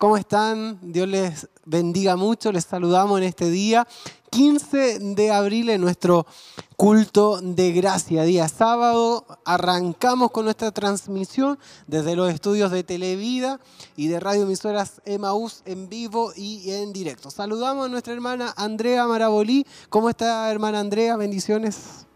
¿Cómo están? Dios les bendiga mucho. Les saludamos en este día, 15 de abril, en nuestro culto de gracia. Día sábado arrancamos con nuestra transmisión desde los estudios de Televida y de Radio Emisoras Emaús en vivo y en directo. Saludamos a nuestra hermana Andrea Marabolí. ¿Cómo está, hermana Andrea? Bendiciones.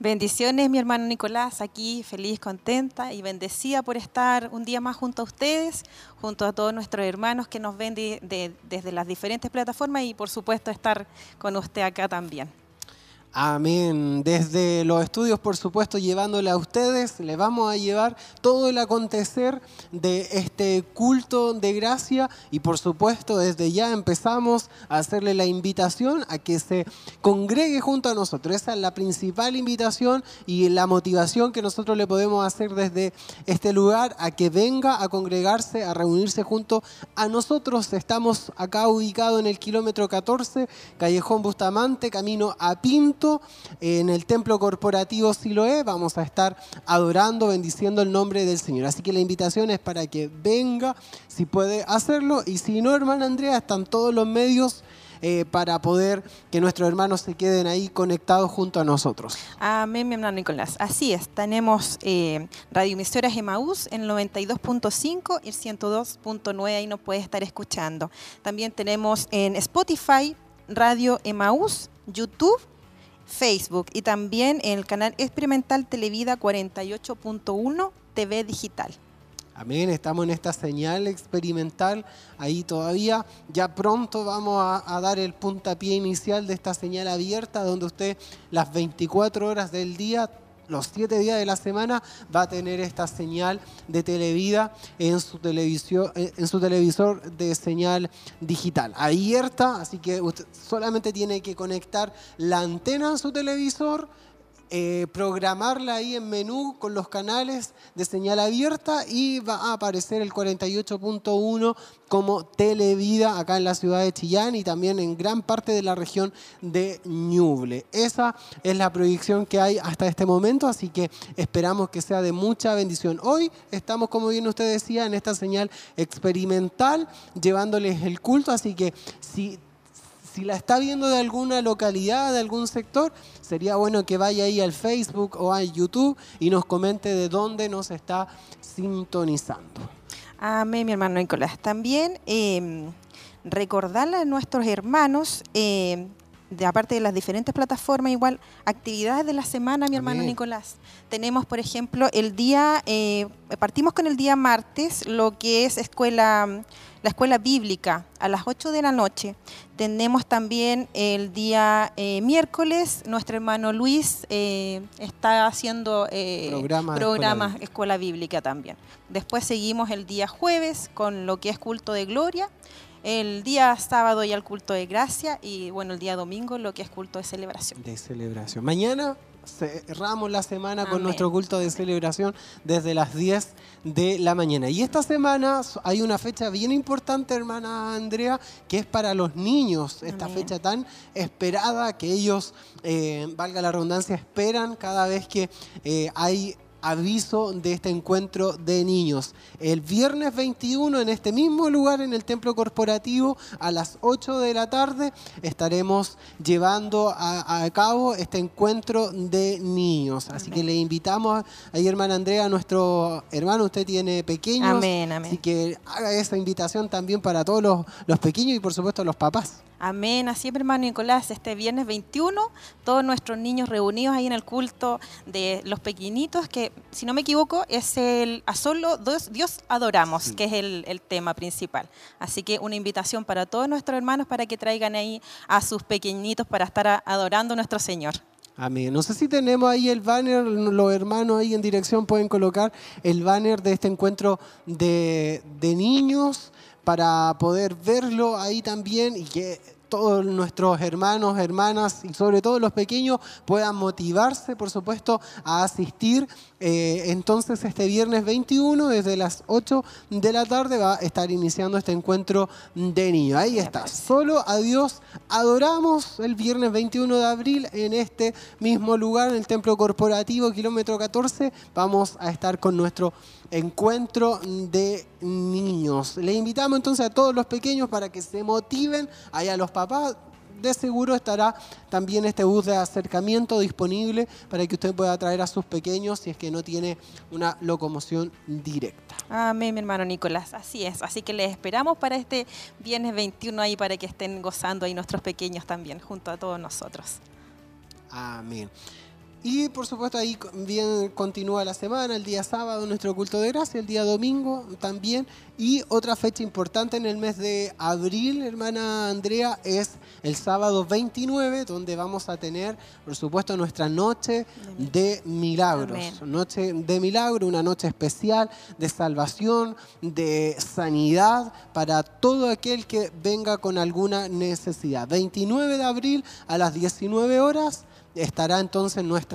Bendiciones, mi hermano Nicolás, aquí feliz, contenta y bendecida por estar un día más junto a ustedes, junto a todos nuestros hermanos que nos ven desde las diferentes plataformas y por supuesto estar con usted acá también. Amén. Desde los estudios, por supuesto, llevándole a ustedes, le vamos a llevar todo el acontecer de este culto de gracia y, por supuesto, desde ya empezamos a hacerle la invitación a que se congregue junto a nosotros. Esa es la principal invitación y la motivación que nosotros le podemos hacer desde este lugar a que venga a congregarse, a reunirse junto a nosotros. Estamos acá ubicados en el kilómetro 14, Callejón Bustamante, camino a Pinto en el templo corporativo Siloé. Vamos a estar adorando, bendiciendo el nombre del Señor. Así que la invitación es para que venga, si puede hacerlo. Y si no, hermana Andrea, están todos los medios. Eh, para poder que nuestros hermanos se queden ahí conectados junto a nosotros. Amén, mi hermano Nicolás. Así es, tenemos eh, radioemisoras Emaús en el 92.5 y el 102.9, ahí nos puede estar escuchando. También tenemos en Spotify, Radio Emaús, YouTube Facebook y también en el canal experimental Televida 48.1 TV Digital. Amén, estamos en esta señal experimental, ahí todavía, ya pronto vamos a, a, dar el puntapié inicial de esta señal abierta, donde usted las 24 horas del día los siete días de la semana va a tener esta señal de televida en su, televisión, en su televisor de señal digital. Abierta, así que usted solamente tiene que conectar la antena a su televisor eh, programarla ahí en menú con los canales de señal abierta y va a aparecer el 48.1 como Televida acá en la ciudad de Chillán y también en gran parte de la región de Ñuble. Esa es la proyección que hay hasta este momento, así que esperamos que sea de mucha bendición. Hoy estamos, como bien usted decía, en esta señal experimental, llevándoles el culto, así que si si la está viendo de alguna localidad, de algún sector, sería bueno que vaya ahí al Facebook o al YouTube y nos comente de dónde nos está sintonizando. Amén, mi hermano Nicolás. También eh, recordarle a nuestros hermanos eh, de, aparte de las diferentes plataformas, igual actividades de la semana, mi hermano Nicolás. Tenemos, por ejemplo, el día, eh, partimos con el día martes, lo que es escuela, la escuela bíblica a las 8 de la noche. Tenemos también el día eh, miércoles, nuestro hermano Luis eh, está haciendo programas programa escuela bíblica también. Después seguimos el día jueves con lo que es culto de gloria el día sábado y al culto de gracia y bueno, el día domingo lo que es culto de celebración. De celebración. Mañana cerramos la semana con nuestro culto de celebración desde las 10 de la mañana. Y esta semana hay una fecha bien importante, hermana Andrea, que es para los niños, esta fecha tan esperada que ellos, eh, valga la redundancia, esperan cada vez que eh, hay aviso de este encuentro de niños. El viernes 21 en este mismo lugar, en el templo corporativo, a las 8 de la tarde, estaremos llevando a, cabo este encuentro de niños. Así que le invitamos ahí, hermana Andrea, nuestro hermano, usted tiene pequeños. Amén, amén. Así que haga esa invitación también para todos los, los pequeños y por supuesto los papás. Amén. Así, hermano Nicolás, este viernes 21, todos nuestros niños reunidos ahí en el culto de los pequeñitos, que si no me equivoco es el a solo Dios, Dios adoramos, que es el, tema principal. Así que una invitación para todos nuestros hermanos para que traigan ahí a sus pequeñitos para estar adorando a nuestro Señor. Amén. No sé si tenemos ahí el banner, los hermanos ahí en dirección pueden colocar el banner de este encuentro de, de niños para poder verlo ahí también y que todos nuestros hermanos, hermanas y sobre todo los pequeños puedan motivarse, por supuesto, a asistir. Eh, entonces este viernes 21 desde las 8 de la tarde va a estar iniciando este encuentro de niños. Ahí está, solo a Dios adoramos el viernes 21 de abril en este mismo lugar, en el Templo Corporativo, kilómetro 14. Vamos a estar con nuestro encuentro de niños. Le invitamos entonces a todos los pequeños para que se motiven, allá los papás. De seguro estará también este bus de acercamiento disponible para que usted pueda traer a sus pequeños si es que no tiene una locomoción directa. Amén, mi hermano Nicolás. Así es. Así que les esperamos para este viernes 21 ahí para que estén gozando ahí nuestros pequeños también, junto a todos nosotros. Amén. Y por supuesto ahí bien continúa la semana, el día sábado nuestro culto de gracia, el día domingo también. Y otra fecha importante en el mes de abril, hermana Andrea, es el sábado 29, donde vamos a tener, por supuesto, nuestra noche de milagros. Noche de milagro, una noche especial de salvación, de sanidad para todo aquel que venga con alguna necesidad. 29 de abril a las 19 horas estará entonces nuestra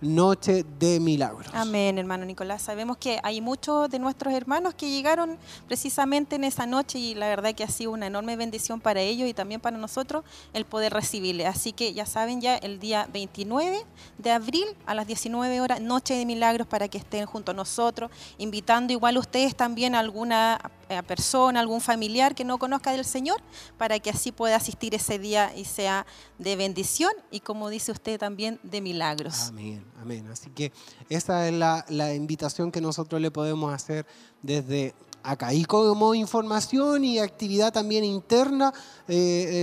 noche de milagros. Amén, hermano Nicolás. Sabemos que hay muchos de nuestros hermanos que llegaron precisamente en esa noche y la verdad que ha sido una enorme bendición para ellos y también para nosotros el poder recibirle. Así que ya saben ya el día 29 de abril a las 19 horas, noche de milagros para que estén junto a nosotros, invitando igual ustedes también a alguna eh, persona, algún familiar que no conozca del Señor, para que así pueda asistir ese día y sea de bendición y como dice usted también de milagros. Amén, amén. Así que esa es la, invitación que nosotros le podemos hacer desde acá. Y como información y actividad también interna eh,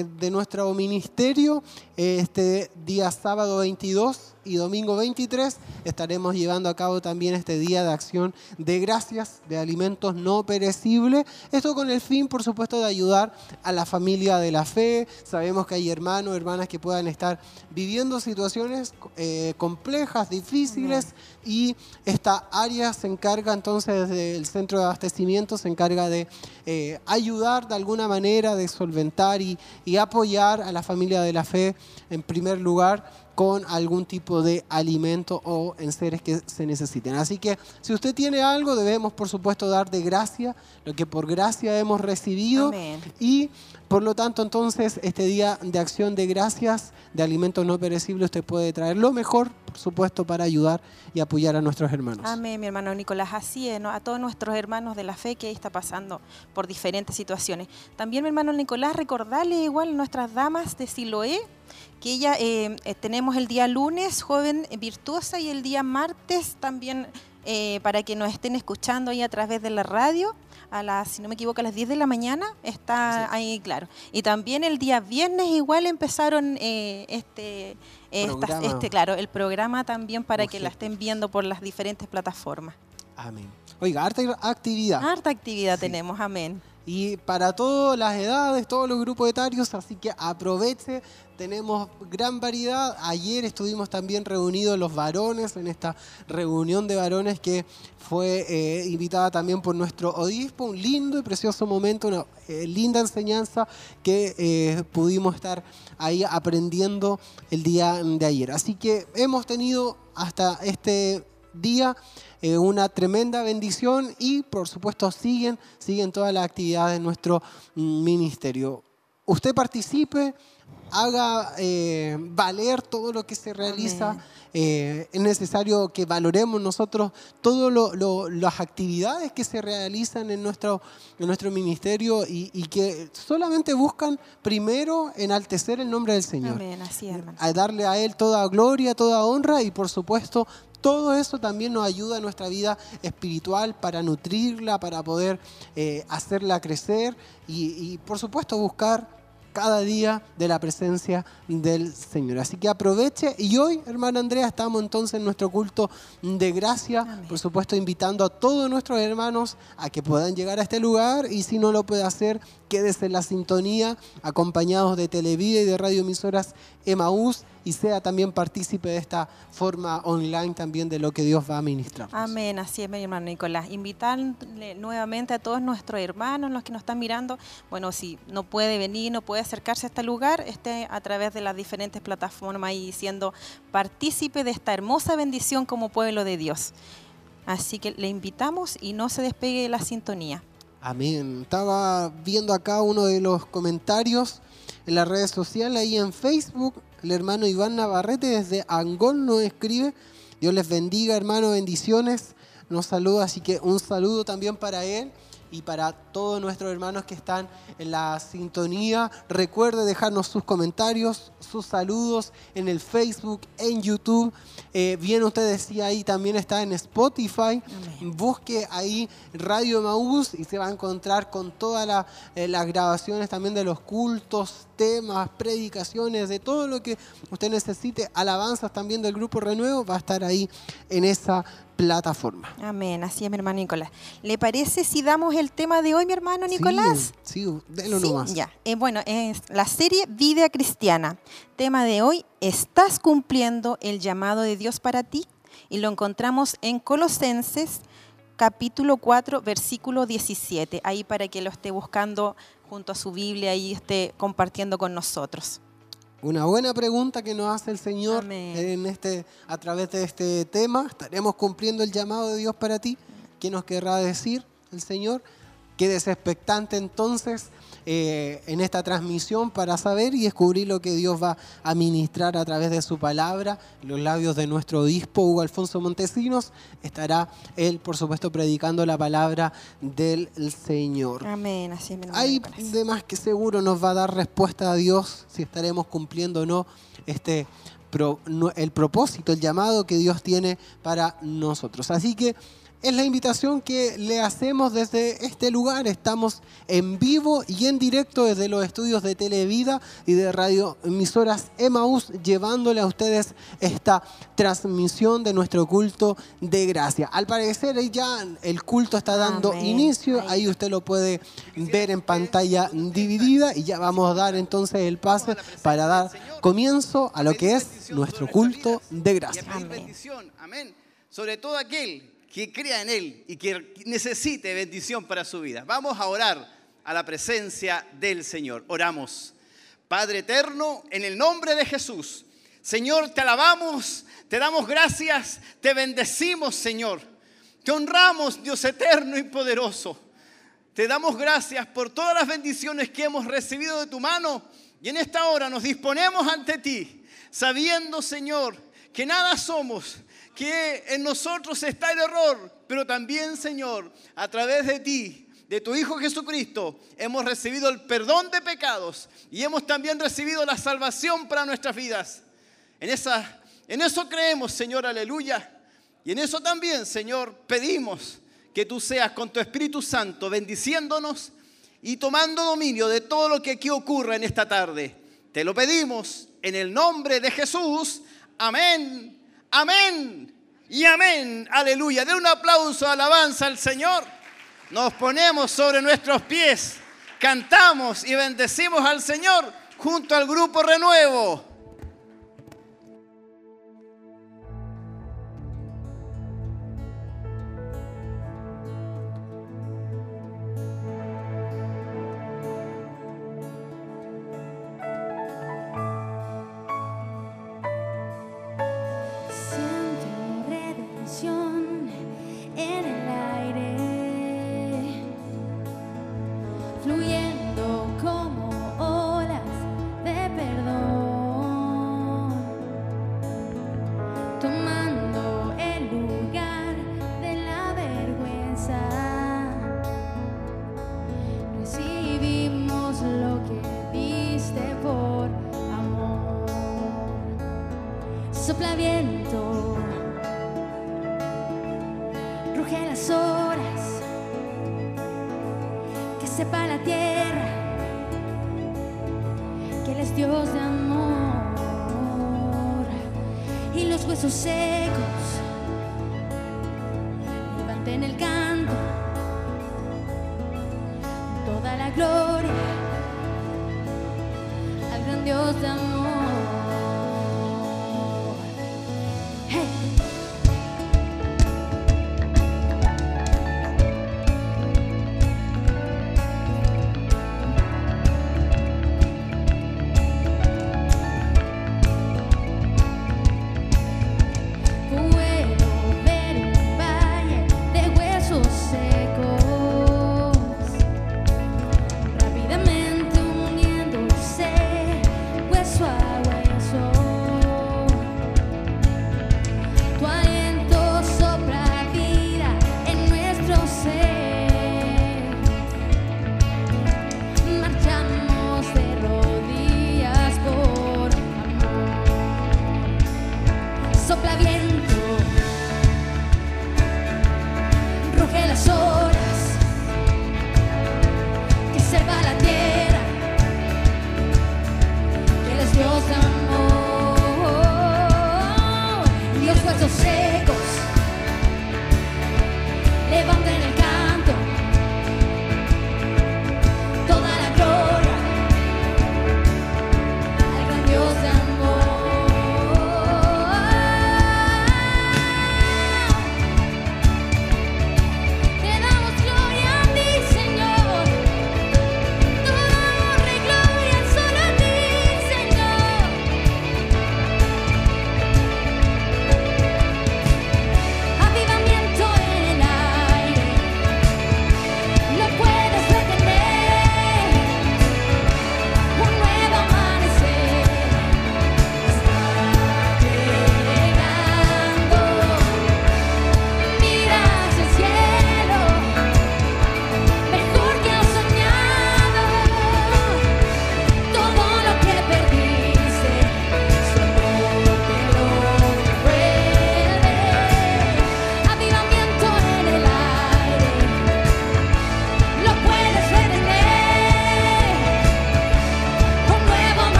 eh, de nuestro ministerio, este día sábado 22 y domingo 23 estaremos llevando a cabo también este día de acción de gracias de alimentos no perecibles. Esto con el fin, por supuesto, de ayudar a la familia de la fe. Sabemos que hay hermanos, hermanas que puedan estar viviendo situaciones eh, complejas, difíciles, y esta área se encarga entonces desde el centro de abastecimiento, se encarga de eh, ayudar de alguna manera, de solventar y, y apoyar a la familia de la fe en primer lugar con algún tipo de alimento o en seres que se necesiten. Así que si usted tiene algo, debemos por supuesto dar de gracia lo que por gracia hemos recibido y por lo tanto entonces este día de acción de gracias de alimentos no perecibles usted puede traer lo mejor, por supuesto, para ayudar y apoyar a nuestros hermanos. Amén, mi hermano Nicolás. Así es, a todos nuestros hermanos de la fe que está pasando por diferentes situaciones. También, mi hermano Nicolás, recordarle igual nuestras damas de Siloé, que ella eh, eh, tenemos el día lunes, joven virtuosa, y el día martes también eh, para que nos estén escuchando ahí a través de la radio a las, si no me equivoco, a las 10 de la mañana, está ahí claro. Y también el día viernes igual empezaron este, este, claro, el programa también para que la estén viendo por las diferentes plataformas. Amén. Oiga, harta actividad. Harta actividad tenemos, amén y para todas las edades, todos los grupos etarios, así que aproveche, tenemos gran variedad. Ayer estuvimos también reunidos los varones en esta reunión de varones que fue eh, invitada también por nuestro obispo, un lindo y precioso momento, una eh, linda enseñanza que eh, pudimos estar ahí aprendiendo el día de ayer. Así que hemos tenido hasta este día una tremenda bendición y por supuesto siguen, siguen todas las actividades de nuestro mm, ministerio. Usted participe, haga eh, valer todo lo que se realiza. Eh, es necesario que valoremos nosotros todas las actividades que se realizan en nuestro, en nuestro ministerio y, que solamente buscan primero enaltecer el nombre del Señor. Amén, así A darle a Él toda gloria, toda honra y por supuesto todo eso también nos ayuda en nuestra vida espiritual para nutrirla, para poder eh, hacerla crecer y, por supuesto buscar cada día de la presencia del Señor. Así que aproveche. Y hoy, hermana Andrea, estamos entonces en nuestro culto de gracia, por supuesto invitando a todos nuestros hermanos a que puedan llegar a este lugar y si no lo puede hacer, quédese en la sintonía, acompañados de Televida y de radioemisoras Emaús y sea también partícipe de esta forma online también de lo que Dios va a ministrar. Amén, así es mi hermano Nicolás. Invitarle nuevamente a todos nuestros hermanos, los que nos están mirando, bueno, si no puede venir, no puede acercarse a este lugar, esté a través de las diferentes plataformas y siendo partícipe de esta hermosa bendición como pueblo de Dios. Así que le invitamos y no se despegue de la sintonía. Amén. Estaba viendo acá uno de los comentarios en las redes sociales, ahí en Facebook. El hermano Iván Navarrete desde Angol nos escribe. Dios les bendiga, hermano, bendiciones. Nos saluda, así que un saludo también para él y para todos nuestros hermanos que están en la sintonía. Recuerde dejarnos sus comentarios, sus saludos en el Facebook, en YouTube. Eh, bien, usted decía ahí también está en Spotify. Busque ahí Radio Maús y se va a encontrar con todas eh, las grabaciones también de los cultos, temas, predicaciones, de todo lo que usted necesite, alabanzas también del Grupo Renuevo, va a estar ahí en esa plataforma. Amén, así es mi hermano Nicolás. ¿Le parece si damos el tema de hoy, mi hermano Nicolás? Sí, sí délo nomás. Ya, eh, bueno, es la serie Vida Cristiana. Tema de hoy, ¿estás cumpliendo el llamado de Dios para ti? Y lo encontramos en Colosenses capítulo 4, versículo 17. Ahí para que lo esté buscando junto a su Biblia y esté compartiendo con nosotros. Una buena pregunta que nos hace el Señor en este, a través de este tema. ¿Estaremos cumpliendo el llamado de Dios para ti? ¿Qué nos querrá decir el Señor? Quedes expectante entonces eh, en esta transmisión para saber y descubrir lo que Dios va a ministrar a través de su palabra. los labios de nuestro obispo Hugo Alfonso Montesinos estará él, por supuesto, predicando la palabra del Señor. Amén. Así Hay de más que seguro nos va a dar respuesta a Dios si estaremos cumpliendo o no este el propósito, el llamado que Dios tiene para nosotros. Así que es la invitación que le hacemos desde este lugar. Estamos en vivo y en directo desde los estudios de Televida y de Radio Emisoras Emaús, llevándole a ustedes esta transmisión de nuestro culto de gracia. Al parecer ya el culto está dando inicio, ahí usted lo puede ver en pantalla dividida y ya vamos a dar entonces el paso para dar comienzo a lo que es nuestro culto de gracia. Amén. Sobre todo aquel que crea en Él y que necesite bendición para su vida. Vamos a orar a la presencia del Señor. Oramos. Padre eterno, en el nombre de Jesús, Señor, te alabamos, te damos gracias, te bendecimos, Señor. Te honramos, Dios eterno y poderoso. Te damos gracias por todas las bendiciones que hemos recibido de tu mano y en esta hora nos disponemos ante ti, sabiendo, Señor, que nada somos que en nosotros está el error, pero también, Señor, a través de ti, de tu Hijo Jesucristo, hemos recibido el perdón de pecados y hemos también recibido la salvación para nuestras vidas. En, esa, en eso creemos, Señor, aleluya. Y en eso también, Señor, pedimos que tú seas con tu Espíritu Santo bendiciéndonos y tomando dominio de todo lo que aquí ocurra en esta tarde. Te lo pedimos en el nombre de Jesús. Amén Amén y amén. Aleluya. De un aplauso, alabanza al Señor. Nos ponemos sobre nuestros pies, cantamos y bendecimos al Señor junto al grupo Renuevo.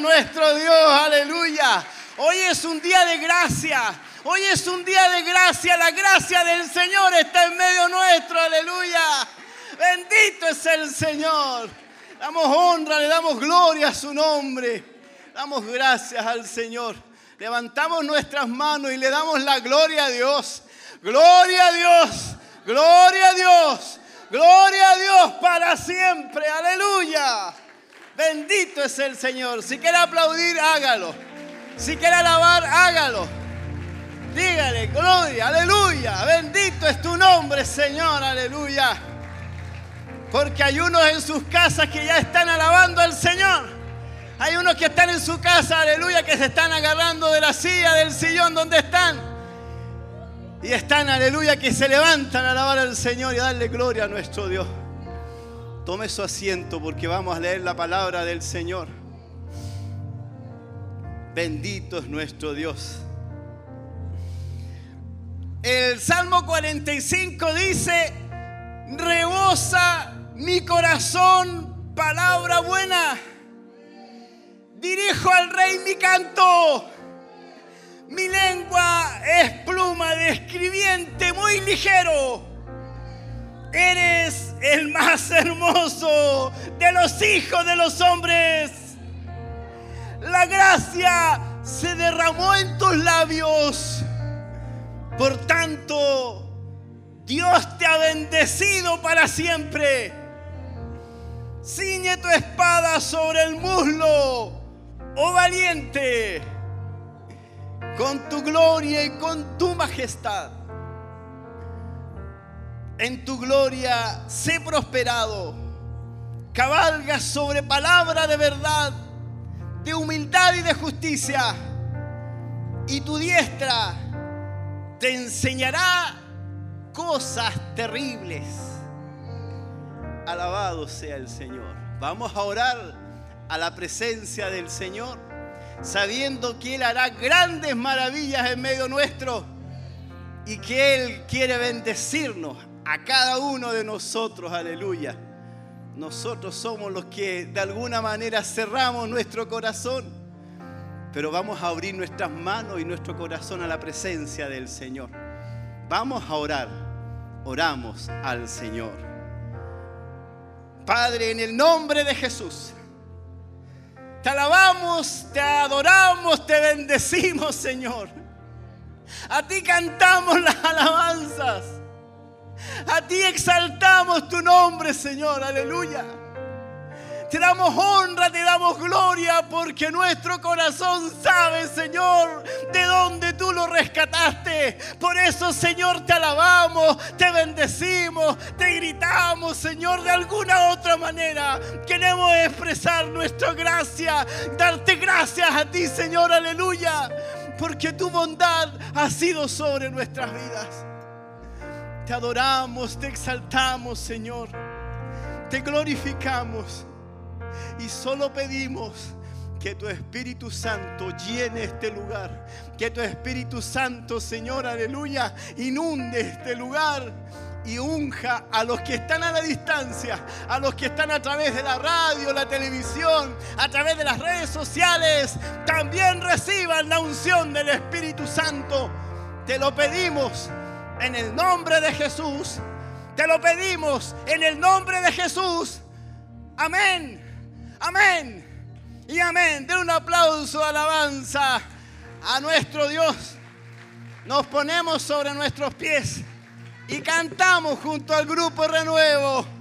nuestro Dios, aleluya. Hoy es un día de gracia. Hoy es un día de gracia. La gracia del Señor está en medio nuestro. Aleluya. Bendito es el Señor. Damos honra, le damos gloria a su nombre. Damos gracias al Señor. Levantamos nuestras manos y le damos la gloria a Dios. Gloria a Dios. Gloria a Dios. Gloria a Dios para siempre. Aleluya. Bendito es el Señor. Si quiere aplaudir, hágalo. Si quiere alabar, hágalo. Dígale, gloria, aleluya. Bendito es tu nombre, Señor, aleluya. Porque hay unos en sus casas que ya están alabando al Señor. Hay unos que están en su casa, aleluya, que se están agarrando de la silla, del sillón donde están. Y están, aleluya, que se levantan a alabar al Señor y a darle gloria a nuestro Dios. Tome su asiento porque vamos a leer la palabra del Señor. Bendito es nuestro Dios. El Salmo 45 dice, rebosa mi corazón palabra buena. Dirijo al rey mi canto. Mi lengua es pluma de escribiente muy ligero eres el más hermoso de los hijos de los hombres. La gracia se derramó en tus labios. Por tanto, Dios te ha bendecido para siempre. Ciñe tu espada sobre el muslo, oh valiente, con tu gloria y con tu majestad en tu gloria, sé prosperado. Cabalga sobre palabra de verdad, de humildad y de justicia. Y tu diestra te enseñará cosas terribles. Alabado sea el Señor. Vamos a orar a la presencia del Señor, sabiendo que Él hará grandes maravillas en medio nuestro y que Él quiere bendecirnos a cada uno de nosotros, aleluya. Nosotros somos los que de alguna manera cerramos nuestro corazón, pero vamos a abrir nuestras manos y nuestro corazón a la presencia del Señor. Vamos a orar, oramos al Señor. Padre, en el nombre de Jesús, te alabamos, te adoramos, te bendecimos, Señor. A ti cantamos las alabanzas. A ti exaltamos tu nombre, Señor. Aleluya. Te damos honra, te damos gloria, porque nuestro corazón sabe, Señor, de dónde tú lo rescataste. Por eso, Señor, te alabamos, te bendecimos, te gritamos, Señor, de alguna otra manera. Queremos expresar nuestra gracia, darte gracias a ti, Señor, aleluya, porque tu bondad ha sido sobre nuestras vidas. Te adoramos, te exaltamos, Señor. Te glorificamos. Y solo pedimos que tu Espíritu Santo llene este lugar. Que tu Espíritu Santo, Señor, aleluya, inunde este lugar y unja a los que están a la distancia, a los que están a través de la radio, la televisión, a través de las redes sociales, también reciban la unción del Espíritu Santo. Te lo pedimos en el nombre de Jesús. Te lo pedimos en el nombre de Jesús. Amén. Amén. Y amén. Den un aplauso, alabanza a nuestro Dios. Nos ponemos sobre nuestros pies y cantamos junto al grupo Renuevo.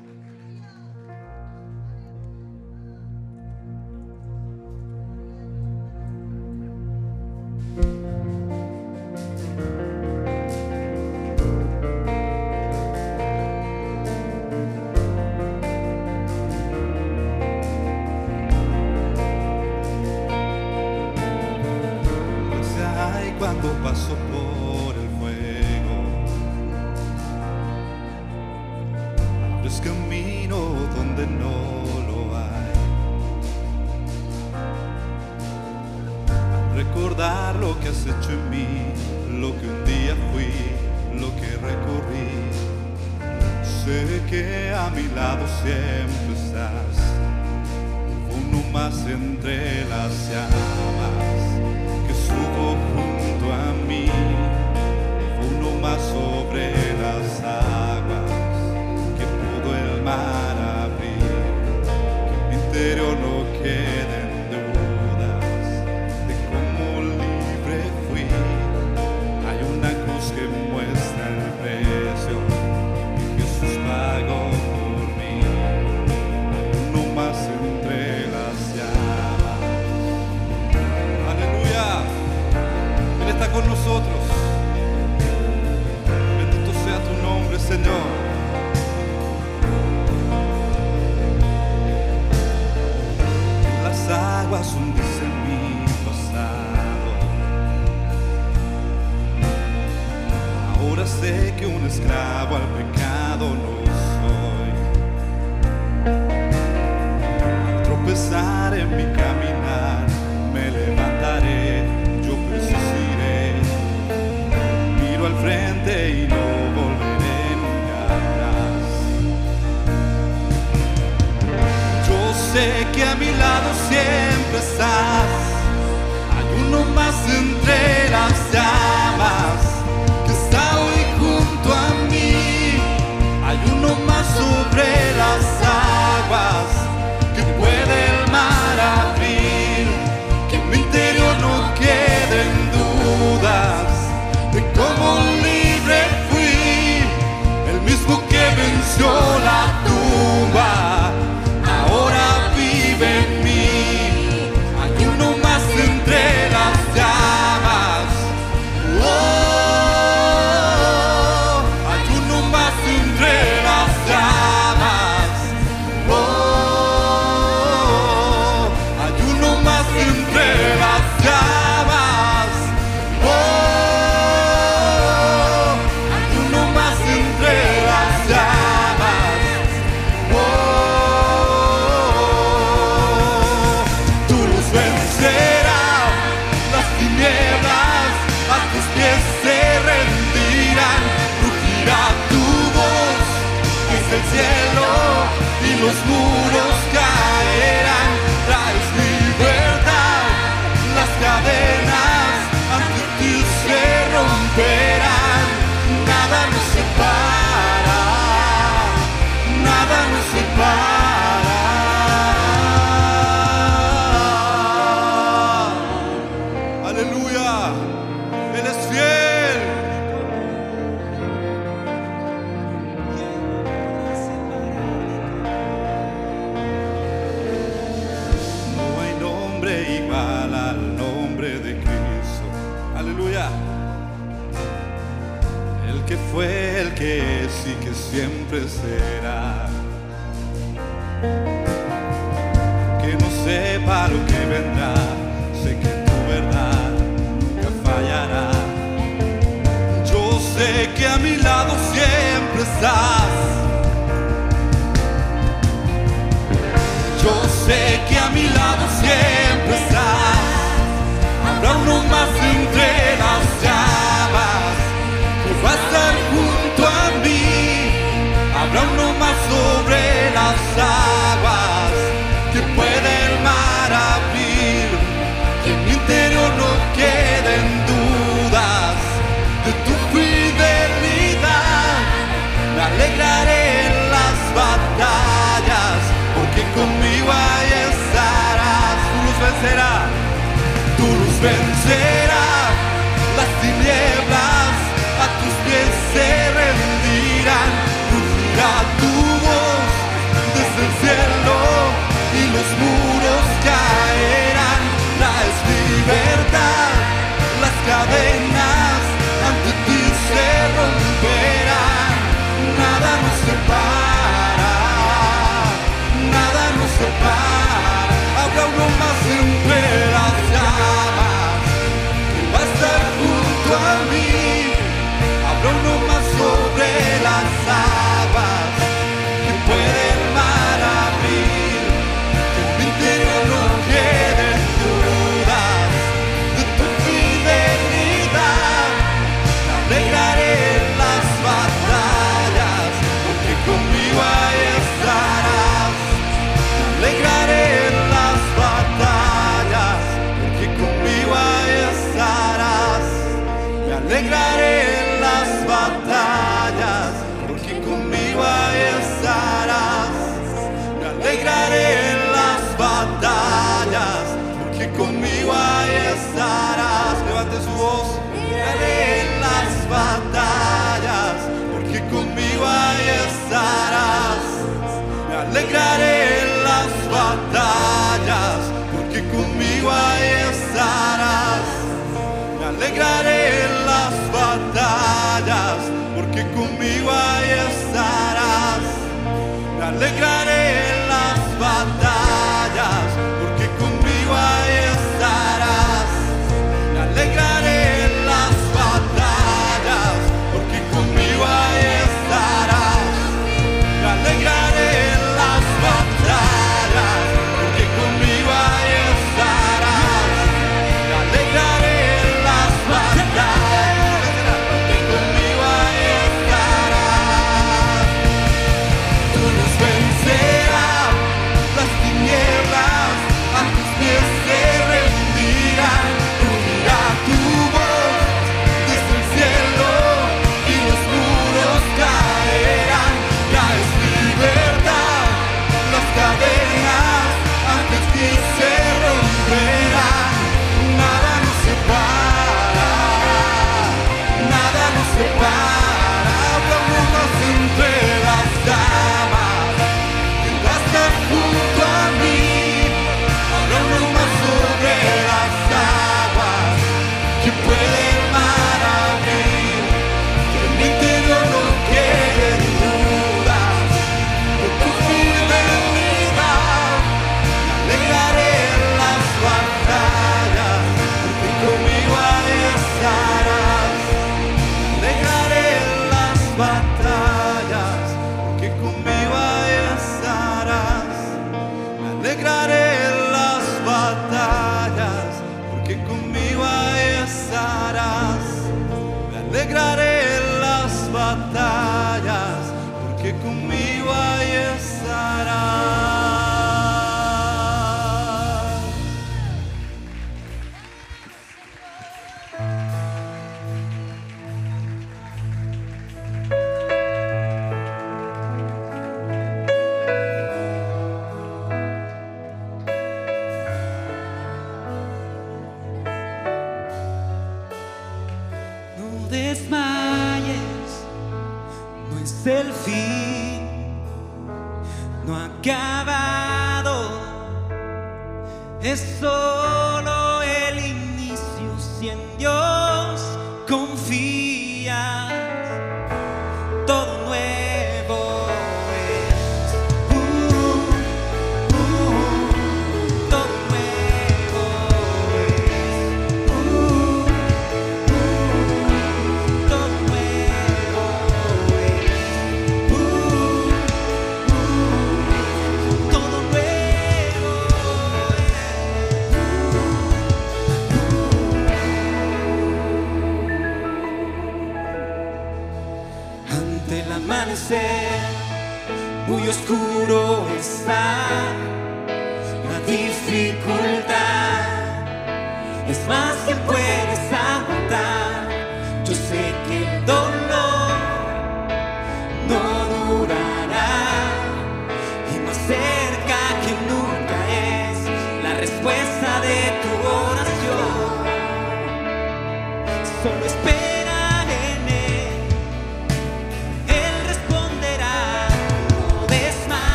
me alegraré las batallas, porque conmigo ahí estarás. Me alegraré las batallas, porque conmigo ahí estarás. Me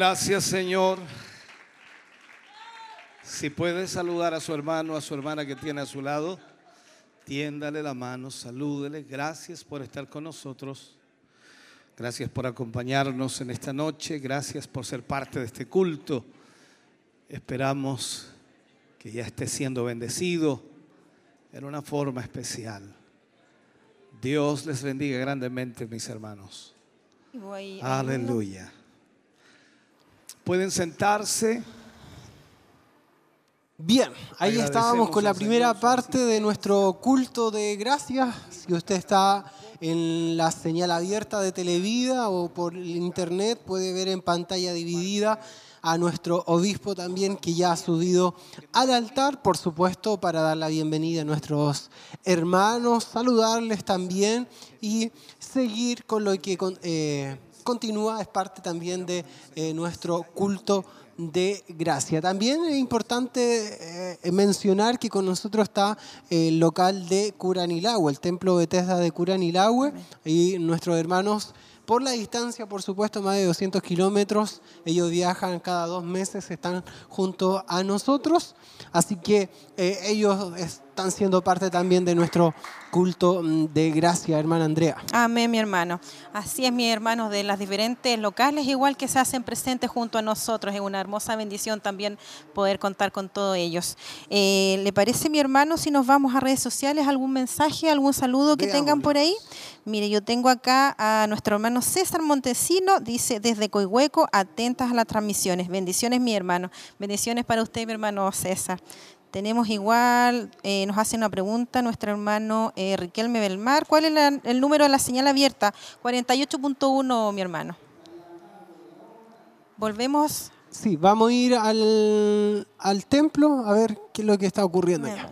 Gracias, Señor. Si puede saludar a su hermano, a su hermana que tiene a su lado, tiéndale la mano, salúdele. Gracias por estar con nosotros. Gracias por acompañarnos en esta noche. Gracias por ser parte de este culto. Esperamos que ya esté siendo bendecido en una forma especial. Dios les bendiga grandemente, mis hermanos. Aleluya. Pueden sentarse. Bien, ahí estábamos con la primera parte de nuestro culto de gracias. Si usted está en la señal abierta de Televida o por el internet, puede ver en pantalla dividida a nuestro obispo también que ya ha subido al altar, por supuesto, para dar la bienvenida a nuestros hermanos, saludarles también y seguir con lo que con- eh, continúa, es parte también de eh, nuestro culto de gracia. También es importante eh, mencionar que con nosotros está el local de Curanilagüe, el templo Bethesda de Curanilagüe, y nuestros hermanos, por la distancia, por supuesto, más de 200 kilómetros, ellos viajan cada dos meses, están junto a nosotros, así que eh, ellos están siendo parte también de nuestro culto mm, de gracia, hermana Andrea. Amén, mi hermano. Así es, mis hermanos de las diferentes locales, igual que se hacen presentes junto a nosotros. Es una hermosa bendición también poder contar con todos ellos. Eh, ¿Le parece, mi hermano, si nos vamos a redes sociales, algún mensaje, algún saludo que tengan por ahí? Mire, yo tengo acá a nuestro hermano César Montesino, dice desde Coihueco, atentas a las transmisiones. Bendiciones, mi hermano. Bendiciones para usted, mi hermano César. Tenemos igual, eh, nos hace una pregunta nuestro hermano eh, Riquelme Belmar. ¿Cuál es la- el número de la señal abierta? 48.1, mi hermano. Volvemos. Sí, vamos a ir al, al templo a ver qué es lo que está ocurriendo allá.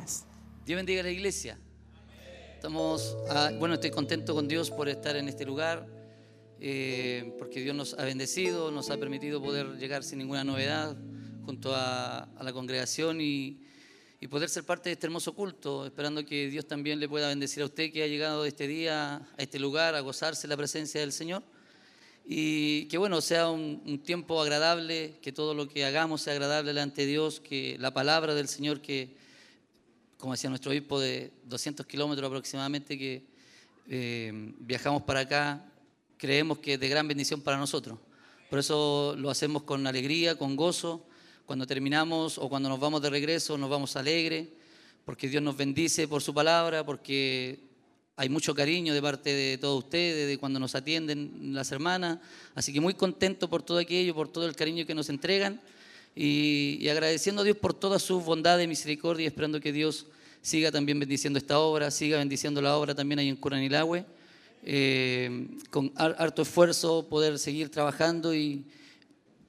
Dios bendiga a la iglesia. Estamos, ah, bueno, estoy contento con Dios por estar en este lugar, eh, porque Dios nos ha bendecido, nos ha permitido poder llegar sin ninguna novedad junto a, a la congregación y, y poder ser parte de este hermoso culto, esperando que Dios también le pueda bendecir a usted que ha llegado este día a este lugar a gozarse la presencia del Señor. Y que bueno, sea un, tiempo agradable, que todo lo que hagamos sea agradable delante de Dios, que la palabra del Señor que, como decía nuestro obispo, de 200 kilómetros aproximadamente que eh, viajamos para acá, creemos que es de gran bendición para nosotros. Por eso lo hacemos con alegría, con gozo. Cuando terminamos o cuando nos vamos de regreso, nos vamos alegre, porque Dios nos bendice por su palabra, porque hay mucho cariño de parte de todos ustedes, de cuando nos atienden las hermanas. Así que muy contento por todo aquello, por todo el cariño que nos entregan y, y agradeciendo a Dios por toda su bondad y misericordia y esperando que Dios siga también bendiciendo esta obra, siga bendiciendo la obra también ahí en Curanilagüe. Eh, con har- harto esfuerzo poder seguir trabajando y,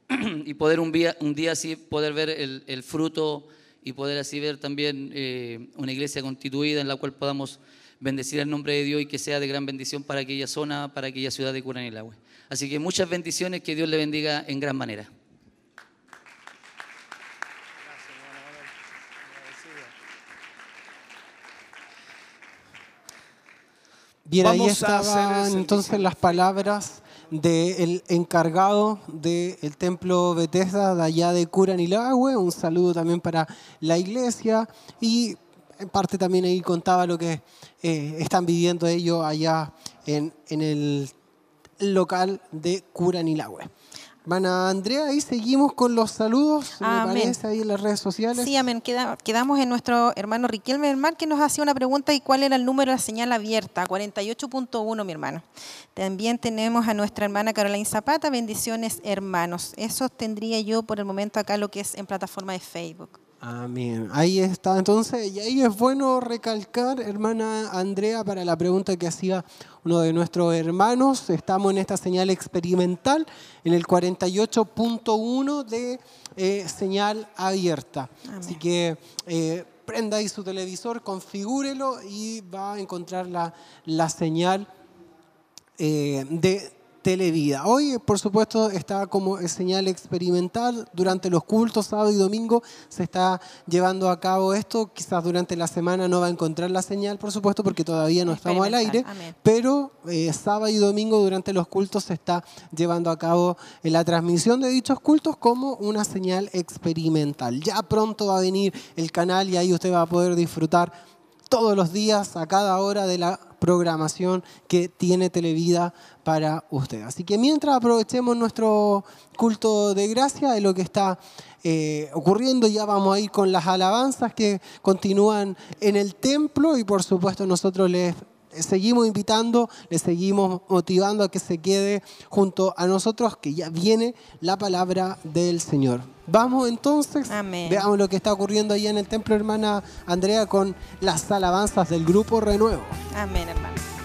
y poder un día, un día así poder ver el, el fruto y poder así ver también eh, una iglesia constituida en la cual podamos bendecir el nombre de Dios y que sea de gran bendición para aquella zona, para aquella ciudad de Curanilagüe. Así que muchas bendiciones, que Dios le bendiga en gran manera. Bien, ahí estaban entonces las palabras del encargado del templo Bethesda de allá de Curanilagüe. Un saludo también para la iglesia y en parte también ahí contaba lo que eh, están viviendo ellos allá en, en el local de Curanilagüe. Hermana Andrea, ahí seguimos con los saludos, me Amén. parece, ahí en las redes sociales. Sí, amén. Queda- quedamos en nuestro hermano Riquelme Mar, que nos hacía una pregunta y cuál era el número de la señal abierta. 48.1, mi hermano. También tenemos a nuestra hermana Caroline Zapata. Bendiciones, hermanos. Eso tendría yo por el momento acá lo que es en plataforma de Facebook. Amén. Ahí está. Entonces, y ahí es bueno recalcar, hermana Andrea, para la pregunta que hacía uno de nuestros hermanos. Estamos en esta señal experimental, en el 48.1 de eh, señal abierta. Así que eh, prenda ahí su televisor, configúrelo y va a encontrar la, la señal eh, de Televida. Hoy, por supuesto, está como señal experimental. Durante los cultos, sábado y domingo, se está llevando a cabo esto. Quizás durante la semana no va a encontrar la señal, por supuesto, porque todavía no estamos al aire. Amén. Pero eh, sábado y domingo, durante los cultos, se está llevando a cabo eh, la transmisión de dichos cultos como una señal experimental. Ya pronto va a venir el canal y ahí usted va a poder disfrutar todos los días, a cada hora de la programación que tiene Televida para usted. Así que mientras aprovechemos nuestro culto de gracia de lo que está eh, ocurriendo, ya vamos a ir con las alabanzas que continúan en el templo y por supuesto nosotros les seguimos invitando, les seguimos motivando a que se quede junto a nosotros, que ya viene la palabra del Señor. Vamos entonces, Amén. veamos lo que está ocurriendo ahí en el templo, hermana Andrea, con las alabanzas del grupo Renuevo. Amén, hermano.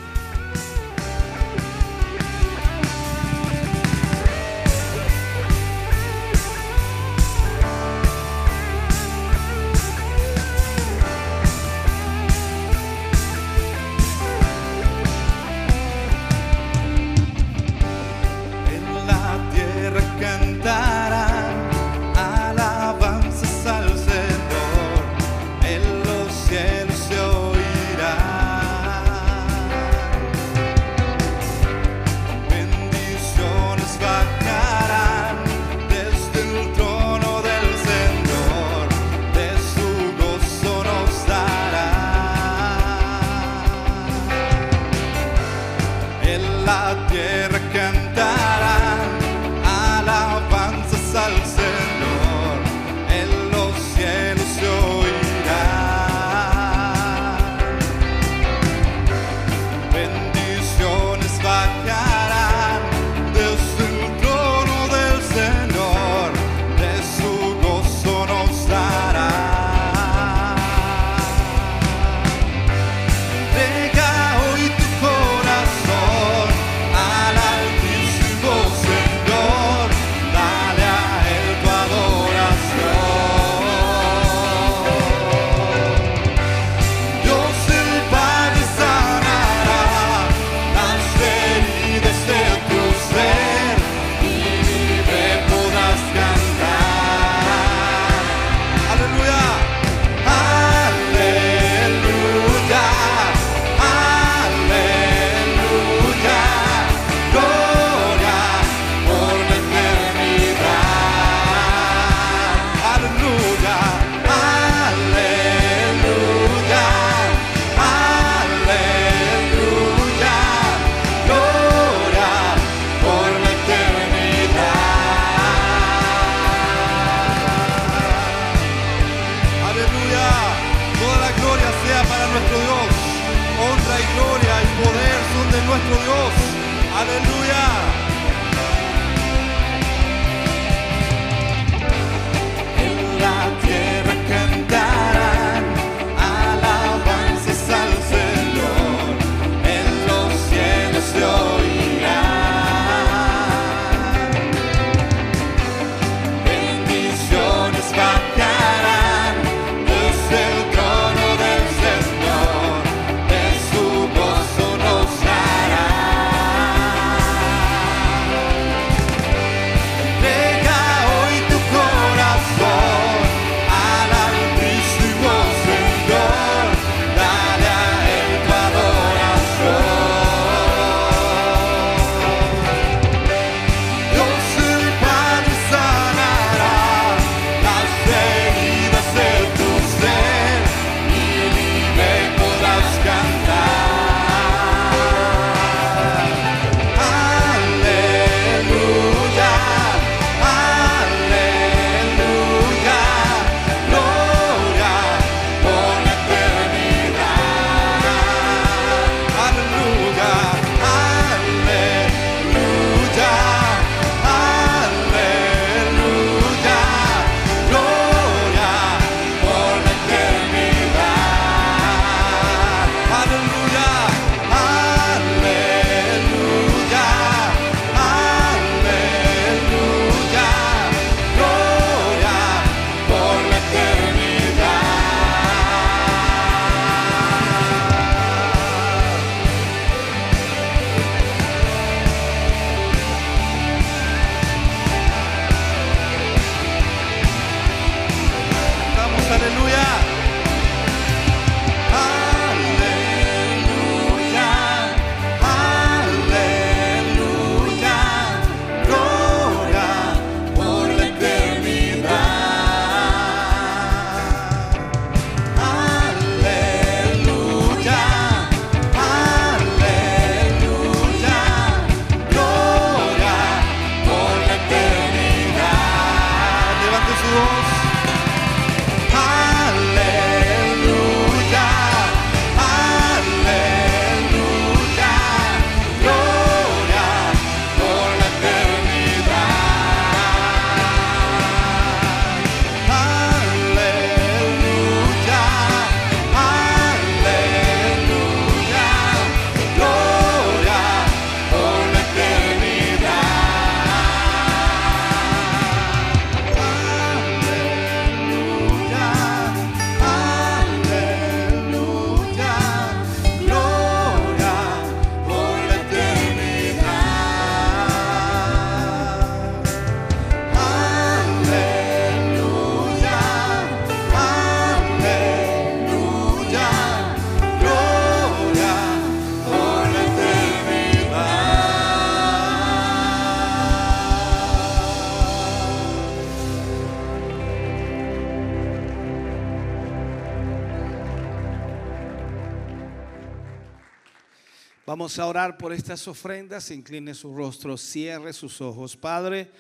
A orar por estas ofrendas. Incline su rostro, cierre sus ojos. Padre,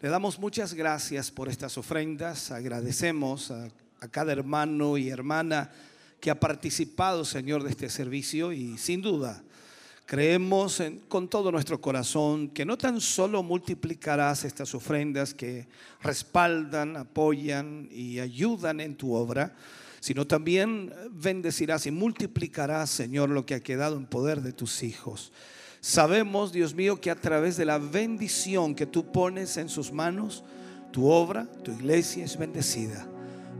le damos muchas gracias por estas ofrendas. Agradecemos a, cada hermano y hermana que ha participado, Señor, de este servicio y sin duda creemos con todo nuestro corazón que no tan solo multiplicarás estas ofrendas que respaldan, apoyan y ayudan en tu obra, sino también bendecirás y multiplicarás, Señor, lo que ha quedado en poder de tus hijos. Sabemos, Dios mío, que a través de la bendición que tú pones en sus manos, tu obra, tu iglesia es bendecida.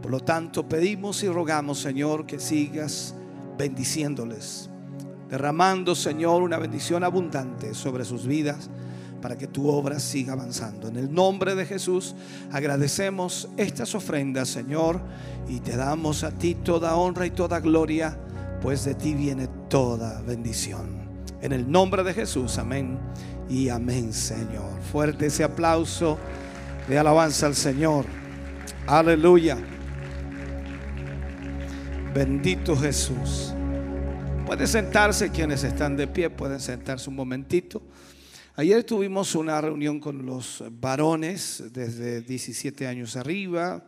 Por lo tanto, pedimos y rogamos, Señor, que sigas bendiciéndoles, derramando, Señor, una bendición abundante sobre sus vidas para que tu obra siga avanzando. En el nombre de Jesús agradecemos estas ofrendas, Señor, y te damos a ti toda honra y toda gloria, pues de ti viene toda bendición. En el nombre de Jesús, amén y amén, Señor. Fuerte ese aplauso de alabanza al Señor. Aleluya. Bendito Jesús. Pueden sentarse quienes están de pie, pueden sentarse un momentito. Ayer tuvimos una reunión con los varones desde 17 años arriba,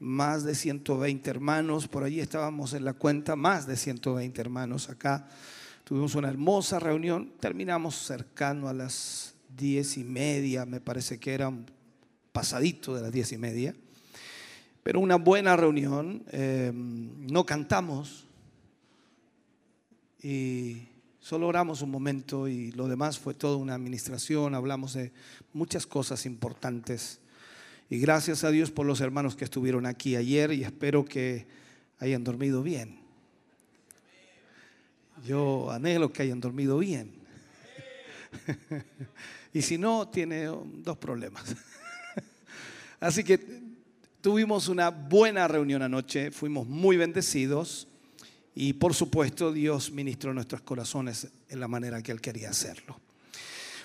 más de 120 hermanos, por allí estábamos en la cuenta, más de 120 hermanos acá. Tuvimos una hermosa reunión, terminamos cercano a las diez y media, me parece que era un pasadito de las diez y media, pero una buena reunión, eh, no cantamos, y solo oramos un momento y lo demás fue toda una administración, hablamos de muchas cosas importantes. Y gracias a Dios por los hermanos que estuvieron aquí ayer y espero que hayan dormido bien. Yo anhelo que hayan dormido bien. y si no, tiene dos problemas. Así que tuvimos una buena reunión anoche, fuimos muy bendecidos. Y por supuesto Dios ministró nuestros corazones en la manera que Él quería hacerlo.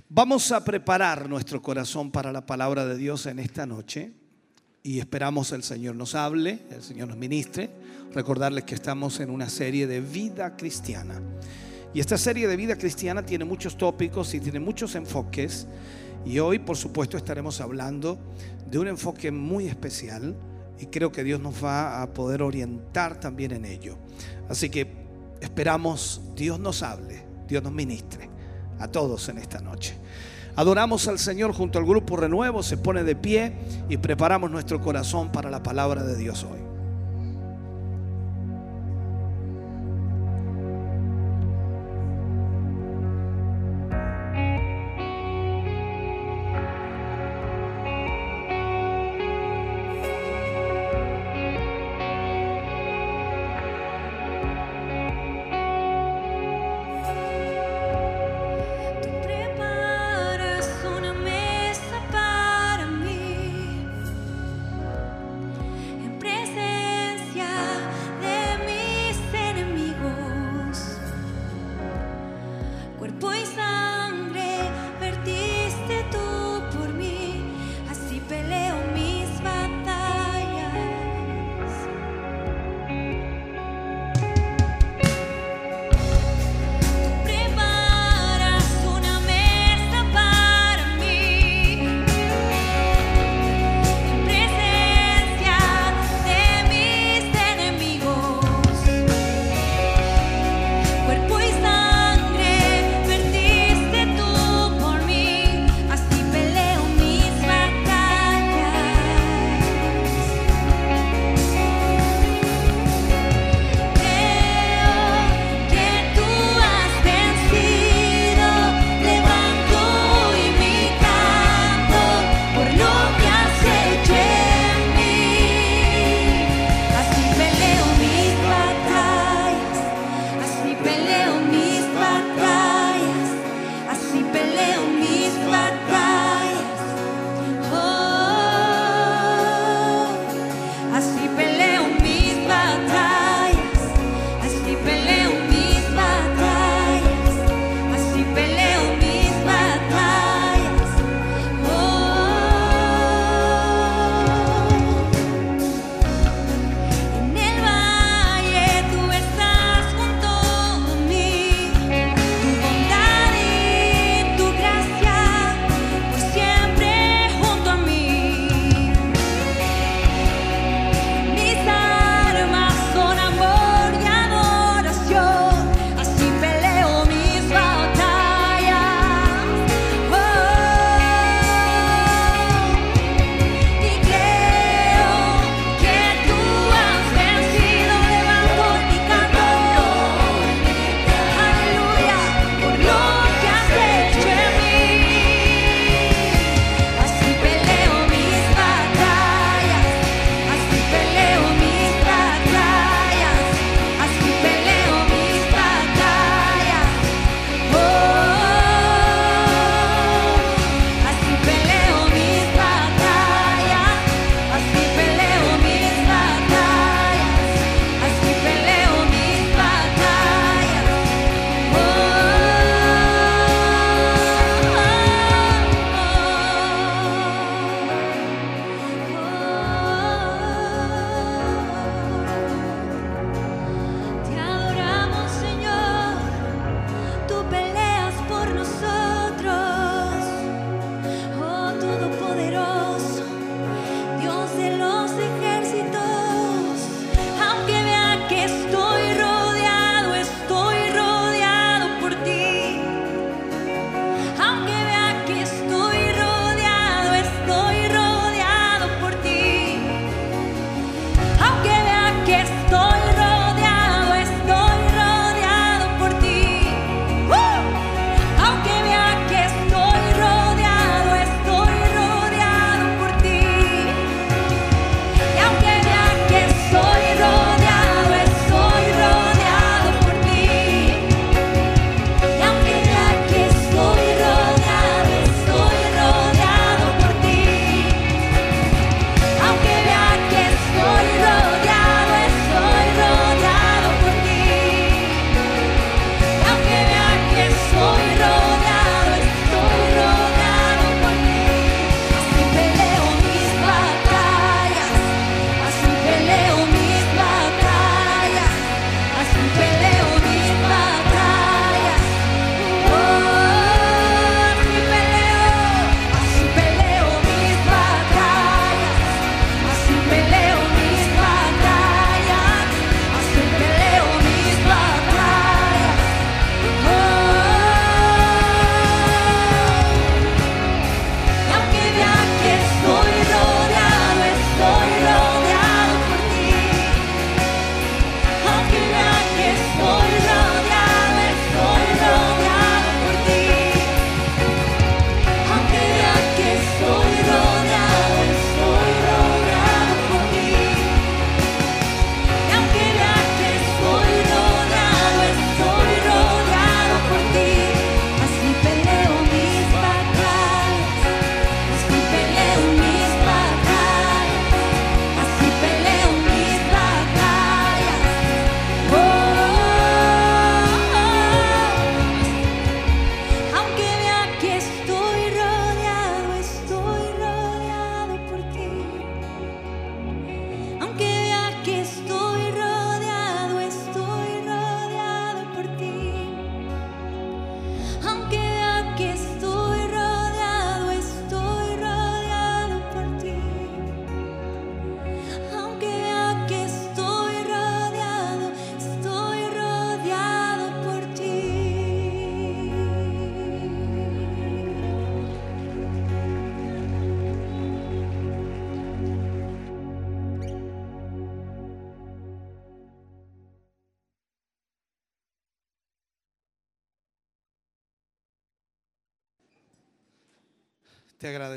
Vamos a preparar nuestro corazón para la palabra de Dios en esta noche y esperamos el Señor nos hable, el Señor nos ministre. Recordarles que estamos en una serie de vida cristiana. Y esta serie de vida cristiana tiene muchos tópicos y tiene muchos enfoques. Y hoy, por supuesto, estaremos hablando de un enfoque muy especial y creo que Dios nos va a poder orientar también en ello. Así que esperamos Dios nos hable, Dios nos ministre a todos en esta noche. Adoramos al Señor junto al grupo Renuevo, se pone de pie y preparamos nuestro corazón para la palabra de Dios hoy.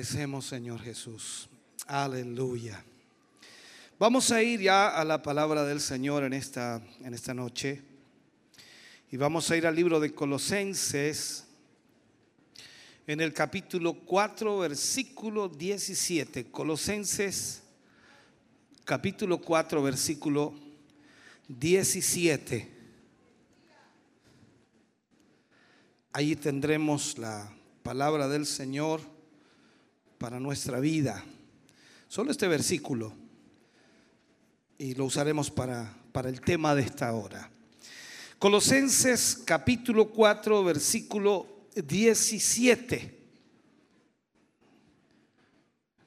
Agradecemos, Señor Jesús. Aleluya. Vamos a ir ya a la palabra del Señor en esta, en esta noche. Y vamos a ir al libro de Colosenses, en el capítulo 4, versículo 17. Colosenses, capítulo 4, versículo 17. Ahí tendremos la palabra del Señor para nuestra vida. Solo este versículo. Y lo usaremos para, para el tema de esta hora. Colosenses capítulo 4, versículo 17.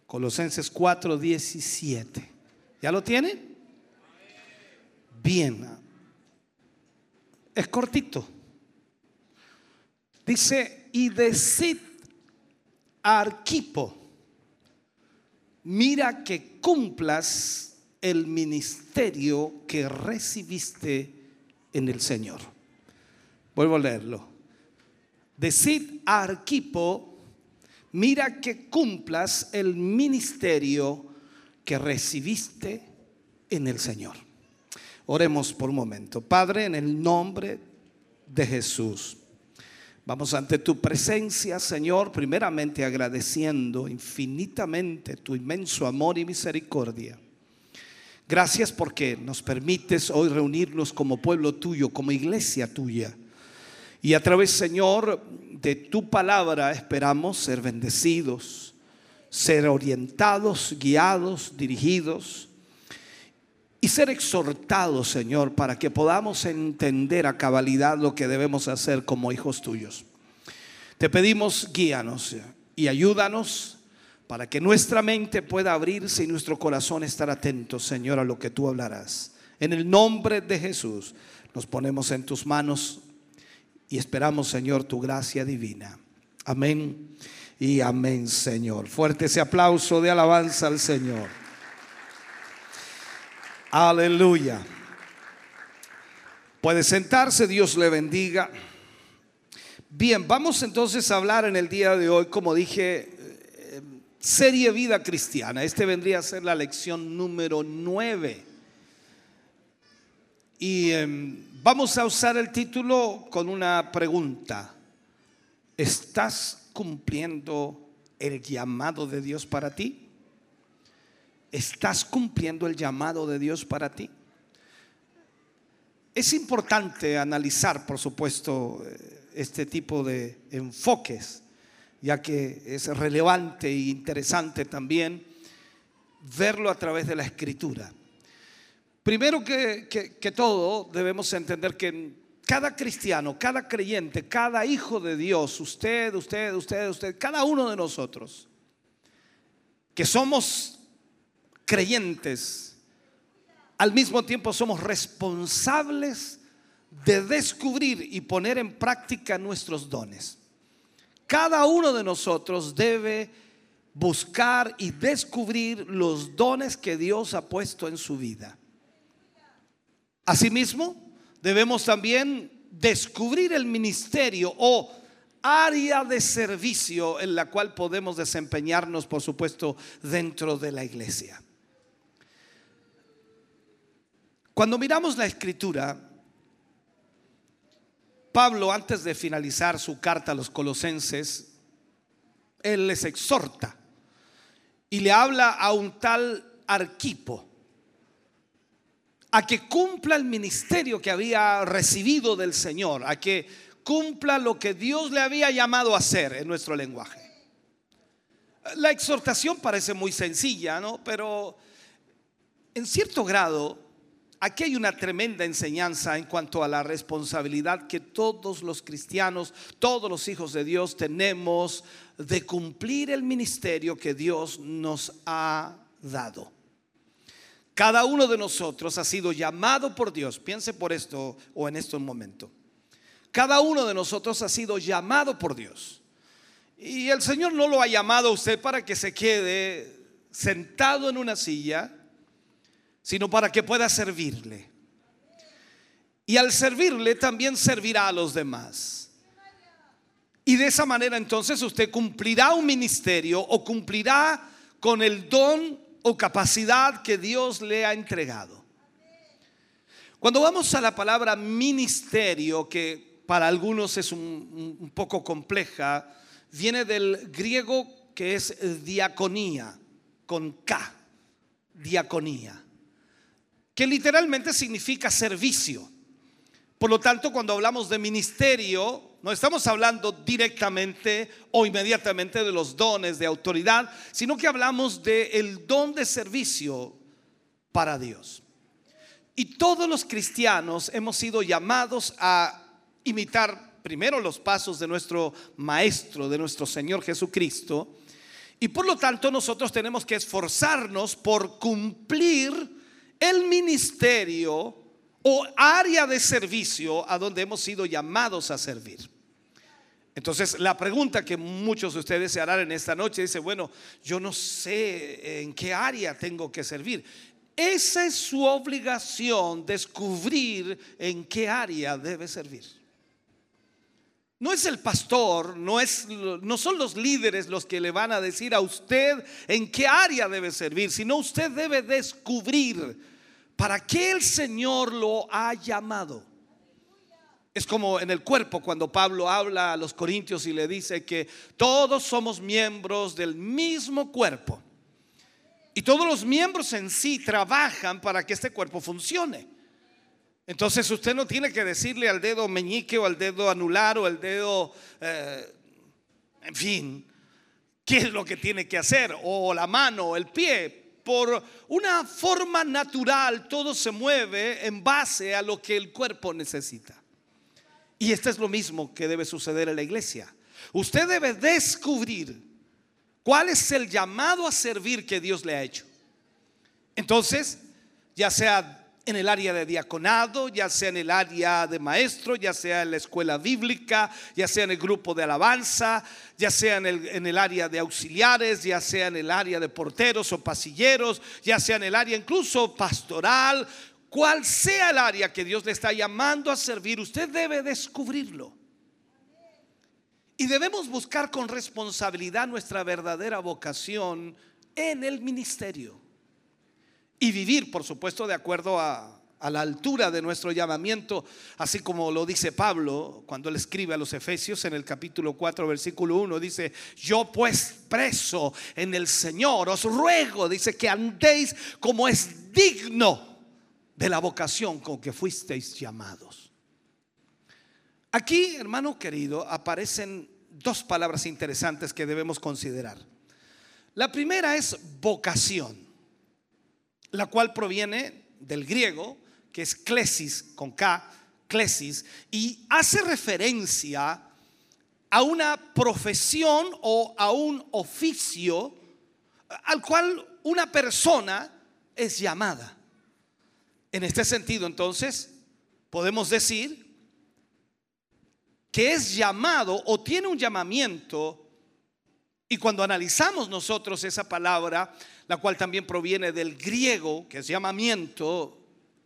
Colosenses 4, 17. ¿Ya lo tiene? Bien. Es cortito. Dice, y decid Arquipo, mira que cumplas el ministerio que recibiste en el Señor. Vuelvo a leerlo. Decid a Arquipo, mira que cumplas el ministerio que recibiste en el Señor. Oremos por un momento. Padre, en el nombre de Jesús. Vamos ante tu presencia, Señor, primeramente agradeciendo infinitamente tu inmenso amor y misericordia. Gracias porque nos permites hoy reunirnos como pueblo tuyo, como iglesia tuya. Y a través, Señor, de tu palabra esperamos ser bendecidos, ser orientados, guiados, dirigidos y ser exhortados, Señor, para que podamos entender a cabalidad lo que debemos hacer como hijos tuyos. Te pedimos, guíanos y ayúdanos para que nuestra mente pueda abrirse y nuestro corazón estar atento, Señor, a lo que tú hablarás. En el nombre de Jesús nos ponemos en tus manos y esperamos, Señor, tu gracia divina. Amén y amén, Señor. Fuerte ese aplauso de alabanza al Señor. Aleluya. Puede sentarse, Dios le bendiga. Bien, vamos entonces a hablar en el día de hoy, como dije, eh, serie vida cristiana. Este vendría a ser la lección número 9. Y em, vamos a usar el título con una pregunta. ¿Estás cumpliendo el llamado de Dios para ti? ¿Estás cumpliendo el llamado de Dios para ti? Es importante analizar, por supuesto, este tipo de enfoques, ya que es relevante e interesante también verlo a través de la escritura. Primero que, que, que todo, debemos entender que cada cristiano, cada creyente, cada hijo de Dios, usted, usted, usted, usted, cada uno de nosotros, que somos creyentes, al mismo tiempo somos responsables de descubrir y poner en práctica nuestros dones. Cada uno de nosotros debe buscar y descubrir los dones que Dios ha puesto en su vida. Asimismo, debemos también descubrir el ministerio o área de servicio en la cual podemos desempeñarnos, por supuesto, dentro de la iglesia. Cuando miramos la escritura, Pablo, antes de finalizar su carta a los colosenses, él les exhorta y le habla a un tal Arquipo a que cumpla el ministerio que había recibido del Señor, a que cumpla lo que Dios le había llamado a hacer en nuestro lenguaje. La exhortación parece muy sencilla, ¿no? Pero en cierto grado Aquí hay una tremenda enseñanza en cuanto a la responsabilidad que todos los cristianos, todos los hijos de Dios tenemos de cumplir el ministerio que Dios nos ha dado. Cada uno de nosotros ha sido llamado por Dios. Piense por esto o en esto un momento. Cada uno de nosotros ha sido llamado por Dios. Y el Señor no lo ha llamado a usted para que se quede sentado en una silla sino para que pueda servirle. Y al servirle también servirá a los demás. Y de esa manera entonces usted cumplirá un ministerio o cumplirá con el don o capacidad que Dios le ha entregado. Cuando vamos a la palabra ministerio, que para algunos es un, poco compleja, viene del griego que es diaconía, con K, diaconía, que literalmente significa servicio. Por lo tanto, cuando hablamos de ministerio, no estamos hablando directamente o inmediatamente de los dones de autoridad, sino que hablamos del don de servicio para Dios. Y todos los cristianos hemos sido llamados a imitar primero los pasos de nuestro Maestro, de nuestro Señor Jesucristo. Y por lo tanto nosotros tenemos que esforzarnos por cumplir el ministerio o área de servicio a donde hemos sido llamados a servir. Entonces, la pregunta que muchos de ustedes se harán en esta noche dice, bueno, yo no sé en qué área tengo que servir. Esa es su obligación, descubrir en qué área debe servir. No es el pastor, no, es, no son los líderes los que le van a decir a usted en qué área debe servir, sino usted debe descubrir para qué el Señor lo ha llamado. Es como en el cuerpo cuando Pablo habla a los corintios y le dice que todos somos miembros del mismo cuerpo. Y todos los miembros en sí trabajan para que este cuerpo funcione. Entonces usted no tiene que decirle al dedo meñique o al dedo anular o al dedo, eh, en fin, qué es lo que tiene que hacer, o la mano o el pie. Por una forma natural todo se mueve en base a lo que el cuerpo necesita. Y esto es lo mismo que debe suceder en la iglesia. Usted debe descubrir cuál es el llamado a servir que Dios le ha hecho. Entonces, ya sea en el área de diaconado, ya sea en el área de maestro, ya sea en la escuela bíblica, ya sea en el grupo de alabanza, ya sea en el, en el área de auxiliares, ya sea en el área de porteros o pasilleros, ya sea en el área incluso pastoral, cual sea el área que Dios le está llamando a servir, usted debe descubrirlo. Y debemos buscar con responsabilidad nuestra verdadera vocación en el ministerio. Y vivir, por supuesto, de acuerdo a, la altura de nuestro llamamiento, así como lo dice Pablo cuando él escribe a los Efesios en el capítulo 4, versículo 1, dice, yo pues preso en el Señor, os ruego, dice, que andéis como es digno de la vocación con que fuisteis llamados. Aquí, hermano querido, aparecen dos palabras interesantes que debemos considerar. La primera es vocación, la cual proviene del griego, que es klesis con K, klesis, y hace referencia a una profesión o a un oficio al cual una persona es llamada. En este sentido, entonces, podemos decir que es llamado o tiene un llamamiento, y cuando analizamos nosotros esa palabra, la cual también proviene del griego, que es llamamiento,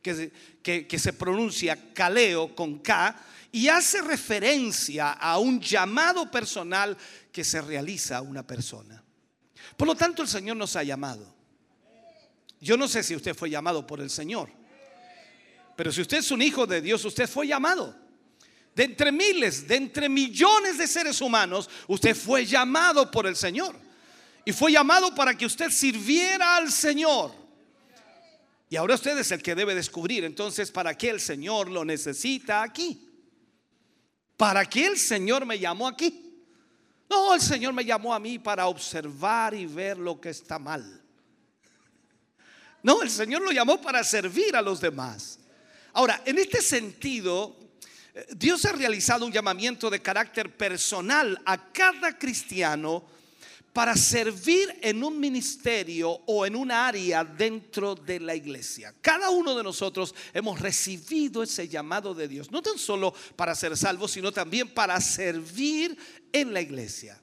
que, que, que se pronuncia caleo con K, y hace referencia a un llamado personal que se realiza a una persona. Por lo tanto, el Señor nos ha llamado. Yo no sé si usted fue llamado por el Señor, pero si usted es un hijo de Dios, usted fue llamado. De entre miles, de entre millones de seres humanos, usted fue llamado por el Señor. Y fue llamado para que usted sirviera al Señor. Y ahora usted es el que debe descubrir entonces para qué el Señor lo necesita aquí. ¿Para qué el Señor me llamó aquí? No, el Señor me llamó a mí para observar y ver lo que está mal. No, el Señor lo llamó para servir a los demás. Ahora, en este sentido, Dios ha realizado un llamamiento de carácter personal a cada cristiano para servir en un ministerio o en un área dentro de la iglesia. Cada uno de nosotros hemos recibido ese llamado de Dios, no tan solo para ser salvos, sino también para servir en la iglesia.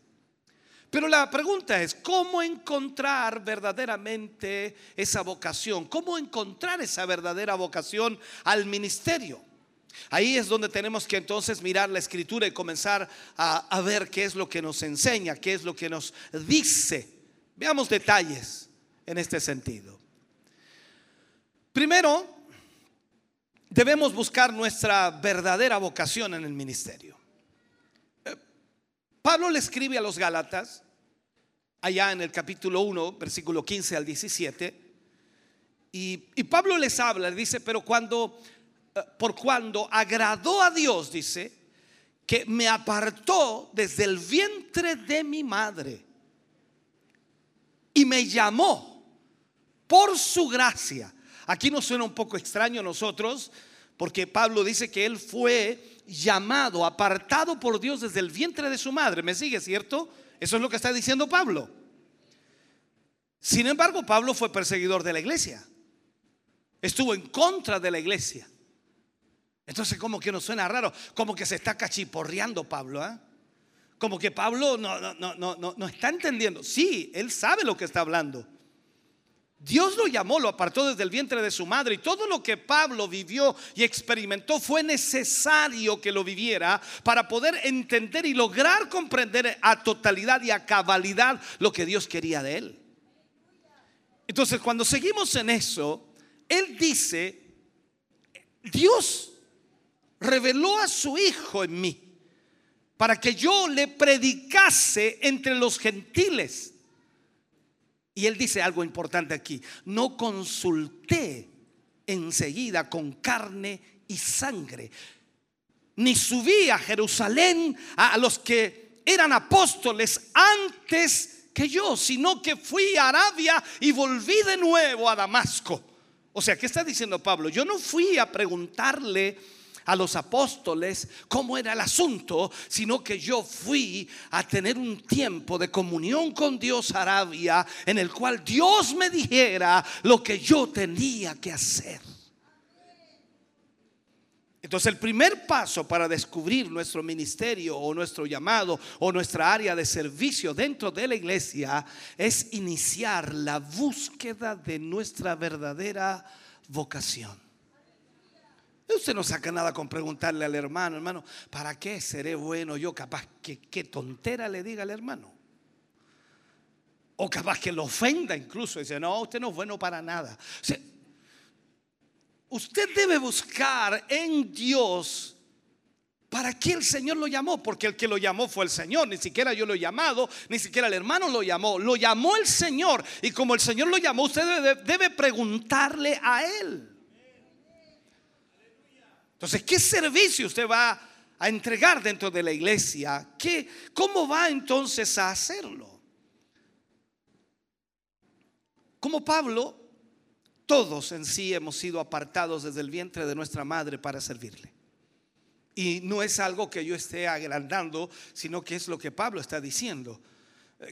Pero la pregunta es, ¿cómo encontrar verdaderamente esa vocación? ¿Cómo encontrar esa verdadera vocación al ministerio? Ahí es donde tenemos que entonces mirar la escritura y comenzar a, ver qué es lo que nos enseña, qué es lo que nos dice. Veamos detalles en este sentido. Primero, debemos buscar nuestra verdadera vocación en el ministerio. Eh, Pablo le escribe a los Gálatas, allá en el capítulo 1, versículo 15 al 17, y, y Pablo les habla, le dice, pero cuando, por cuando agradó a Dios, dice, que me apartó desde el vientre de mi madre y me llamó por su gracia. Aquí nos suena un poco extraño a nosotros, porque Pablo dice que él fue llamado, apartado por Dios desde el vientre de su madre. ¿Me sigue, cierto? Eso es lo que está diciendo Pablo. Sin embargo, Pablo fue perseguidor de la iglesia. Estuvo en contra de la iglesia. Entonces, como que nos suena raro, como que se está cachiporreando Pablo, ¿ah? Como que Pablo no, no, no, no, no está entendiendo. Sí, él sabe lo que está hablando. Dios lo llamó, lo apartó desde el vientre de su madre y todo lo que Pablo vivió y experimentó fue necesario que lo viviera para poder entender y lograr comprender a totalidad y a cabalidad lo que Dios quería de él. Entonces, cuando seguimos en eso, él dice, Dios reveló a su Hijo en mí para que yo le predicase entre los gentiles. Y él dice algo importante aquí, no consulté enseguida con carne y sangre, ni subí a Jerusalén a los que eran apóstoles antes que yo, sino que fui a Arabia y volví de nuevo a Damasco. O sea, ¿qué está diciendo Pablo? Yo no fui a preguntarle a los apóstoles cómo era el asunto, sino que yo fui a tener un tiempo de comunión con Dios Arabia en el cual Dios me dijera lo que yo tenía que hacer. Entonces el primer paso para descubrir nuestro ministerio o nuestro llamado o nuestra área de servicio dentro de la iglesia es iniciar la búsqueda de nuestra verdadera vocación. Usted no saca nada con preguntarle al hermano, hermano, ¿para qué seré bueno yo? Capaz que qué tontera le diga al hermano. O capaz que lo ofenda incluso. Dice, no, usted no es bueno para nada. Usted debe buscar en Dios para qué el Señor lo llamó. Porque el que lo llamó fue el Señor. Ni siquiera yo lo he llamado, ni siquiera el hermano lo llamó. Lo llamó el Señor. Y como el Señor lo llamó, usted debe preguntarle a Él. Entonces, ¿qué servicio usted va a entregar dentro de la iglesia? ¿Qué, ¿Cómo va entonces a hacerlo? Como Pablo, todos en sí hemos sido apartados desde el vientre de nuestra madre para servirle. Y no es algo que yo esté agrandando, sino que es lo que Pablo está diciendo.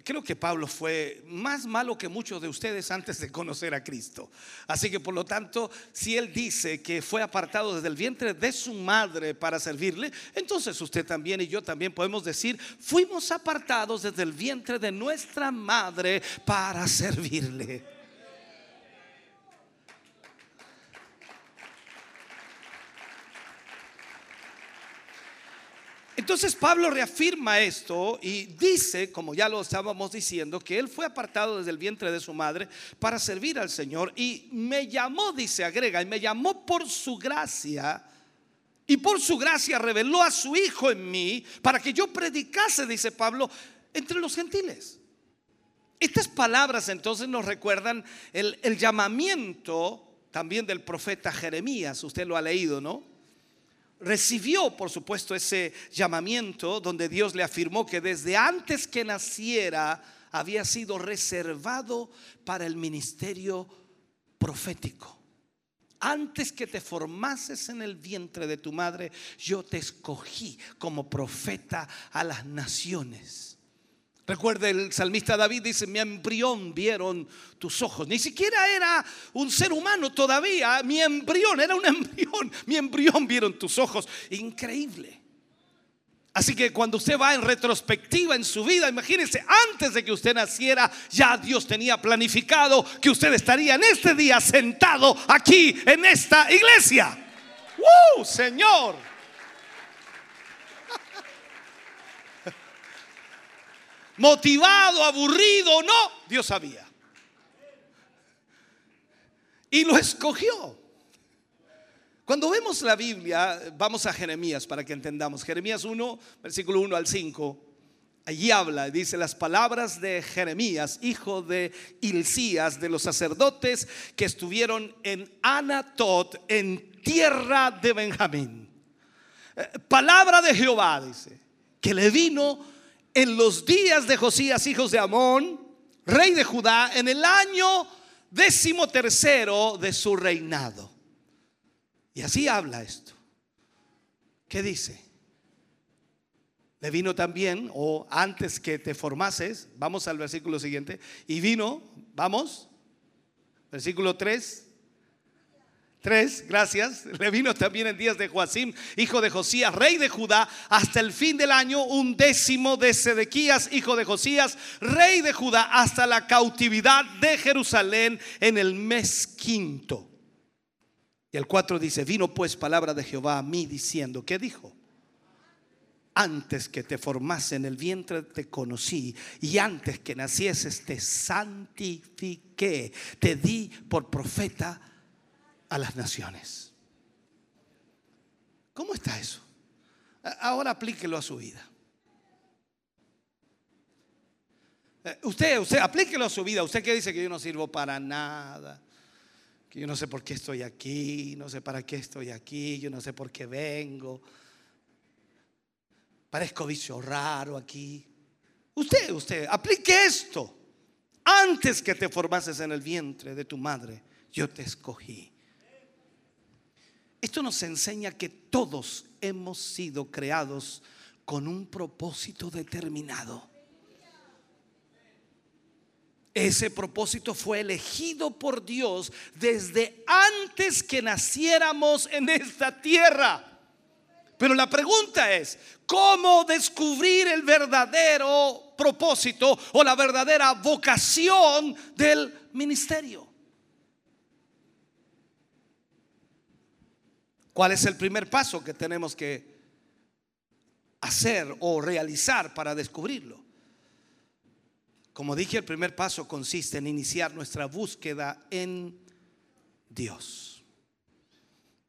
Creo que Pablo fue más malo que muchos de ustedes antes de conocer a Cristo. Así que por lo tanto, si él dice que fue apartado desde el vientre de su madre para servirle, entonces usted también y yo también podemos decir, fuimos apartados desde el vientre de nuestra madre para servirle. Entonces Pablo reafirma esto y dice, como ya lo estábamos diciendo, que él fue apartado desde el vientre de su madre para servir al Señor y me llamó, dice, agrega, y me llamó por su gracia y por su gracia reveló a su Hijo en mí para que yo predicase, dice Pablo, entre los gentiles. Estas palabras entonces nos recuerdan el, el llamamiento también del profeta Jeremías, usted lo ha leído, ¿no? Recibió, por supuesto, ese llamamiento donde Dios le afirmó que desde antes que naciera había sido reservado para el ministerio profético. Antes que te formases en el vientre de tu madre, yo te escogí como profeta a las naciones. Recuerde el salmista David dice, mi embrión vieron tus ojos. Ni siquiera era un ser humano todavía, mi embrión era un embrión, mi embrión vieron tus ojos. Increíble. Así que cuando usted va en retrospectiva en su vida, imagínese, antes de que usted naciera, ya Dios tenía planificado que usted estaría en este día sentado aquí en esta iglesia. ¡Wow, Señor! Motivado, aburrido, no, Dios sabía. Y lo escogió. Cuando vemos la Biblia, vamos a Jeremías para que entendamos. Jeremías 1, versículo 1 al 5. Allí habla, dice las palabras de Jeremías, hijo de Hilcías, de los sacerdotes que estuvieron en Anatot, en tierra de Benjamín. Eh, Palabra de Jehová, dice, que le vino en los días de Josías, hijos de Amón, rey de Judá, en el año décimo tercero de su reinado. Y así habla esto. ¿Qué dice? Le vino también, o antes que te formases, vamos al versículo siguiente, y vino, vamos, versículo 3. 3, gracias. Le vino también en días de Joacim, hijo de Josías, rey de Judá, hasta el fin del año, un décimo de Sedequías, hijo de Josías, rey de Judá, hasta la cautividad de Jerusalén en el mes quinto. Y el 4 dice, vino pues palabra de Jehová a mí diciendo, ¿qué dijo? Antes que te formase en el vientre te conocí y antes que nacieses te santifiqué, te di por profeta a las naciones. ¿Cómo está eso? Ahora aplíquelo a su vida. Eh, Usted, usted, aplíquelo a su vida. Usted que dice que yo no sirvo para nada, que yo no sé por qué estoy aquí, no sé para qué estoy aquí, yo no sé por qué vengo. Parezco bicho raro aquí. Usted, usted, aplique esto. Antes que te formases en el vientre de tu madre, yo te escogí. Esto nos enseña que todos hemos sido creados con un propósito determinado. Ese propósito fue elegido por Dios desde antes que naciéramos en esta tierra. Pero la pregunta es, ¿cómo descubrir el verdadero propósito o la verdadera vocación del ministerio? ¿Cuál es el primer paso que tenemos que hacer o realizar para descubrirlo? Como dije, el primer paso consiste en iniciar nuestra búsqueda en Dios.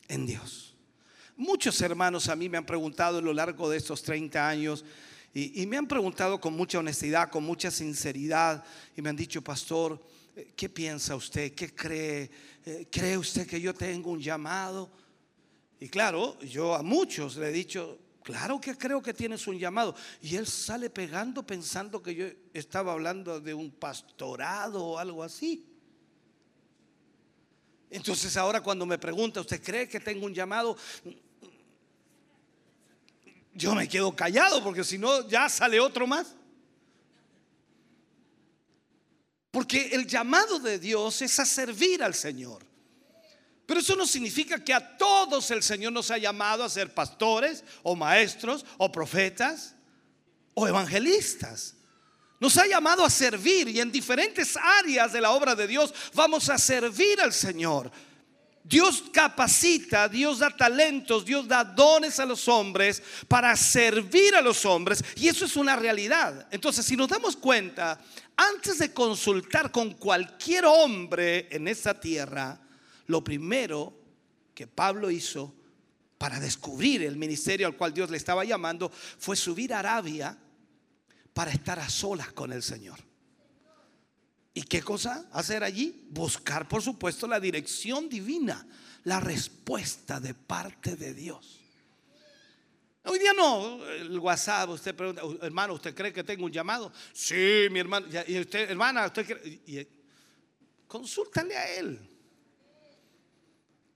En Dios. Muchos hermanos a mí me han preguntado a lo largo de estos 30 años y, y me han preguntado con mucha honestidad, con mucha sinceridad y me han dicho, pastor, eh, ¿qué piensa usted? ¿Qué cree? Eh, ¿Cree usted que yo tengo un llamado? Y claro, yo a muchos le he dicho, claro que creo que tienes un llamado. Y él sale pegando pensando que yo estaba hablando de un pastorado o algo así. Entonces ahora cuando me pregunta, ¿usted cree que tengo un llamado? Yo me quedo callado porque si no ya sale otro más. Porque el llamado de Dios es a servir al Señor. Pero eso no significa que a todos el Señor nos ha llamado a ser pastores o maestros o profetas o evangelistas. Nos ha llamado a servir y en diferentes áreas de la obra de Dios vamos a servir al Señor. Dios capacita, Dios da talentos, Dios da dones a los hombres para servir a los hombres y eso es una realidad. Entonces, si nos damos cuenta, antes de consultar con cualquier hombre en esta tierra, lo primero que Pablo hizo para descubrir el ministerio al cual Dios le estaba llamando fue subir a Arabia para estar a solas con el Señor. ¿Y qué cosa hacer allí? Buscar, por supuesto, la dirección divina, la respuesta de parte de Dios. Hoy día no, el WhatsApp, usted pregunta, hermano, ¿usted cree que tengo un llamado? Sí, mi hermano. Y usted, hermana, ¿usted cree? Y- consúltale a él.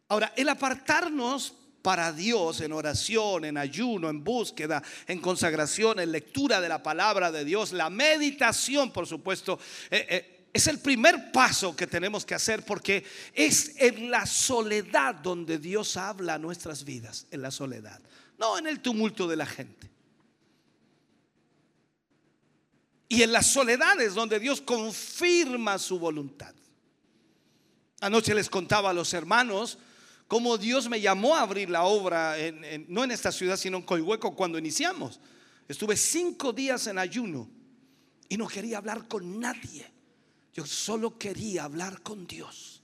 Ahora, el apartarnos para Dios en oración, en ayuno, en búsqueda, en consagración, en lectura de la palabra de Dios, la meditación, por supuesto, eh, eh, es el primer paso que tenemos que hacer porque es en la soledad donde Dios habla a nuestras vidas, en la soledad, no en el tumulto de la gente. Y en las soledades donde Dios confirma su voluntad. Anoche les contaba a los hermanos cómo Dios me llamó a abrir la obra, no en esta ciudad, sino en Coihueco cuando iniciamos. Estuve cinco días en ayuno y no quería hablar con nadie. Yo solo quería hablar con Dios.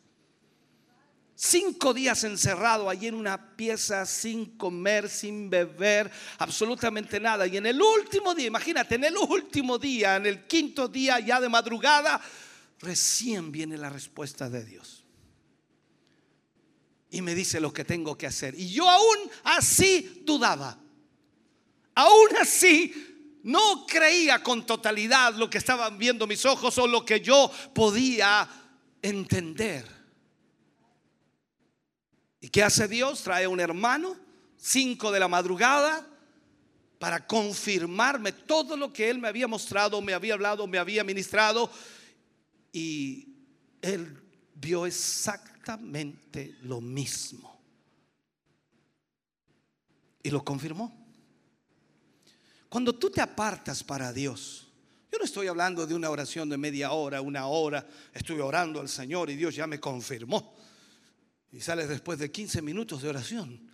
Cinco días encerrado allí en una pieza sin comer, sin beber, absolutamente nada. Y en el último día, imagínate, en el último día, en el quinto día ya de madrugada, recién viene la respuesta de Dios. Y me dice lo que tengo que hacer. Y yo aún así dudaba. Aún así no creía con totalidad lo que estaban viendo mis ojos o lo que yo podía entender. ¿Y qué hace Dios? Trae un hermano, cinco de la madrugada, para confirmarme todo lo que Él me había mostrado, me había hablado, me había ministrado. Y Él vio exactamente lo mismo. Y lo confirmó. Cuando tú te apartas para Dios, yo no estoy hablando de una oración de media hora, una hora, estuve orando al Señor y Dios ya me confirmó. Y sales después de 15 minutos de oración.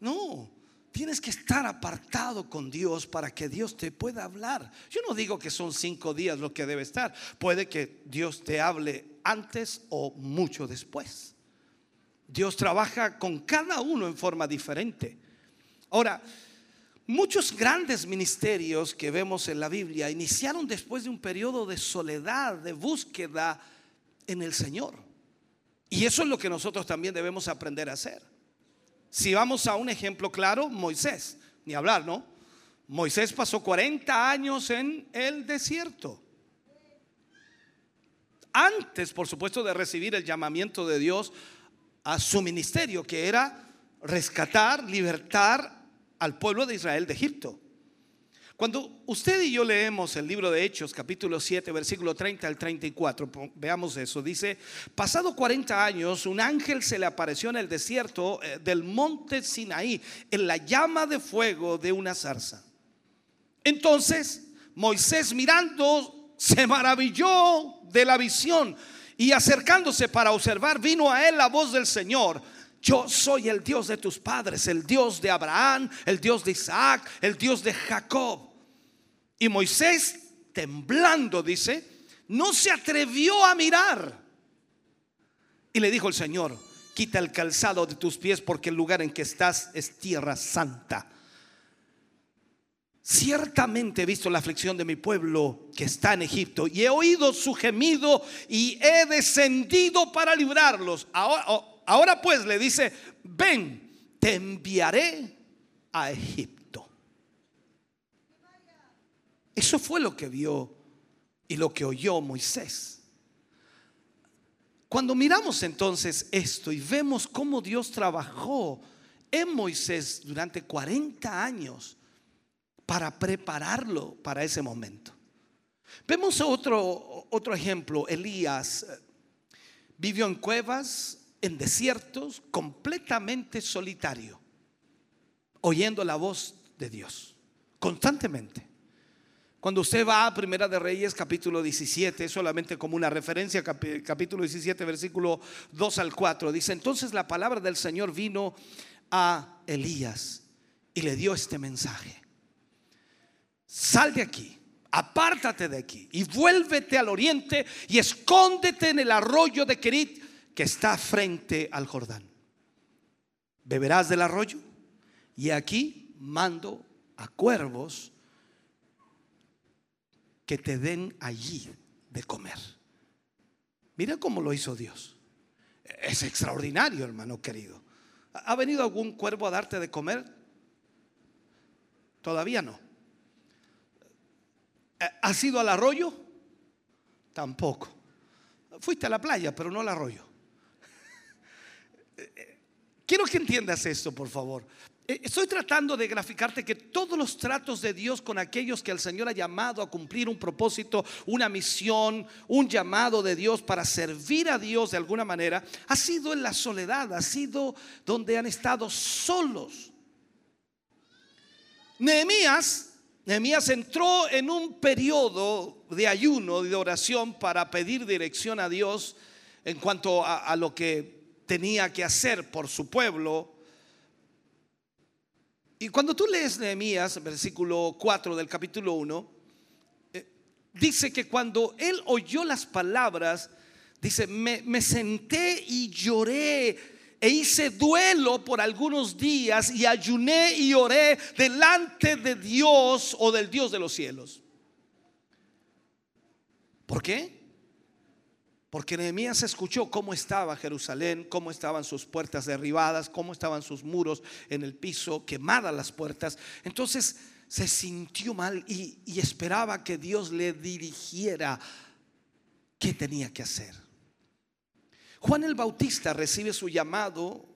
No, tienes que estar apartado con Dios para que Dios te pueda hablar. Yo no digo que son cinco días lo que debe estar. Puede que Dios te hable antes o mucho después. Dios trabaja con cada uno en forma diferente. Ahora, muchos grandes ministerios que vemos en la Biblia iniciaron después de un periodo de soledad, de búsqueda en el Señor. Y eso es lo que nosotros también debemos aprender a hacer. Si vamos a un ejemplo claro, Moisés, ni hablar, ¿no? Moisés pasó 40 años en el desierto. Antes, por supuesto, de recibir el llamamiento de Dios a su ministerio, que era rescatar, libertar al pueblo de Israel de Egipto. Cuando usted y yo leemos el libro de Hechos, capítulo 7, versículo 30 al 34, po- veamos eso, dice, pasado 40 años, un ángel se le apareció en el desierto eh, del monte Sinaí, en la llama de fuego de una zarza. Entonces, Moisés mirando, se maravilló de la visión y acercándose para observar, vino a él la voz del Señor. Yo soy el Dios de tus padres, el Dios de Abraham, el Dios de Isaac, el Dios de Jacob. Y Moisés, temblando, dice, no se atrevió a mirar. Y le dijo el Señor, quita el calzado de tus pies porque el lugar en que estás es tierra santa. Ciertamente he visto la aflicción de mi pueblo que está en Egipto y he oído su gemido y he descendido para librarlos. Ahora, ahora pues le dice, ven, te enviaré a Egipto. Eso fue lo que vio y lo que oyó Moisés. Cuando miramos entonces esto y vemos cómo Dios trabajó en Moisés durante 40 años para prepararlo para ese momento. Vemos otro, otro ejemplo, Elías eh, vivió en cuevas, en desiertos, completamente solitario, oyendo la voz de Dios, constantemente. Cuando usted va a Primera de Reyes capítulo 17, solamente como una referencia, capítulo 17, versículo 2 al 4, dice, entonces la palabra del Señor vino a Elías y le dio este mensaje. Sal de aquí, apártate de aquí y vuélvete al oriente y escóndete en el arroyo de Kerit que está frente al Jordán. Beberás del arroyo y aquí mando a cuervos que te den allí de comer. Mira cómo lo hizo Dios. Es extraordinario, hermano querido. ¿Ha venido algún cuervo a darte de comer? Todavía no. ¿Has ido al arroyo? Tampoco. Fuiste a la playa, pero no al arroyo. Quiero que entiendas esto, por favor. Eh, Estoy tratando de graficarte que todos los tratos de Dios con aquellos que el Señor ha llamado a cumplir un propósito, una misión, un llamado de Dios para servir a Dios de alguna manera, ha sido en la soledad, ha sido donde han estado solos. Nehemías, Nehemías entró en un periodo de ayuno, de oración para pedir dirección a Dios en cuanto a, a lo que tenía que hacer por su pueblo. Y cuando tú lees Nehemías, versículo 4 del capítulo 1, eh, dice que cuando él oyó las palabras, dice, me, me senté y lloré e hice duelo por algunos días y ayuné y oré delante de Dios o del Dios de los cielos. ¿Por qué? Porque Nehemías escuchó cómo estaba Jerusalén, cómo estaban sus puertas derribadas, cómo estaban sus muros en el piso, quemadas las puertas. Entonces se sintió mal y, y esperaba que Dios le dirigiera qué tenía que hacer. Juan el Bautista recibe su llamado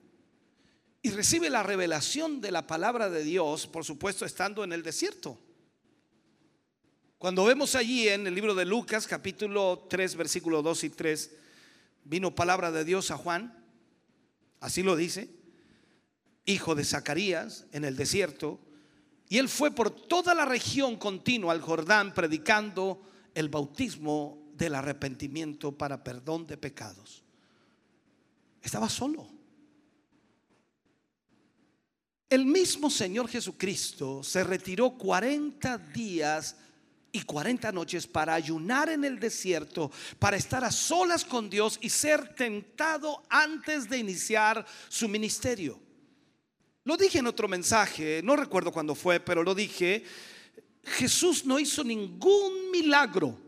y recibe la revelación de la palabra de Dios, por supuesto, estando en el desierto. Cuando vemos allí en el libro de Lucas, capítulo 3, versículo 2 y 3, vino palabra de Dios a Juan, así lo dice, hijo de Zacarías, en el desierto, y él fue por toda la región continua al Jordán predicando el bautismo del arrepentimiento para perdón de pecados. Estaba solo. El mismo Señor Jesucristo se retiró 40 días y 40 noches para ayunar en el desierto, para estar a solas con Dios y ser tentado antes de iniciar su ministerio. Lo dije en otro mensaje, no recuerdo cuándo fue, pero lo dije. Jesús no hizo ningún milagro,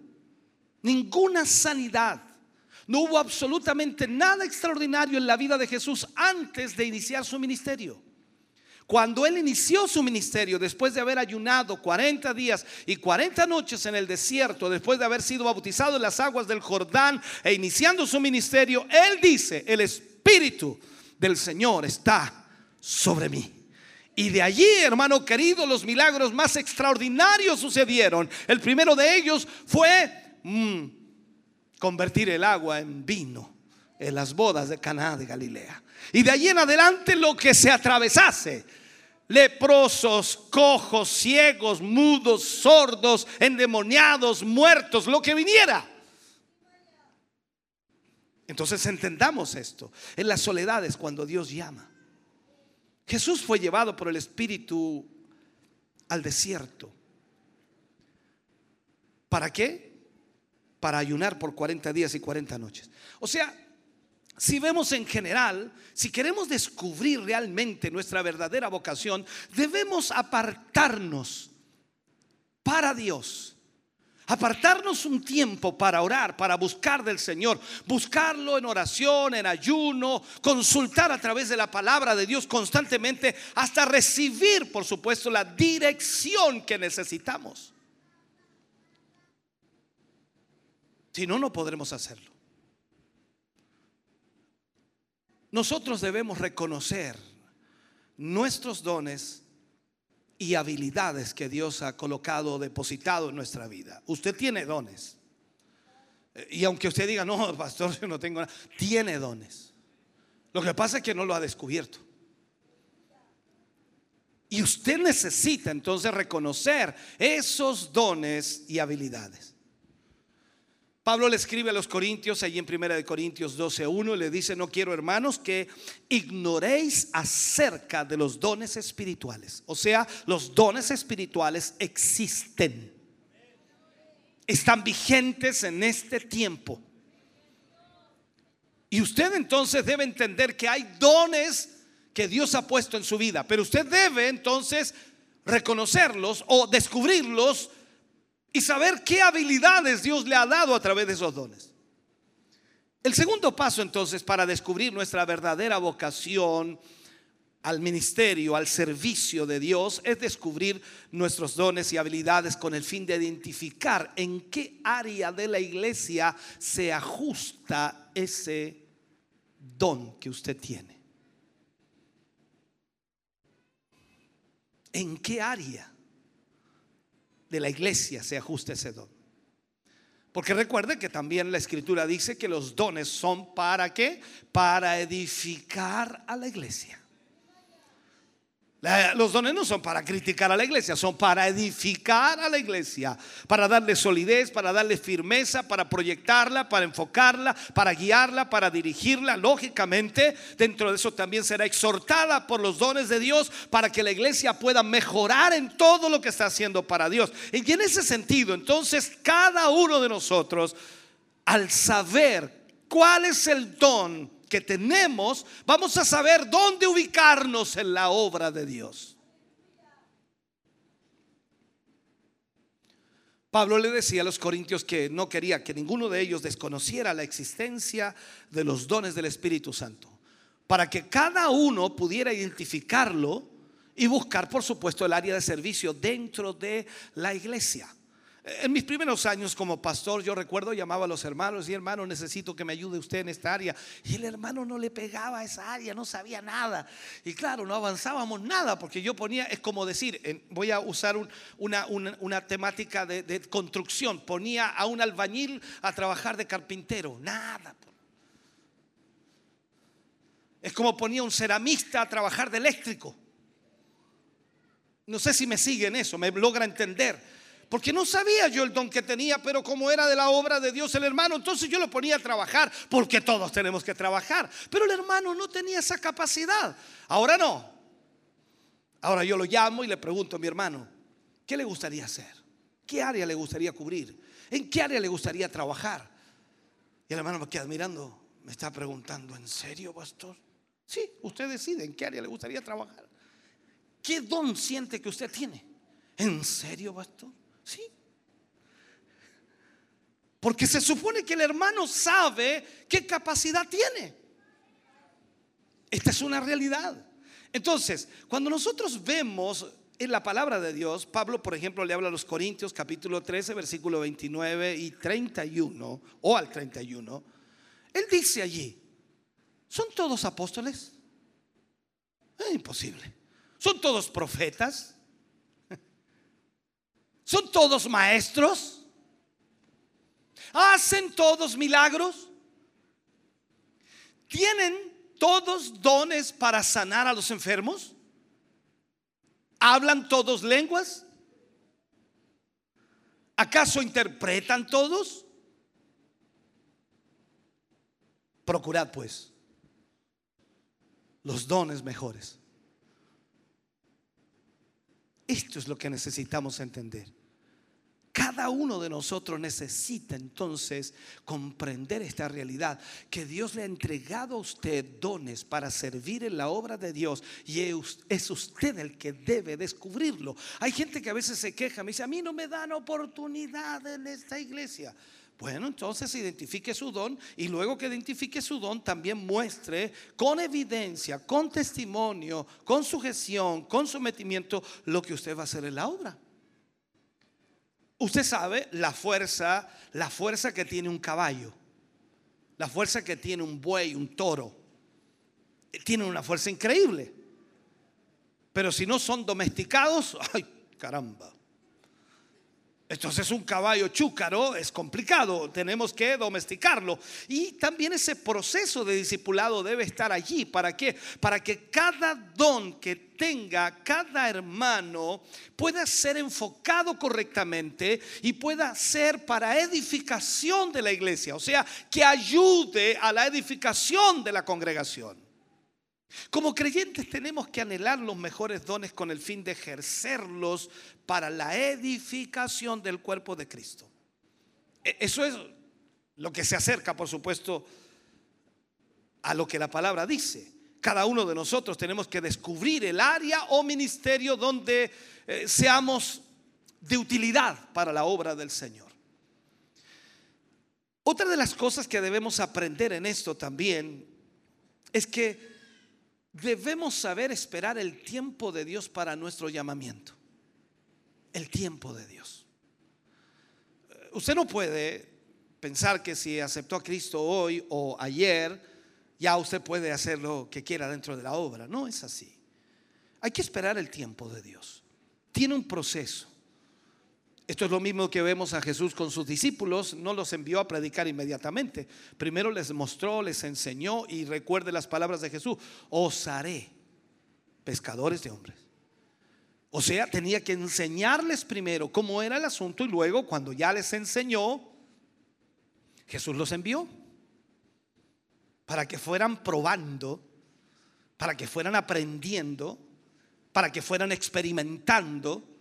ninguna sanidad. No hubo absolutamente nada extraordinario en la vida de Jesús antes de iniciar su ministerio. Cuando él inició su ministerio, después de haber ayunado 40 días y 40 noches en el desierto, después de haber sido bautizado en las aguas del Jordán e iniciando su ministerio, él dice, el Espíritu del Señor está sobre mí. Y de allí, hermano querido, los milagros más extraordinarios sucedieron. El primero de ellos fue mm, convertir el agua en vino en las bodas de Caná de Galilea. Y de allí en adelante lo que se atravesase, leprosos, cojos, ciegos, mudos, sordos, endemoniados, muertos, lo que viniera. Entonces entendamos esto. En las soledades cuando Dios llama. Jesús fue llevado por el Espíritu al desierto. ¿Para qué? Para ayunar por 40 días y 40 noches. O sea, si vemos en general, si queremos descubrir realmente nuestra verdadera vocación, debemos apartarnos para Dios. Apartarnos un tiempo para orar, para buscar del Señor, buscarlo en oración, en ayuno, consultar a través de la palabra de Dios constantemente, hasta recibir, por supuesto, la dirección que necesitamos. Si no, no podremos hacerlo. Nosotros debemos reconocer nuestros dones y habilidades que Dios ha colocado, depositado en nuestra vida. Usted tiene dones. Y aunque usted diga, no, pastor, yo no tengo nada, tiene dones. Lo que pasa es que no lo ha descubierto. Y usted necesita entonces reconocer esos dones y habilidades. Pablo le escribe a los Corintios, allí en 1 Corintios 12.1, le dice, no quiero hermanos que ignoréis acerca de los dones espirituales. O sea, los dones espirituales existen. Están vigentes en este tiempo. Y usted entonces debe entender que hay dones que Dios ha puesto en su vida, pero usted debe entonces reconocerlos o descubrirlos y saber qué habilidades Dios le ha dado a través de esos dones. El segundo paso entonces para descubrir nuestra verdadera vocación al ministerio, al servicio de Dios, es descubrir nuestros dones y habilidades con el fin de identificar en qué área de la iglesia se ajusta ese don que usted tiene. ¿En qué área? De la iglesia se ajusta ese don. Porque recuerde que también la escritura dice que los dones son para qué? Para edificar a la iglesia. Los dones no son para criticar a la iglesia, son para edificar a la iglesia, para darle solidez, para darle firmeza, para proyectarla, para enfocarla, para guiarla, para dirigirla. Lógicamente, dentro de eso también será exhortada por los dones de Dios para que la iglesia pueda mejorar en todo lo que está haciendo para Dios. Y en ese sentido, entonces, cada uno de nosotros, al saber cuál es el don que tenemos, vamos a saber dónde ubicarnos en la obra de Dios. Pablo le decía a los corintios que no quería que ninguno de ellos desconociera la existencia de los dones del Espíritu Santo, para que cada uno pudiera identificarlo y buscar, por supuesto, el área de servicio dentro de la iglesia. En mis primeros años como pastor, yo recuerdo llamaba a los hermanos y hermano, necesito que me ayude usted en esta área. Y el hermano no le pegaba a esa área, no sabía nada. Y claro, no avanzábamos nada porque yo ponía, es como decir, voy a usar un- una, una- una temática de, de construcción, ponía a un albañil a trabajar de carpintero, nada. Es como ponía un ceramista a trabajar de eléctrico. No sé si me siguen eso, me logra entender. Porque no sabía yo el don que tenía, pero como era de la obra de Dios el hermano, entonces yo lo ponía a trabajar, porque todos tenemos que trabajar. Pero el hermano no tenía esa capacidad. Ahora no. Ahora yo lo llamo y le pregunto a mi hermano, ¿qué le gustaría hacer? ¿Qué área le gustaría cubrir? ¿En qué área le gustaría trabajar? Y el hermano me queda mirando, me está preguntando, ¿en serio, pastor? Sí, usted decide en qué área le gustaría trabajar. ¿Qué don siente que usted tiene? ¿En serio, pastor? Sí. Porque se supone que el hermano sabe qué capacidad tiene. Esta es una realidad. Entonces, cuando nosotros vemos en la palabra de Dios, Pablo, por ejemplo, le habla a los Corintios capítulo 13, versículo 29 y 31, o al 31, él dice allí, ¿son todos apóstoles? Es imposible. ¿Son todos profetas? ¿Son todos maestros? ¿Hacen todos milagros? ¿Tienen todos dones para sanar a los enfermos? ¿Hablan todos lenguas? ¿Acaso interpretan todos? Procurad pues los dones mejores. Esto es lo que necesitamos entender. Cada uno de nosotros necesita entonces comprender esta realidad, que Dios le ha entregado a usted dones para servir en la obra de Dios y es usted el que debe descubrirlo. Hay gente que a veces se queja, me dice, a mí no me dan oportunidad en esta iglesia. Bueno, entonces identifique su don y luego que identifique su don también muestre con evidencia, con testimonio, con sujeción, con sometimiento lo que usted va a hacer en la obra. Usted sabe la fuerza, la fuerza que tiene un caballo, la fuerza que tiene un buey, un toro. Tienen una fuerza increíble. Pero si no son domesticados, ay, caramba. Entonces un caballo chúcaro es complicado, tenemos que domesticarlo. Y también ese proceso de discipulado debe estar allí. ¿Para qué? Para que cada don que tenga cada hermano pueda ser enfocado correctamente y pueda ser para edificación de la iglesia. O sea, que ayude a la edificación de la congregación. Como creyentes tenemos que anhelar los mejores dones con el fin de ejercerlos para la edificación del cuerpo de Cristo. E- Eso es lo que se acerca, por supuesto, a lo que la palabra dice. Cada uno de nosotros tenemos que descubrir el área o ministerio donde eh, seamos de utilidad para la obra del Señor. Otra de las cosas que debemos aprender en esto también es que debemos saber esperar el tiempo de Dios para nuestro llamamiento. El tiempo de Dios. Eh, Usted no puede pensar que si aceptó a Cristo hoy o ayer, ya usted puede hacer lo que quiera dentro de la obra. No es así. Hay que esperar el tiempo de Dios. Tiene un proceso. Esto es lo mismo que vemos a Jesús con sus discípulos. No los envió a predicar inmediatamente. Primero les mostró, les enseñó y recuerde las palabras de Jesús. Os haré pescadores de hombres. O sea, tenía que enseñarles primero cómo era el asunto y luego cuando ya les enseñó, Jesús los envió para que fueran probando, para que fueran aprendiendo, para que fueran experimentando.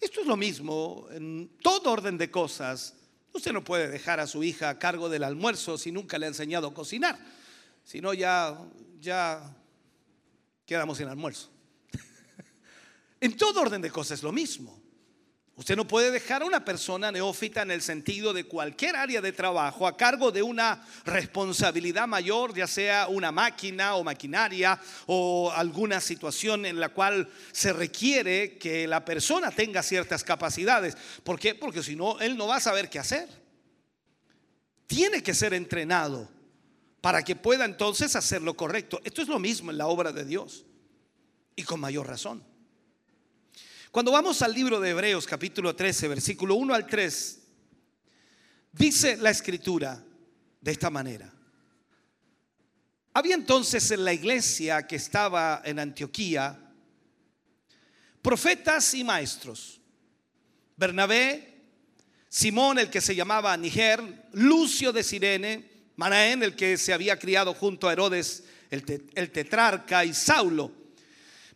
Esto es lo mismo en todo orden de cosas. Usted no puede dejar a su hija a cargo del almuerzo si nunca le ha enseñado a cocinar. Si no, ya, ya quedamos sin almuerzo. en todo orden de cosas es lo mismo. Usted no puede dejar a una persona neófita en el sentido de cualquier área de trabajo a cargo de una responsabilidad mayor, ya sea una máquina o maquinaria o alguna situación en la cual se requiere que la persona tenga ciertas capacidades. ¿Por qué? Porque si no, él no va a saber qué hacer. Tiene que ser entrenado para que pueda entonces hacer lo correcto. Esto es lo mismo en la obra de Dios y con mayor razón. Cuando vamos al libro de Hebreos capítulo 13, versículo 1 al 3, dice la escritura de esta manera. Había entonces en la iglesia que estaba en Antioquía profetas y maestros. Bernabé, Simón el que se llamaba Niger, Lucio de Sirene, Manaén el que se había criado junto a Herodes el, el tetrarca y Saulo.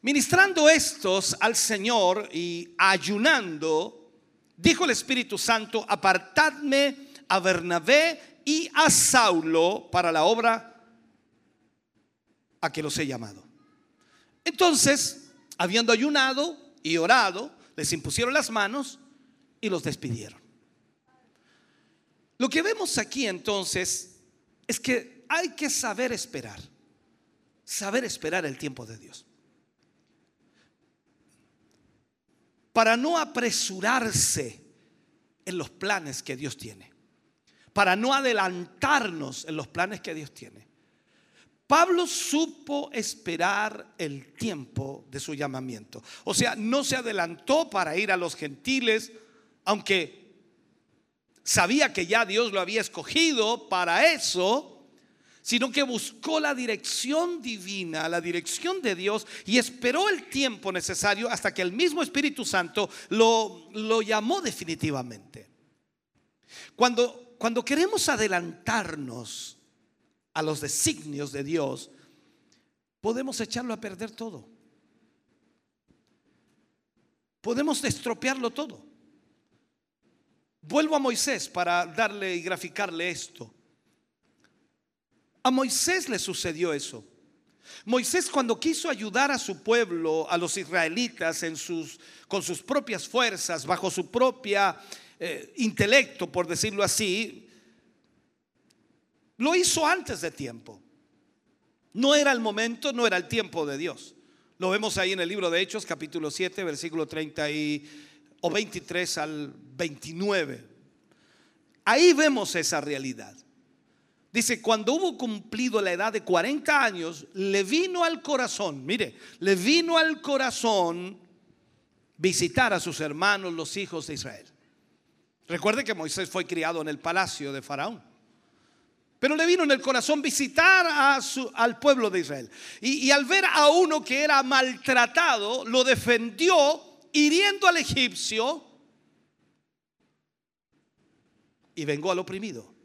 Ministrando estos al Señor y ayunando, dijo el Espíritu Santo, apartadme a Bernabé y a Saulo para la obra a que los he llamado. Entonces, habiendo ayunado y orado, les impusieron las manos y los despidieron. Lo que vemos aquí entonces es que hay que saber esperar, saber esperar el tiempo de Dios. Para no apresurarse en los planes que Dios tiene, para no adelantarnos en los planes que Dios tiene. Pablo supo esperar el tiempo de su llamamiento. O sea, no se adelantó para ir a los gentiles, aunque sabía que ya Dios lo había escogido para eso, sino que buscó la dirección divina, la dirección de Dios y esperó el tiempo necesario hasta que el mismo Espíritu Santo lo, lo llamó definitivamente. Cuando, cuando queremos adelantarnos a los designios de Dios, podemos echarlo a perder todo. Podemos estropearlo todo. Vuelvo a Moisés para darle y graficarle esto. A Moisés le sucedió eso. Moisés cuando quiso ayudar a su pueblo, a los israelitas, con sus propias fuerzas, bajo su propia eh, intelecto, por decirlo así, lo hizo antes de tiempo. No era el momento, no era el tiempo de Dios. Lo vemos ahí en el libro de Hechos, capítulo 7, versículo 30 y, o 23 al 29. Ahí vemos esa realidad. Dice, cuando hubo cumplido la edad de 40 años, le vino al corazón, mire, le vino al corazón visitar a sus hermanos, los hijos de Israel. Recuerde que Moisés fue criado en el palacio de Faraón. Pero le vino en el corazón visitar a su- al pueblo de Israel. Y, y al ver a uno que era maltratado, lo defendió hiriendo al egipcio y vengó al oprimido.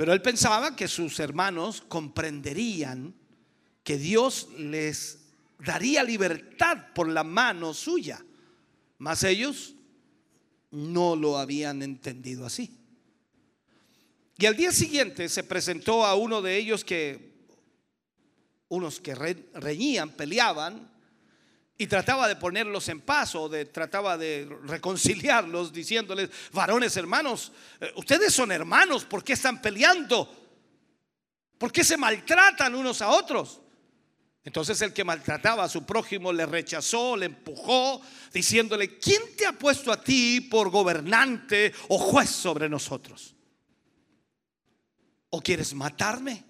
Pero él pensaba que sus hermanos comprenderían que Dios les daría libertad por la mano suya. Mas ellos no lo habían entendido así. Y al día siguiente se presentó a uno de ellos que, unos que re- reñían, peleaban, y trataba de ponerlos en paz o de, trataba de reconciliarlos diciéndoles, varones hermanos, eh, ustedes son hermanos, ¿por qué están peleando? ¿Por qué se maltratan unos a otros? Entonces el que maltrataba a su prójimo le rechazó, le empujó, diciéndole, ¿quién te ha puesto a ti por gobernante o juez sobre nosotros? ¿O quieres matarme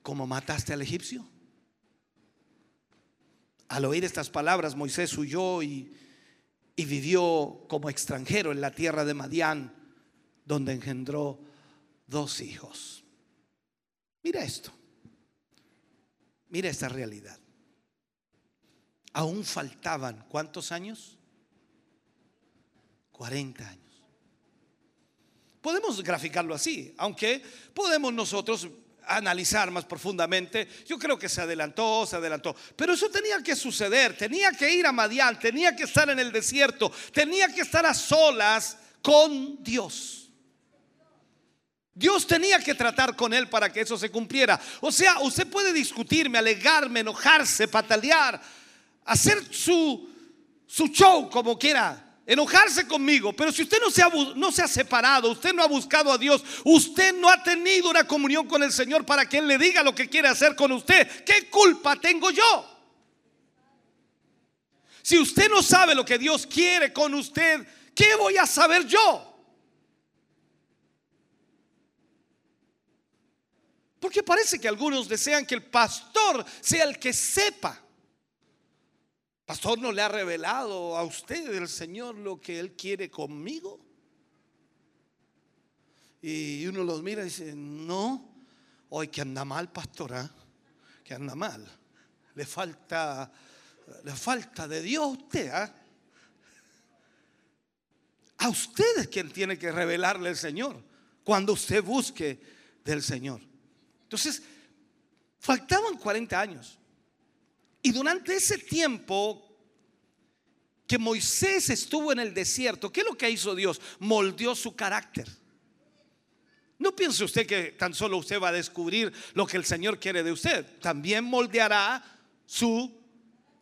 como mataste al egipcio? Al oír estas palabras, Moisés huyó y, y vivió como extranjero en la tierra de Madián, donde engendró dos hijos. Mira esto. Mira esta realidad. aún faltaban, ¿cuántos años? 40 años. Podemos graficarlo así, aunque podemos nosotros analizar más profundamente. Yo creo que se adelantó, se adelantó. Pero eso tenía que suceder, tenía que ir a Madián, tenía que estar en el desierto, tenía que estar a solas con Dios. Dios tenía que tratar con él para que eso se cumpliera. O sea, usted puede discutirme, alegarme, enojarse, patalear, hacer su, su show como quiera, enojarse conmigo, pero si usted no se, ha, no se ha separado, usted no ha buscado a Dios, usted no ha tenido una comunión con el Señor para que Él le diga lo que quiere hacer con usted, ¿qué culpa tengo yo? Si usted no sabe lo que Dios quiere con usted, ¿qué voy a saber yo? Porque parece que algunos desean que el pastor sea el que sepa. Pastor no le ha revelado a usted el Señor lo que Él quiere conmigo. Y uno los mira y dice, no, hoy que anda mal, pastor, ¿ah? que anda mal. Le falta, le falta de Dios a usted. ¿ah? A usted es quien tiene que revelarle el Señor cuando usted busque del Señor. Entonces, faltaban 40 años. Y durante ese tiempo que Moisés estuvo en el desierto, ¿qué es lo que hizo Dios? Moldeó su carácter. No piense usted que tan solo usted va a descubrir lo que el Señor quiere de usted. También moldeará su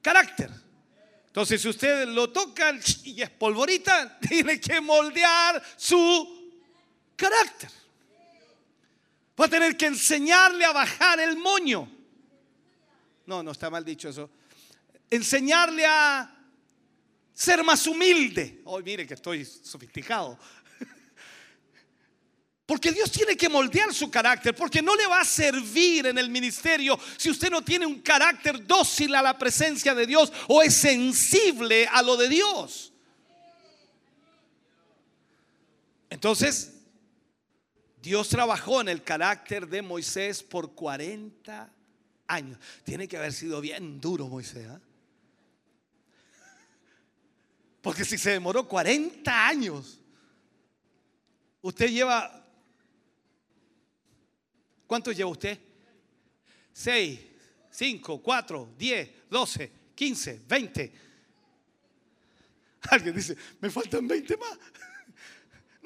carácter. Entonces, si usted lo toca y es polvorita, tiene que moldear su carácter. Va a tener que enseñarle a bajar el moño. No, no está mal dicho eso. Enseñarle a ser más humilde. Hoy mire que estoy sofisticado. Porque Dios tiene que moldear su carácter, porque no le va a servir en el ministerio si usted no tiene un carácter dócil a la presencia de Dios o es sensible a lo de Dios. Entonces, Dios trabajó en el carácter de Moisés por 40 años. Tiene que haber sido bien duro Moisés. ¿ah? Porque si se demoró 40 años, usted lleva... ¿Cuánto lleva usted? 6, 5, 4, 10, 12, 15, 20. Alguien dice, me faltan 20 más.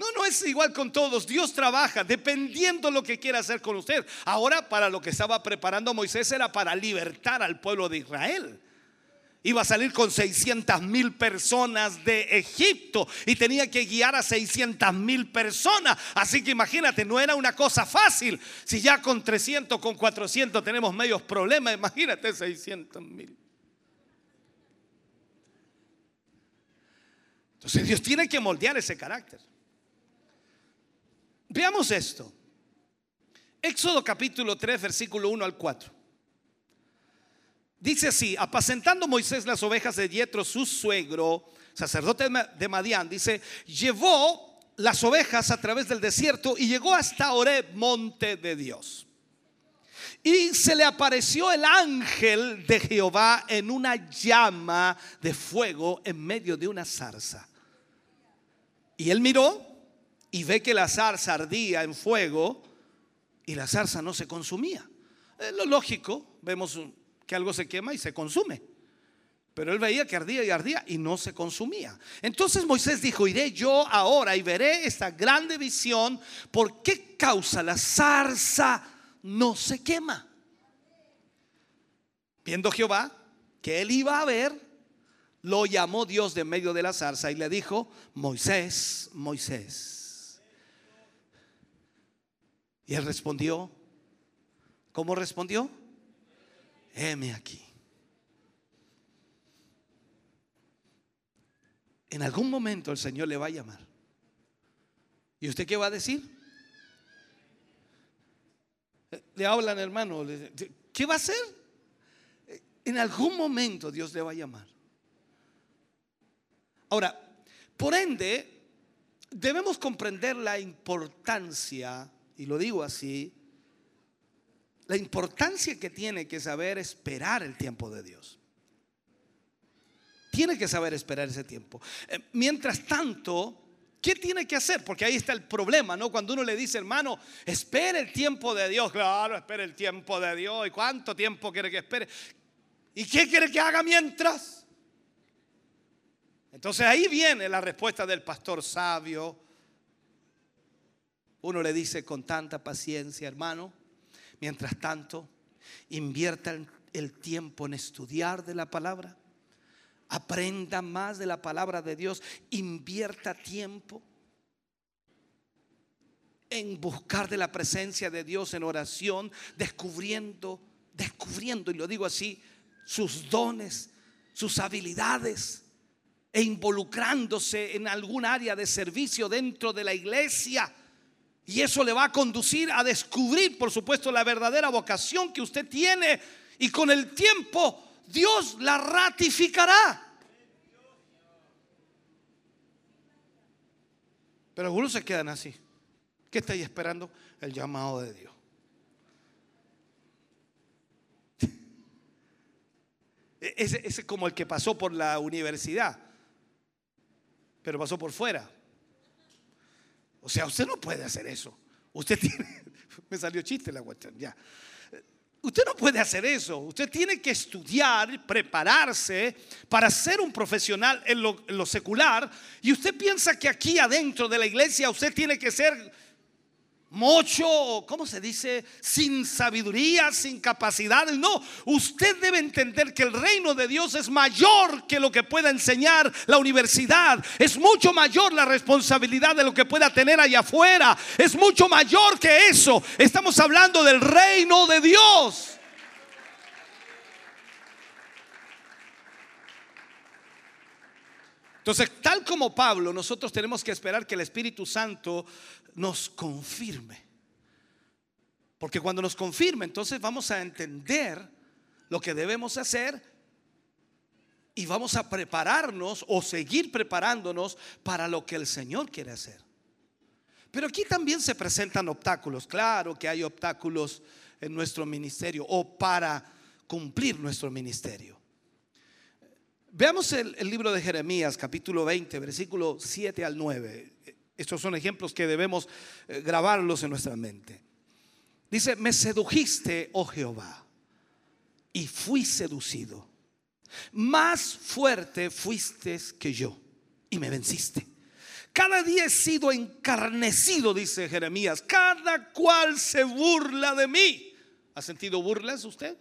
No, no es igual con todos. Dios trabaja dependiendo lo que quiera hacer con usted. Ahora, para lo que estaba preparando Moisés era para libertar al pueblo de Israel. Iba a salir con 600 mil personas de Egipto y tenía que guiar a 600 mil personas. Así que imagínate, no era una cosa fácil. Si ya con 300, con 400 tenemos medios problemas, imagínate 600 mil. Entonces Dios tiene que moldear ese carácter. Veamos esto. Éxodo capítulo 3, versículo 1 al 4. Dice así, apacentando Moisés las ovejas de Yetro, su suegro, sacerdote de Madián, dice, llevó las ovejas a través del desierto y llegó hasta Oreb, monte de Dios. Y se le apareció el ángel de Jehová en una llama de fuego en medio de una zarza. Y él miró y ve que la zarza ardía en fuego y la zarza no se consumía. Es lo lógico, vemos que algo se quema y se consume. Pero él veía que ardía y ardía y no se consumía. Entonces Moisés dijo, iré yo ahora y veré esta grande visión. ¿Por qué causa la zarza no se quema? Viendo Jehová que él iba a ver, lo llamó Dios de medio de la zarza y le dijo, Moisés, Moisés. Y él respondió, ¿cómo respondió? Heme aquí. En algún momento el Señor le va a llamar. ¿Y usted qué va a decir? Le hablan, hermano. ¿Qué va a hacer? En algún momento Dios le va a llamar. Ahora, por ende, debemos comprender la importancia, y lo digo así, la importancia que tiene que saber esperar el tiempo de Dios. Tiene que saber esperar ese tiempo. Eh, mientras tanto, ¿qué tiene que hacer? Porque ahí está el problema, ¿no? Cuando uno le dice, hermano, espere el tiempo de Dios. Claro, espere el tiempo de Dios. ¿Y cuánto tiempo quiere que espere? ¿Y qué quiere que haga mientras? Entonces ahí viene la respuesta del pastor sabio. Uno le dice con tanta paciencia, hermano, mientras tanto, invierta el- tiempo en estudiar de la palabra, aprenda más de la palabra de Dios, invierta tiempo en buscar de la presencia de Dios en oración, descubriendo, descubriendo, y lo digo así, sus dones, sus habilidades, e involucrándose en algún área de servicio dentro de la iglesia. Y eso le va a conducir a descubrir, por supuesto, la verdadera vocación que usted tiene. Y con el tiempo Dios la ratificará. Pero algunos se quedan así. ¿Qué estáis esperando? El llamado de Dios. Ese es como el que pasó por la universidad, pero pasó por fuera. O sea, usted no puede hacer eso. Usted tiene, me salió chiste la cuestión, ya. Usted no puede hacer eso. Usted tiene que estudiar, prepararse para ser un profesional en lo, en lo secular. Y usted piensa que aquí adentro de la iglesia usted tiene que ser mocho, ¿cómo se dice? Sin sabiduría, sin capacidades. No, usted debe entender que el reino de Dios es mayor que lo que pueda enseñar la universidad. Es mucho mayor la responsabilidad de lo que pueda tener allá afuera. Es mucho mayor que eso. Estamos hablando del reino de Dios. Entonces, tal como Pablo, nosotros tenemos que esperar que el Espíritu Santo nos confirme. Porque cuando nos confirme, entonces vamos a entender lo que debemos hacer y vamos a prepararnos o seguir preparándonos para lo que el Señor quiere hacer. Pero aquí también se presentan obstáculos. Claro que hay obstáculos en nuestro ministerio o para cumplir nuestro ministerio. Veamos el, libro de Jeremías, capítulo 20, versículo 7 al 9. Estos son ejemplos que debemos eh, grabarlos en nuestra mente. Dice, me sedujiste, oh Jehová, y fui seducido. Más fuerte fuiste que yo, y me venciste. Cada día he sido encarnecido, dice Jeremías. Cada cual se burla de mí. ¿Ha sentido burlas usted?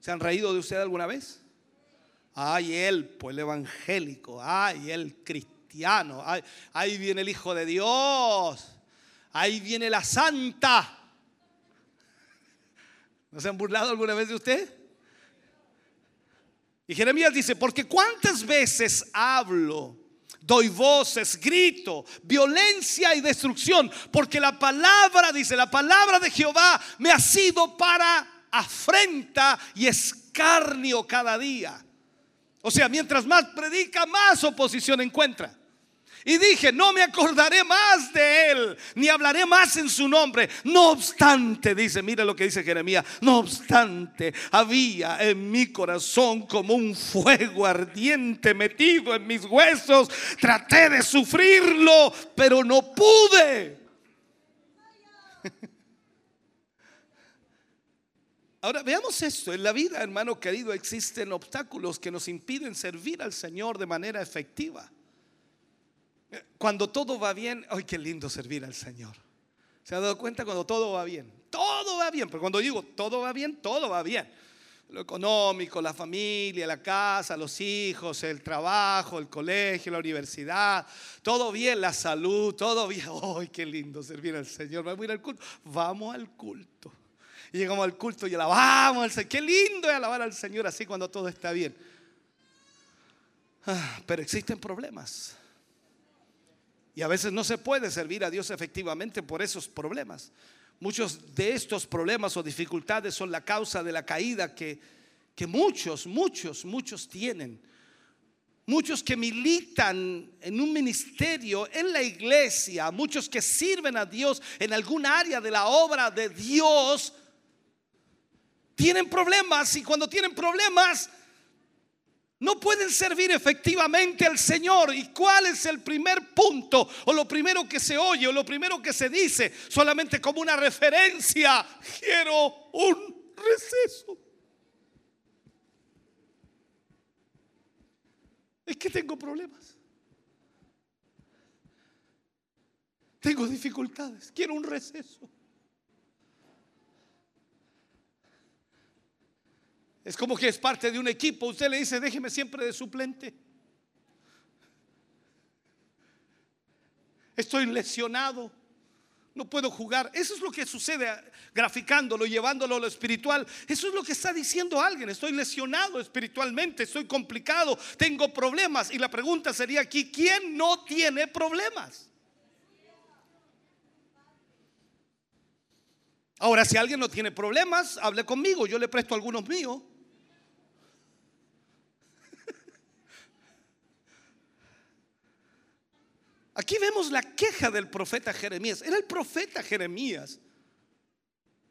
¿Se han reído de usted alguna vez? Ay, él, pues el evangélico. Ay, el cristiano. Ay, ahí viene el Hijo de Dios. Ahí viene la santa. ¿No se han burlado alguna vez de usted? Y Jeremías dice, porque cuántas veces hablo, doy voces, grito, violencia y destrucción, porque la palabra, dice, la palabra de Jehová me ha sido para afrenta y escarnio cada día. O sea, mientras más predica, más oposición encuentra. Y dije, no me acordaré más de él, ni hablaré más en su nombre. No obstante, dice, mira lo que dice Jeremías, no obstante, había en mi corazón como un fuego ardiente metido en mis huesos. Traté de sufrirlo, pero no pude. Ahora veamos esto, en la vida, hermano querido, existen obstáculos que nos impiden servir al Señor de manera efectiva. Cuando todo va bien, ¡ay, qué lindo servir al Señor! ¿Se ha dado cuenta cuando todo va bien? Todo va bien, pero cuando digo todo va bien, todo va bien. Lo económico, la familia, la casa, los hijos, el trabajo, el colegio, la universidad, todo bien, la salud, todo bien. ¡Ay, qué lindo servir al Señor! Vamos a ir al culto. Vamos al culto. Y llegamos al culto y alabamos al Señor. Qué lindo es alabar al Señor así cuando todo está bien. Ah, pero existen problemas. Y a veces no se puede servir a Dios efectivamente por esos problemas. Muchos de estos problemas o dificultades son la causa de la caída que, que muchos, muchos, muchos tienen. Muchos que militan en un ministerio, en la iglesia, muchos que sirven a Dios en algún área de la obra de Dios, tienen problemas y cuando tienen problemas No pueden servir efectivamente al Señor. ¿Y cuál es el primer punto? O lo primero que se oye, o lo primero que se dice, solamente como una referencia. Quiero un receso. Es que tengo problemas. Tengo dificultades. Quiero un receso. Es como que es parte de un equipo. Usted le dice, déjeme siempre de suplente. Estoy lesionado. No puedo jugar. Eso es lo que sucede graficándolo, llevándolo a lo espiritual. Eso es lo que está diciendo alguien. Estoy lesionado espiritualmente, estoy complicado, tengo problemas. Y la pregunta sería aquí, ¿quién no tiene problemas? Ahora, si alguien no tiene problemas, hable conmigo, yo le presto algunos míos. Aquí vemos la queja del profeta Jeremías. Era el profeta Jeremías.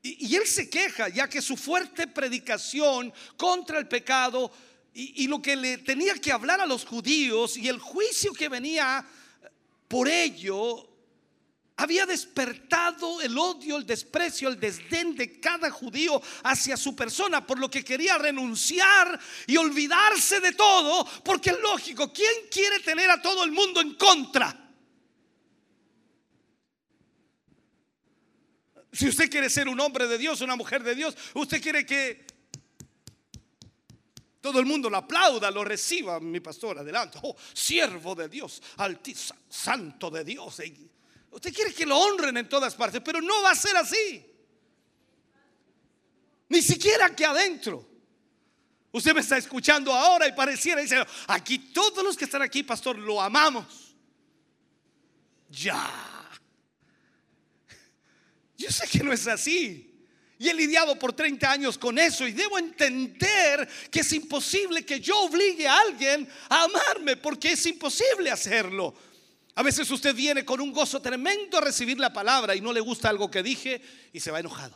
Y, él se queja ya que su fuerte predicación contra el pecado y, y lo que le tenía que hablar a los judíos y el juicio que venía por ello había despertado el odio, el desprecio, el desdén de cada judío hacia su persona, por lo que quería renunciar y olvidarse de todo, porque es lógico, ¿quién quiere tener a todo el mundo en contra? Si usted quiere ser un hombre de Dios, una mujer de Dios, usted quiere que todo el mundo lo aplauda, lo reciba, mi pastor, adelante. Oh, siervo de Dios, santo de Dios. Usted quiere que lo honren en todas partes, pero no va a ser así. Ni siquiera aquí adentro. Usted me está escuchando ahora y pareciera, dice, aquí todos los que están aquí, pastor, lo amamos. Ya. Yo sé que no es así. Y he lidiado por 30 años con eso y debo entender que es imposible que yo obligue a alguien a amarme porque es imposible hacerlo. A veces usted viene con un gozo tremendo a recibir la palabra y no le gusta algo que dije y se va enojado.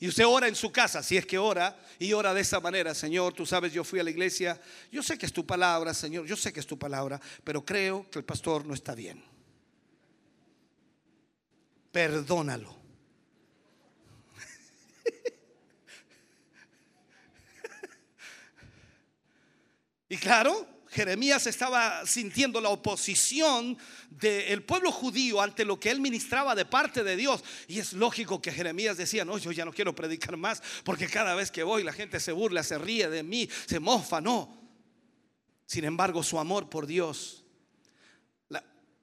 Y usted ora en su casa, si es que ora, y ora de esa manera, Señor, tú sabes, yo fui a la iglesia, yo sé que es tu palabra, Señor, yo sé que es tu palabra, pero creo que el pastor no está bien. Perdónalo. Y claro, Jeremías estaba sintiendo la oposición del pueblo judío ante lo que él ministraba de parte de Dios. Y es lógico que Jeremías decía, no, yo ya no quiero predicar más, porque cada vez que voy la gente se burla, se ríe de mí, se mofa, no. Sin embargo, su amor por Dios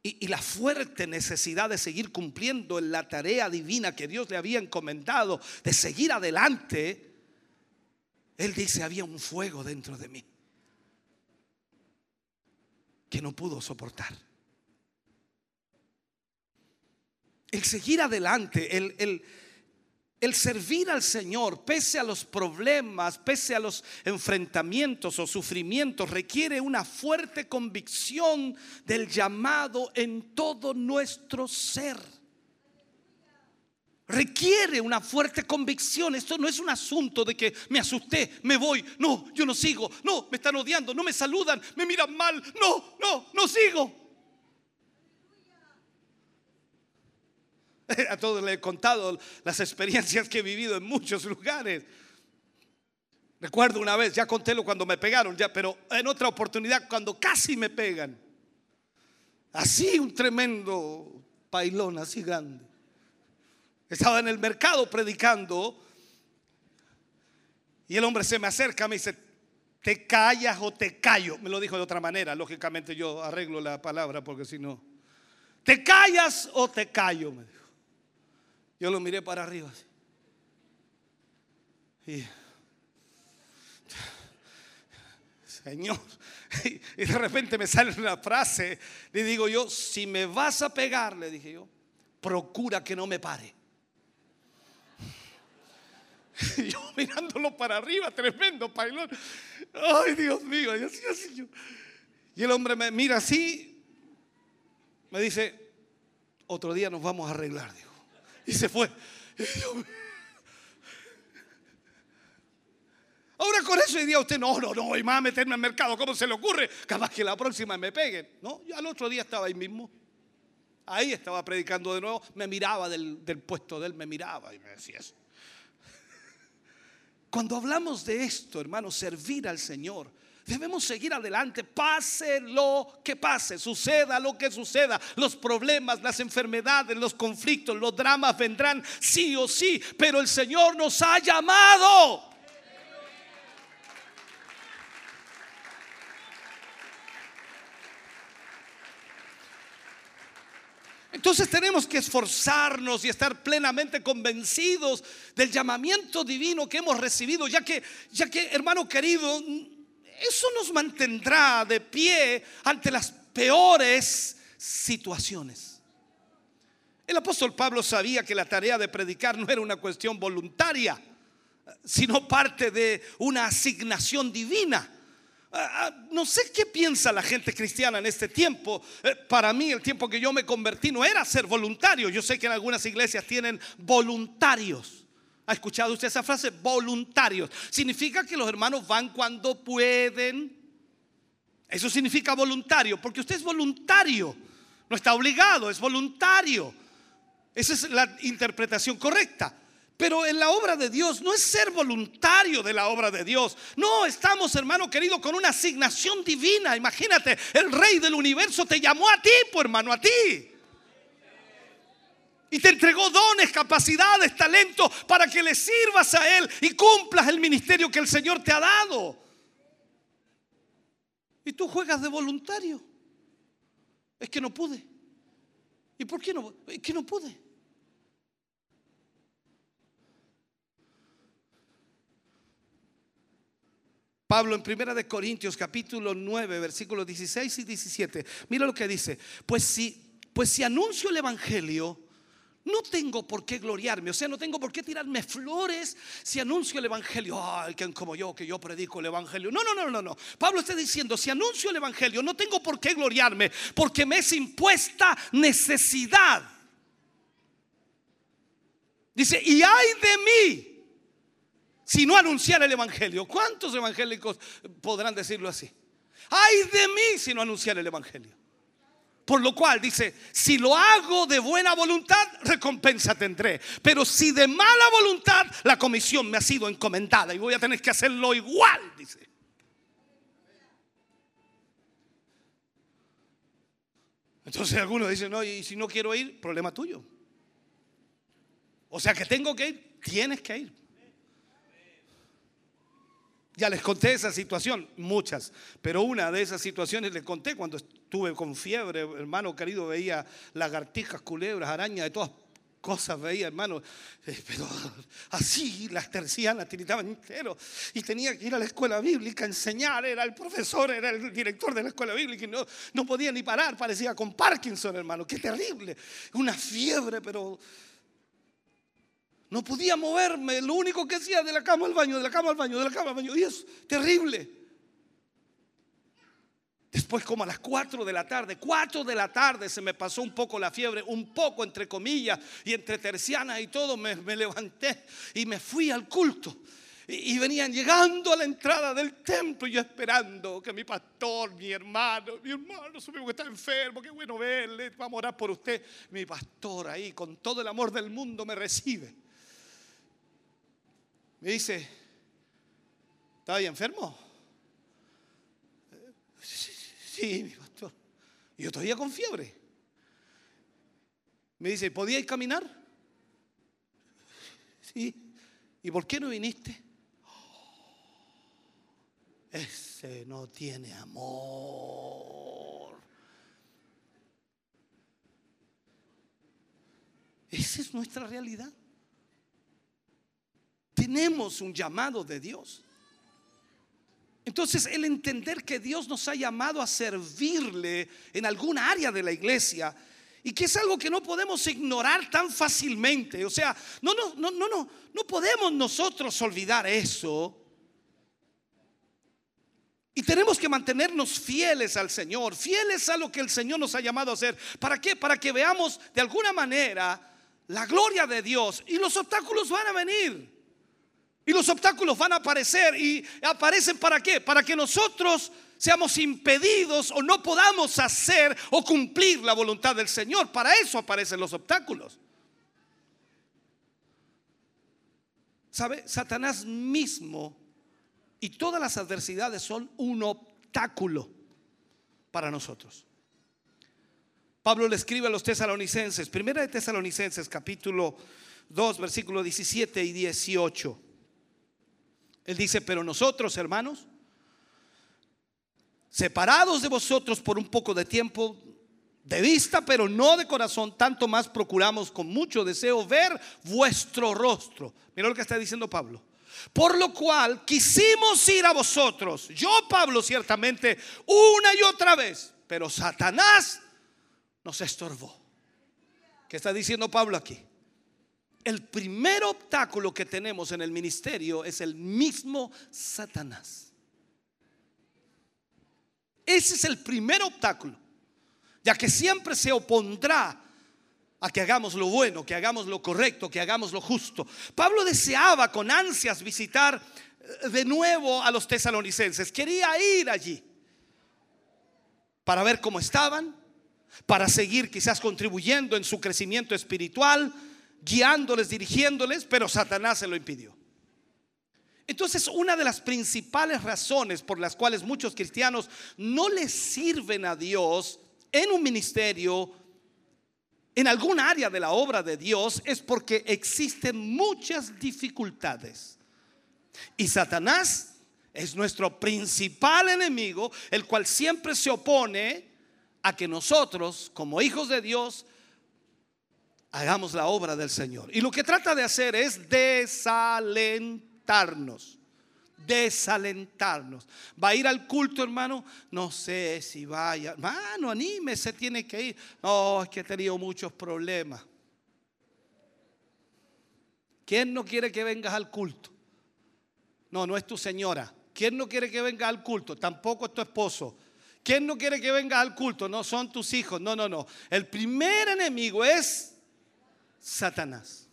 y, la fuerte necesidad de seguir cumpliendo en la tarea divina que Dios le había encomendado, de seguir adelante, él dice, había un fuego dentro de mí que no pudo soportar. El seguir adelante, el, el- el servir al Señor, pese a los problemas, pese a los enfrentamientos o sufrimientos, requiere una fuerte convicción del llamado en todo nuestro ser. Requiere una fuerte convicción. Esto no es un asunto de que me asusté, me voy. No, yo no sigo. No, me están odiando, no me saludan, me miran mal. No, no, no sigo. A todos les he contado las experiencias que he vivido en muchos lugares. Recuerdo una vez, ya contélo cuando me pegaron, ya, pero en otra oportunidad cuando casi me pegan. Así un tremendo pailón, así grande. Estaba en el mercado predicando y el hombre se me acerca, me dice, ¿te callas o te callo? Me lo dijo de otra manera, lógicamente yo arreglo la palabra porque si no, ¿te callas o te callo? Me dijo. Yo lo miré para arriba. así. Y, Señor, y, de repente me sale una frase, le digo yo, si me vas a pegar, le dije yo, procura que no me pare. Y yo mirándolo para arriba, tremendo pailón. Ay, Dios mío, y así, así. Y el hombre me mira así, me dice, otro día nos vamos a arreglar, dijo. Y se fue. Ahora con eso diría usted, no, no, no, y más meterme al mercado, ¿cómo se le ocurre? Capaz que la próxima me peguen. No, yo al otro día estaba ahí mismo. Ahí estaba predicando de nuevo, me miraba del, del puesto de él, me miraba y me decía eso. Cuando hablamos de esto, hermano, servir al Señor, debemos seguir adelante, pase lo que pase, suceda lo que suceda, los problemas, las enfermedades, los conflictos, los dramas vendrán sí o sí, pero el Señor nos ha llamado. Entonces tenemos que esforzarnos y estar plenamente convencidos del llamamiento divino que hemos recibido, ya que, ya que, hermano querido, eso nos mantendrá de pie ante las peores situaciones. El apóstol Pablo sabía que la tarea de predicar no era una cuestión voluntaria, sino parte de una asignación divina. Ah, ah, No sé qué piensa la gente cristiana en este tiempo. Eh, Para mí el tiempo que yo me convertí no era ser voluntario. Yo sé que en algunas iglesias tienen voluntarios. ¿Ha escuchado usted esa frase? Voluntarios. Significa que los hermanos van cuando pueden. Eso significa voluntario, porque usted es voluntario. No está obligado, es voluntario. Esa es la interpretación correcta. Pero en la obra de Dios no es ser voluntario de la obra de Dios. No, estamos, hermano querido, con una asignación divina. Imagínate, el rey del universo te llamó a ti, pues hermano, a ti. Y te entregó dones, capacidades, talentos para que le sirvas a Él y cumplas el ministerio que el Señor te ha dado. Y tú juegas de voluntario. Es que no pude. ¿Y por qué no? Es que no pude. Pablo en Primera de Corintios capítulo 9 versículos 16 y 17. Mira lo que dice, pues si pues si anuncio el evangelio no tengo por qué gloriarme, o sea, no tengo por qué tirarme flores si anuncio el evangelio. Ay, que como yo que yo predico el evangelio. No, no, no, no, no. Pablo está diciendo, si anuncio el evangelio no tengo por qué gloriarme porque me es impuesta necesidad. Dice, "Y ay de mí si no anunciara el Evangelio. ¿Cuántos evangélicos podrán decirlo así? Ay de mí si no anunciara el Evangelio. Por lo cual dice, si lo hago de buena voluntad, recompensa tendré. Pero si de mala voluntad, la comisión me ha sido encomendada y voy a tener que hacerlo igual, dice. Entonces algunos dicen, no, y si no quiero ir, problema tuyo. O sea que tengo que ir, tienes que ir. Ya les conté esa situación, muchas, pero una de esas situaciones les conté cuando estuve con fiebre, hermano querido, veía lagartijas, culebras, arañas, de todas cosas veía, hermano, eh, pero así las tercianas tiritaban entero y tenía que ir a la escuela bíblica a enseñar, era el profesor, era el director de la escuela bíblica y no, no podía ni parar, parecía con Parkinson, hermano, qué terrible, una fiebre, pero no podía moverme. Lo único que hacía de la cama al baño, de la cama al baño, de la cama al baño. Y es terrible. Después como a las 4 de la tarde, 4 de la tarde se me pasó un poco la fiebre, un poco entre comillas, y entre tercianas y todo, me, levanté y me fui al culto. Y, venían llegando a la entrada del templo y yo esperando que mi pastor, mi hermano, mi hermano, supimos que está enfermo, qué bueno verle, vamos a orar por usted. Mi pastor ahí, con todo el amor del mundo, me recibe. Me dice, ¿estaba ahí enfermo? Sí, mi pastor. Y yo todavía con fiebre. Me dice, ¿podíais caminar? Sí. ¿Y por qué no viniste? Ese no tiene amor. Esa es nuestra realidad. Tenemos un llamado de Dios. Entonces, el entender que Dios nos ha llamado a servirle en alguna área de la iglesia y que es algo que no podemos ignorar tan fácilmente. O sea, no, no, no, no, no, no podemos nosotros olvidar eso. Y tenemos que mantenernos fieles al Señor, fieles a lo que el Señor nos ha llamado a hacer. ¿Para qué? Para que veamos de alguna manera la gloria de Dios y los obstáculos van a venir. Y los obstáculos van a aparecer y aparecen para qué? Para que nosotros seamos impedidos o no podamos hacer o cumplir la voluntad del Señor. Para eso aparecen los obstáculos. ¿Sabe? Satanás mismo y todas las adversidades son un obstáculo para nosotros. Pablo le escribe a los tesalonicenses, primera de Tesalonicenses capítulo 2, versículo 17 y 18. Él dice, pero nosotros, hermanos, separados de vosotros por un poco de tiempo, de vista, pero no de corazón, tanto más procuramos con mucho deseo ver vuestro rostro. Mira lo que está diciendo Pablo. Por lo cual quisimos ir a vosotros, yo Pablo ciertamente, una y otra vez, pero Satanás nos estorbó. ¿Qué está diciendo Pablo aquí? El primer obstáculo que tenemos en el ministerio es el mismo Satanás. Ese es el primer obstáculo, ya que siempre se opondrá a que hagamos lo bueno, que hagamos lo correcto, que hagamos lo justo. Pablo deseaba con ansias visitar eh, de nuevo a los tesalonicenses, quería ir allí para ver cómo estaban, para seguir quizás contribuyendo en su crecimiento espiritual, guiándoles, dirigiéndoles, pero Satanás se lo impidió. Entonces, una de las principales razones por las cuales muchos cristianos no les sirven a Dios en un ministerio, en algún área de la obra de Dios, es porque existen muchas dificultades. Y Satanás es nuestro principal enemigo, el cual siempre se opone a que nosotros, como hijos de Dios, hagamos la obra del Señor. Y lo que trata de hacer es desalentarnos. Desalentarnos. ¿Va a ir al culto, hermano? No sé si vaya. Hermano, anímese, tiene que ir. No, es que he tenido muchos problemas. ¿Quién no quiere que vengas al culto? No, no es tu señora. ¿Quién no quiere que vengas al culto? Tampoco es tu esposo. ¿Quién no quiere que vengas al culto? No son tus hijos. No, no, no. El primer enemigo es Satanás.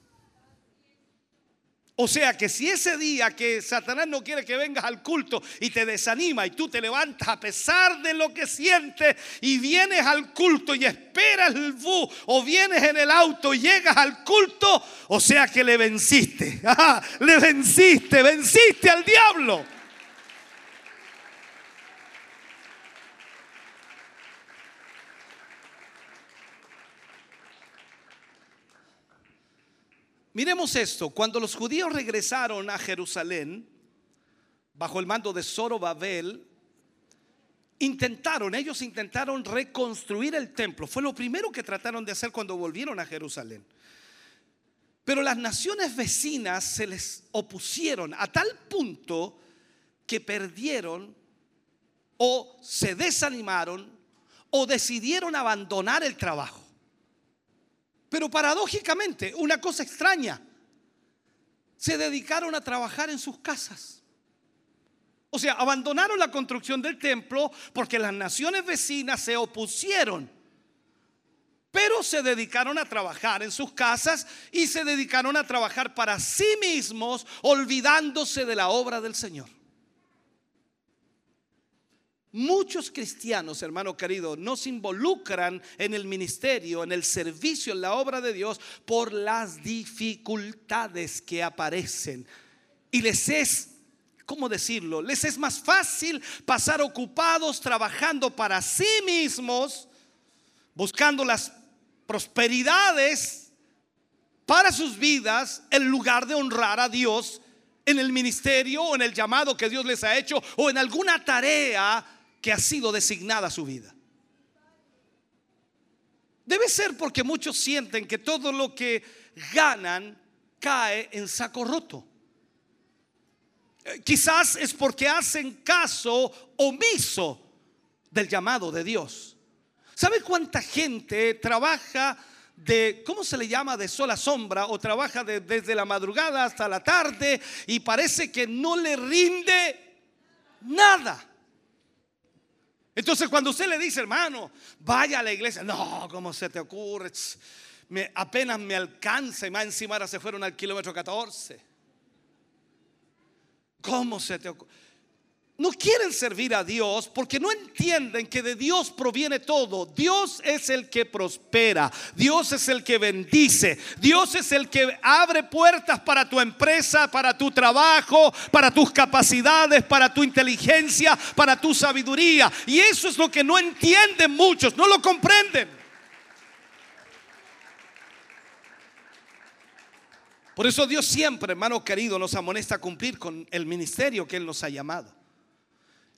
O sea que si ese día que Satanás no quiere que vengas al culto y te desanima y tú te levantas a pesar de lo que sientes y vienes al culto y esperas el bus o vienes en el auto y llegas al culto, o sea que le venciste. Ajá, le venciste, venciste al diablo. Miremos esto, cuando los judíos regresaron a Jerusalén, bajo el mando de Zorobabel, intentaron, ellos intentaron reconstruir el templo. Fue lo primero que trataron de hacer cuando volvieron a Jerusalén. Pero las naciones vecinas se les opusieron a tal punto que perdieron o se desanimaron o decidieron abandonar el trabajo. Pero paradójicamente, una cosa extraña, se dedicaron a trabajar en sus casas. O sea, abandonaron la construcción del templo porque las naciones vecinas se opusieron. Pero se dedicaron a trabajar en sus casas y se dedicaron a trabajar para sí mismos, olvidándose de la obra del Señor. Muchos cristianos, hermano querido, no se involucran en el ministerio, en el servicio, en la obra de Dios por las dificultades que aparecen. Y les es, ¿cómo decirlo? Les es más fácil pasar ocupados trabajando para sí mismos, buscando las prosperidades para sus vidas, en lugar de honrar a Dios en el ministerio o en el llamado que Dios les ha hecho o en alguna tarea que ha sido designada su vida. Debe ser porque muchos sienten que todo lo que ganan cae en saco roto. Quizás es porque hacen caso omiso del llamado de Dios. ¿Sabe cuánta gente trabaja de, ¿cómo se le llama? De sol a sombra o trabaja de- desde la madrugada hasta la tarde y parece que no le rinde nada. Entonces cuando usted le dice, hermano, vaya a la iglesia, no, ¿cómo se te ocurre? Apenas me alcanza y más encima ahora se fueron al kilómetro 14. ¿Cómo se te ocurre? No quieren servir a Dios porque no entienden que de Dios proviene todo. Dios es el que prospera. Dios es el que bendice. Dios es el que abre puertas para tu empresa, para tu trabajo, para tus capacidades, para tu inteligencia, para tu sabiduría. Y eso es lo que no entienden muchos, no lo comprenden. Por eso Dios siempre, hermano querido, nos amonesta a cumplir con el ministerio que Él nos ha llamado.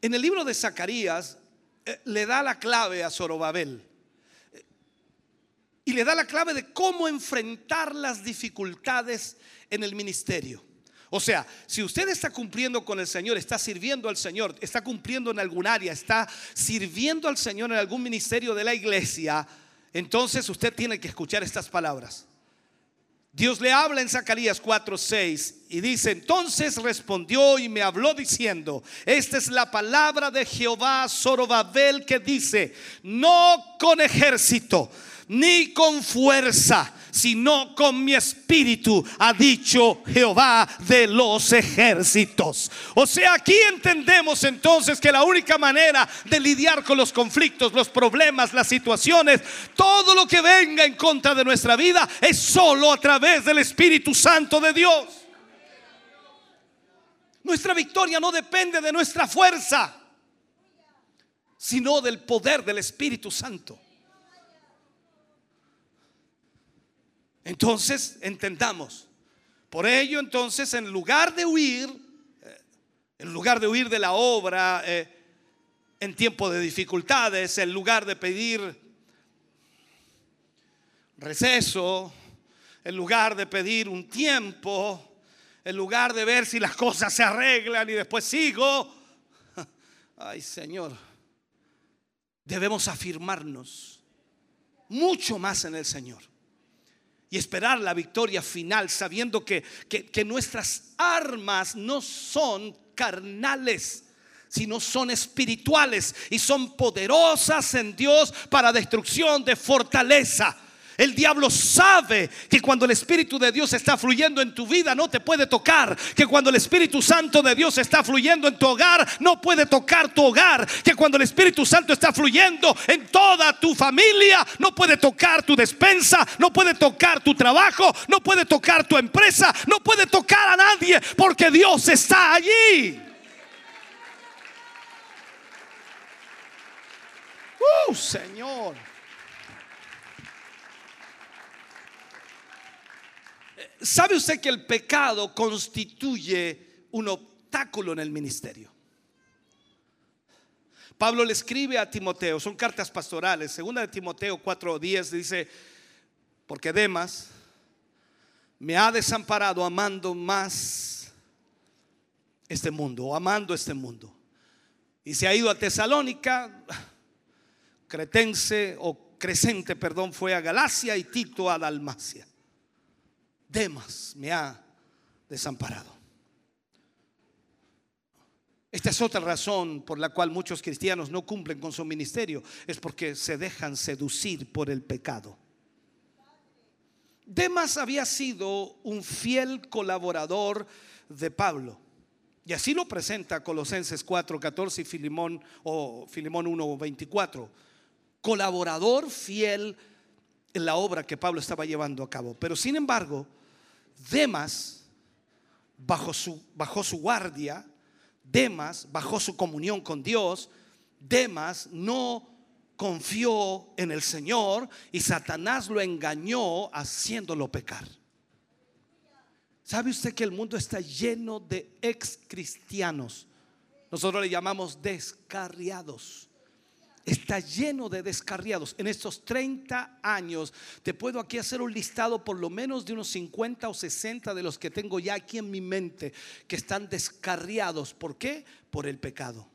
En el libro de Zacarías eh, le da la clave a Zorobabel. Y le da la clave de cómo enfrentar las dificultades en el ministerio. O sea, si usted está cumpliendo con el Señor, está sirviendo al Señor, está cumpliendo en algún área, está sirviendo al Señor en algún ministerio de la iglesia, entonces usted tiene que escuchar estas palabras. Dios le habla en Zacarías 4:6 y dice, entonces respondió y me habló diciendo, esta es la palabra de Jehová Zorobabel que dice, no con ejército ni con fuerza, sino con mi espíritu, ha dicho Jehová de los ejércitos. O sea, aquí entendemos entonces que la única manera de lidiar con los conflictos, los problemas, las situaciones, todo lo que venga en contra de nuestra vida es solo a través del Espíritu Santo de Dios. Nuestra victoria no depende de nuestra fuerza, sino del poder del Espíritu Santo. Entonces, entendamos. Por ello, entonces, en lugar de huir, eh, en lugar de huir de la obra eh, en tiempo de dificultades, en lugar de pedir receso, en lugar de pedir un tiempo, en lugar de ver si las cosas se arreglan y después sigo, ay Señor, debemos afirmarnos mucho más en el Señor y esperar la victoria final sabiendo que, que, que nuestras armas no son carnales sino son espirituales y son poderosas en Dios para destrucción de fortaleza. El diablo sabe que cuando el Espíritu de Dios está fluyendo en tu vida no te puede tocar. Que cuando el Espíritu Santo de Dios está fluyendo en tu hogar no puede tocar tu hogar. Que cuando el Espíritu Santo está fluyendo en toda tu familia no puede tocar tu despensa, no puede tocar tu trabajo, no puede tocar tu empresa, no puede tocar a nadie porque Dios está allí. Uh, Señor. ¿Sabe usted que el pecado constituye un obstáculo en el ministerio? Pablo le escribe a Timoteo, son cartas pastorales, segunda de Timoteo 4:10 dice, porque Demas me ha desamparado amando más este mundo o amando este mundo. Y se ha ido a Tesalónica, Cretense o Crescente, perdón, fue a Galacia y Tito a Dalmacia. Demas me ha desamparado. Esta es otra razón por la cual muchos cristianos no cumplen con su ministerio, es porque se dejan seducir por el pecado. Demas había sido un fiel colaborador de Pablo. Y así lo presenta Colosenses 4:14 y Filimón o Filimón 1:24. Colaborador fiel en la obra que Pablo estaba llevando a cabo. Pero sin embargo, Demas, bajo su, bajo su guardia, Demas, bajo su comunión con Dios, Demas no confió en el Señor y Satanás lo engañó haciéndolo pecar. ¿Sabe usted que el mundo está lleno de ex cristianos? Nosotros le llamamos descarriados está lleno de descarriados. En estos 30 años, te puedo aquí hacer un listado por lo menos de unos 50 o 60 de los que tengo ya aquí en mi mente, que están descarriados. ¿Por qué? Por el pecado.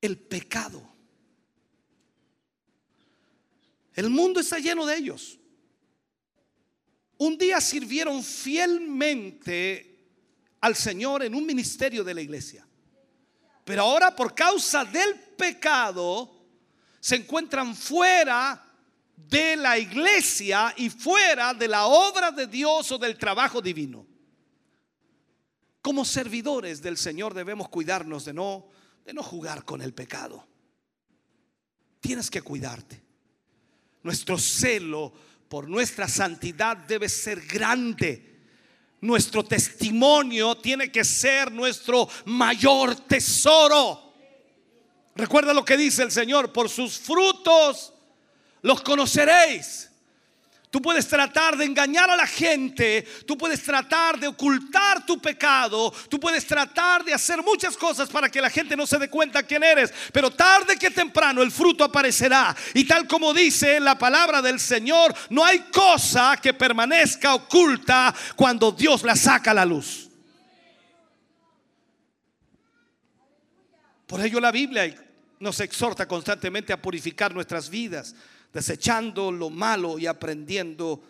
El pecado. El mundo está lleno de ellos. Un día sirvieron fielmente al Señor en un ministerio de la iglesia. Pero ahora por causa del pecado se encuentran fuera de la iglesia y fuera de la obra de Dios o del trabajo divino. Como servidores del Señor debemos cuidarnos de no, de no jugar con el pecado. Tienes que cuidarte. Nuestro celo por nuestra santidad debe ser grande. Nuestro testimonio tiene que ser nuestro mayor tesoro. Recuerda lo que dice el Señor, por sus frutos los conoceréis. Tú puedes tratar de engañar a la gente, tú puedes tratar de ocultar tu pecado, tú puedes tratar de hacer muchas cosas para que la gente no se dé cuenta quién eres, pero tarde que temprano el fruto aparecerá. Y tal como dice la palabra del Señor, no hay cosa que permanezca oculta cuando Dios la saca a la luz. Por ello la Biblia nos exhorta constantemente a purificar nuestras vidas desechando lo malo y aprendiendo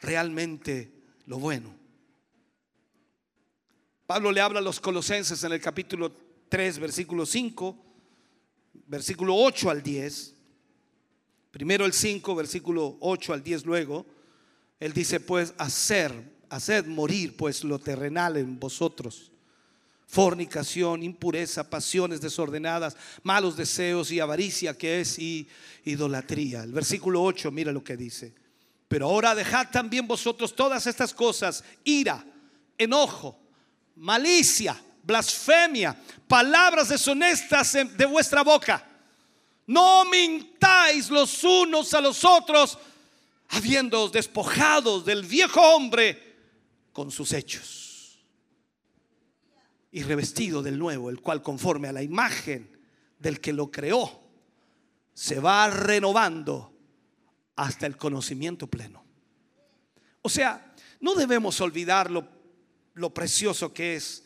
realmente lo bueno. Pablo le habla a los colosenses en el capítulo 3, versículo 5, versículo 8 al 10. Primero el 5, versículo 8 al 10 luego. Él dice, pues, hacer, haced morir pues lo terrenal en vosotros fornicación, impureza, pasiones desordenadas, malos deseos y avaricia que es y idolatría. El versículo 8, mira lo que dice. Pero ahora dejad también vosotros todas estas cosas, ira, enojo, malicia, blasfemia, palabras deshonestas de vuestra boca. No mintáis los unos a los otros, habiéndoos despojados del viejo hombre con sus hechos y revestido del nuevo, el cual conforme a la imagen del que lo creó, se va renovando hasta el conocimiento pleno. O sea, no debemos olvidar lo, lo precioso que es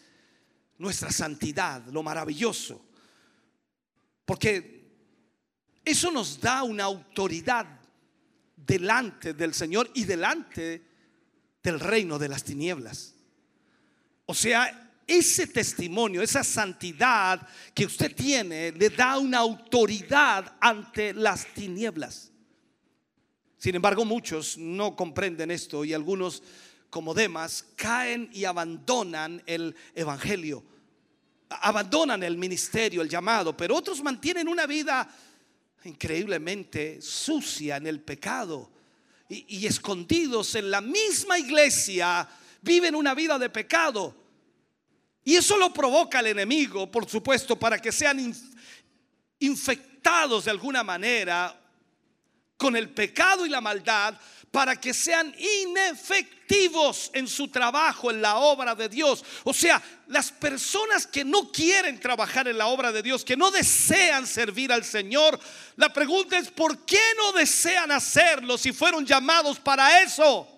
nuestra santidad, lo maravilloso, porque eso nos da una autoridad delante del Señor y delante del reino de las tinieblas. O sea, ese testimonio, esa santidad que usted tiene, le da una autoridad ante las tinieblas. Sin embargo, muchos no comprenden esto y algunos, como demás, caen y abandonan el Evangelio, abandonan el ministerio, el llamado, pero otros mantienen una vida increíblemente sucia en el pecado y, y escondidos en la misma iglesia, viven una vida de pecado. Y eso lo provoca el enemigo, por supuesto, para que sean infectados de alguna manera con el pecado y la maldad, para que sean inefectivos en su trabajo, en la obra de Dios. O sea, las personas que no quieren trabajar en la obra de Dios, que no desean servir al Señor, la pregunta es, ¿por qué no desean hacerlo si fueron llamados para eso?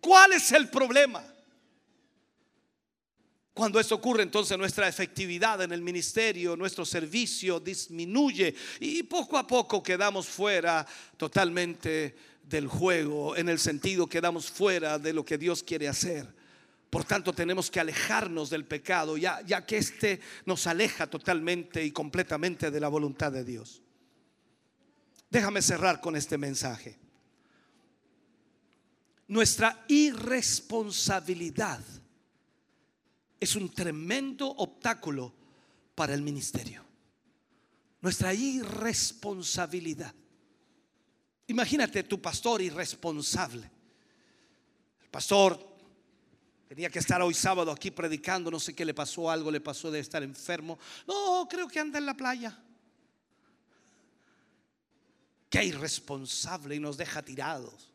¿Cuál es el problema? Cuando esto ocurre, entonces nuestra efectividad en el ministerio, nuestro servicio disminuye y poco a poco quedamos fuera totalmente del juego, en el sentido quedamos fuera de lo que Dios quiere hacer. Por tanto, tenemos que alejarnos del pecado, ya, ya que éste nos aleja totalmente y completamente de la voluntad de Dios. Déjame cerrar con este mensaje nuestra irresponsabilidad es un tremendo obstáculo para el ministerio. Nuestra irresponsabilidad. Imagínate tu pastor irresponsable. El pastor tenía que estar hoy sábado aquí predicando, no sé qué le pasó, algo le pasó de estar enfermo. No, creo que anda en la playa. Qué irresponsable y nos deja tirados.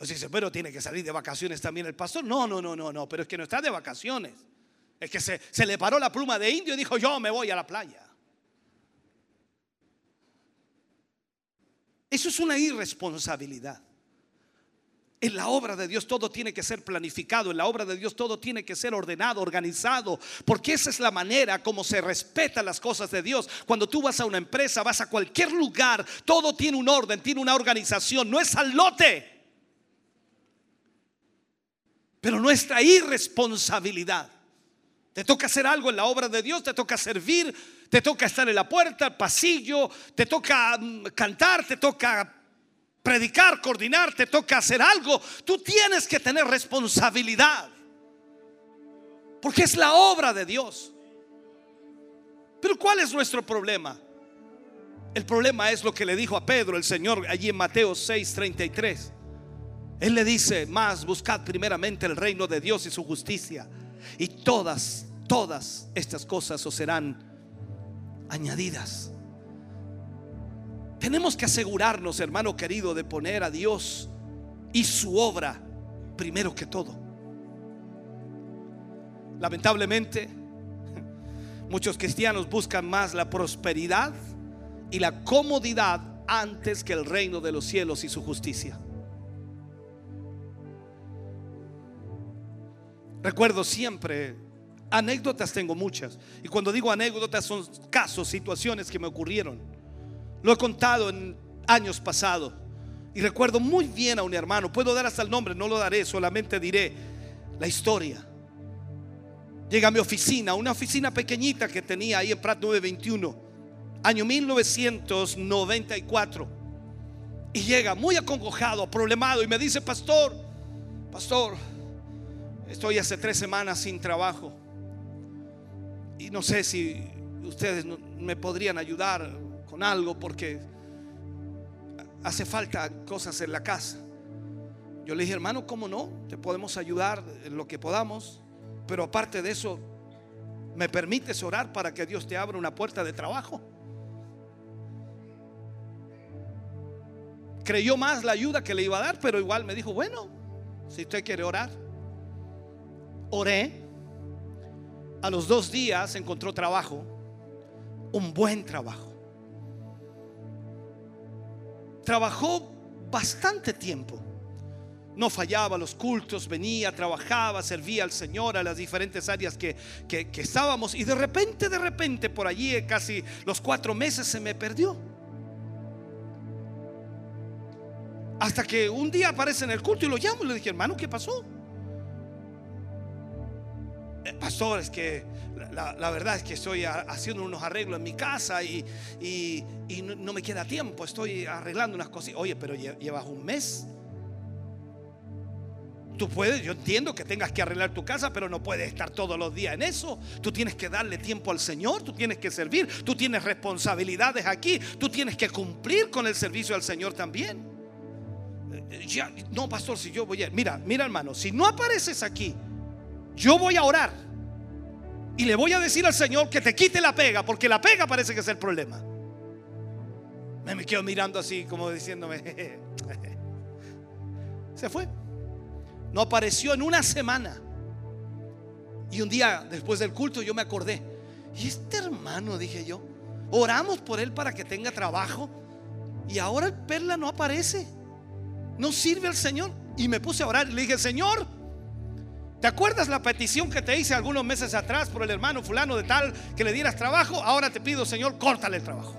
O dice, pero tiene que salir de vacaciones también el pastor. No, no, no, no, no, pero es que no está de vacaciones. Es que se, se le paró la pluma de indio y dijo, yo me voy a la playa. Eso es una irresponsabilidad. En la obra de Dios todo tiene que ser planificado, en la obra de Dios todo tiene que ser ordenado, organizado, porque esa es la manera como se respetan las cosas de Dios. Cuando tú vas a una empresa, vas a cualquier lugar, todo tiene un orden, tiene una organización, no es al lote. Pero nuestra irresponsabilidad. Te toca hacer algo en la obra de Dios, te toca servir, Te toca estar en la puerta, el pasillo, te toca mm, cantar, te toca predicar, coordinar, te toca hacer algo. Tú tienes que tener responsabilidad. Porque es la obra de Dios. Pero ¿cuál es nuestro problema? El problema es lo que le dijo a Pedro el Señor allí en Mateo 6:33. Él le dice, más buscad primeramente el reino de Dios y su justicia. Y todas, todas estas cosas os serán añadidas. Tenemos que asegurarnos, hermano querido, de poner a Dios y su obra primero que todo. Lamentablemente, muchos cristianos buscan más la prosperidad y la comodidad antes que el reino de los cielos y su justicia. Recuerdo siempre, anécdotas tengo muchas. Y cuando digo anécdotas son casos, situaciones que me ocurrieron. Lo he contado en años pasados. Y recuerdo muy bien a un hermano. Puedo dar hasta el nombre, no lo daré, solamente diré la historia. Llega a mi oficina, una oficina pequeñita que tenía ahí en Prat 921, año 1994. Y llega muy acongojado, problemado, y me dice, pastor, pastor, estoy hace tres semanas sin trabajo. Y no sé si ustedes me podrían ayudar con algo porque hace falta cosas en la casa. Yo le dije, hermano, ¿cómo no? Te podemos ayudar en lo que podamos. Pero aparte de eso, ¿me permites orar para que Dios te abra una puerta de trabajo? Creyó más la ayuda que le iba a dar, pero igual me dijo, bueno, si usted quiere orar. Oré. A los dos días encontró trabajo, un buen trabajo. Trabajó bastante tiempo. No fallaba los cultos, venía, trabajaba, servía al Señor a las diferentes áreas que, que- estábamos. Y de repente, de repente, por allí, eh, casi los cuatro meses, se me perdió. Hasta que un día aparece en el culto y lo llamo y le dije, hermano, ¿qué pasó? "Eh, Pastor, es que la, verdad es que estoy ha- haciendo unos arreglos en mi casa y, y- no, me queda tiempo. Estoy arreglando unas cosas. Oye, pero lle- llevas un mes. Tú puedes, yo entiendo que tengas que arreglar tu casa, pero no puedes estar todos los días en eso. Tú tienes que darle tiempo al Señor, tú tienes que servir, tú tienes responsabilidades aquí, tú tienes que cumplir con el servicio al Señor también. Eh, ya, no, pastor, si yo voy a... Mira, mira hermano, si no apareces aquí, yo voy a orar y le voy a decir al Señor que te quite la pega, porque la pega parece que es el problema. Me, quedo mirando así como diciéndome, se fue. No apareció en una semana. Y un día después del culto yo me acordé, y este hermano, dije yo, oramos por él para que tenga trabajo y ahora el perla no aparece. No sirve al Señor. Y me puse a orar y le dije, Señor, ¿te acuerdas la petición que te hice algunos meses atrás por el hermano fulano de tal que le dieras trabajo? Ahora te pido, Señor, córtale el trabajo.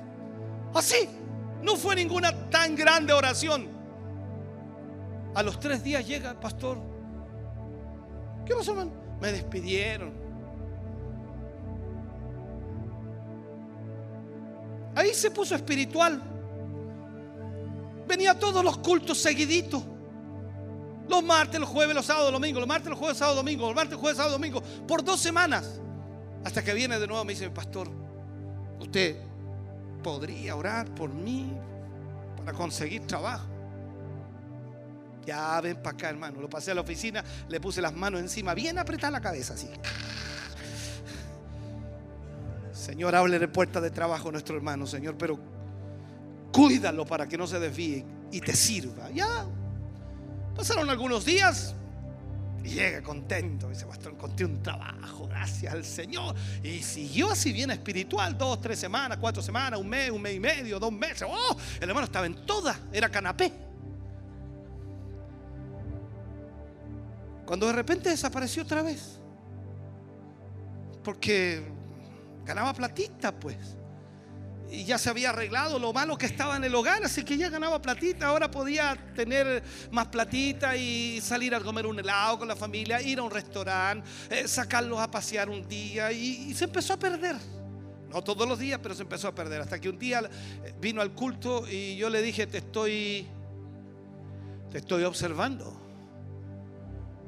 Así. No fue ninguna tan grande oración. A los tres días llega el pastor. ¿Qué pasó, hermano? Me despidieron. Ahí se puso espiritual. Venía a todos los cultos seguiditos. Los martes, los jueves, los sábados, domingos. Los martes, los jueves, sábado, domingo. Los martes, jueves, sábado, domingo. Por dos semanas. Hasta que viene de nuevo me dice, pastor, usted podría orar por mí para conseguir trabajo. Ya ven para acá, hermano. Lo pasé a la oficina, le puse las manos encima, bien apretada la cabeza, así. Señor, hable de puerta de trabajo a nuestro hermano, Señor, pero cuídalo para que no se desvíe y te sirva. Ya pasaron algunos días y llega contento. Dice, pastor, encontré un trabajo, gracias al Señor. Y siguió así bien espiritual, dos, tres semanas, cuatro semanas, un mes, un mes y medio, dos meses. Oh, el hermano estaba en todas, era canapé. Cuando de repente desapareció otra vez. Porque ganaba platita, pues. Y ya se había arreglado lo malo que estaba en el hogar, así que ya ganaba platita. Ahora podía tener más platita y salir a comer un helado con la familia, ir a un restaurante, eh, sacarlos a pasear un día. Y, y se empezó a perder. No todos los días, pero se empezó a perder. Hasta que un día eh, vino al culto y yo le dije, te estoy, te estoy observando.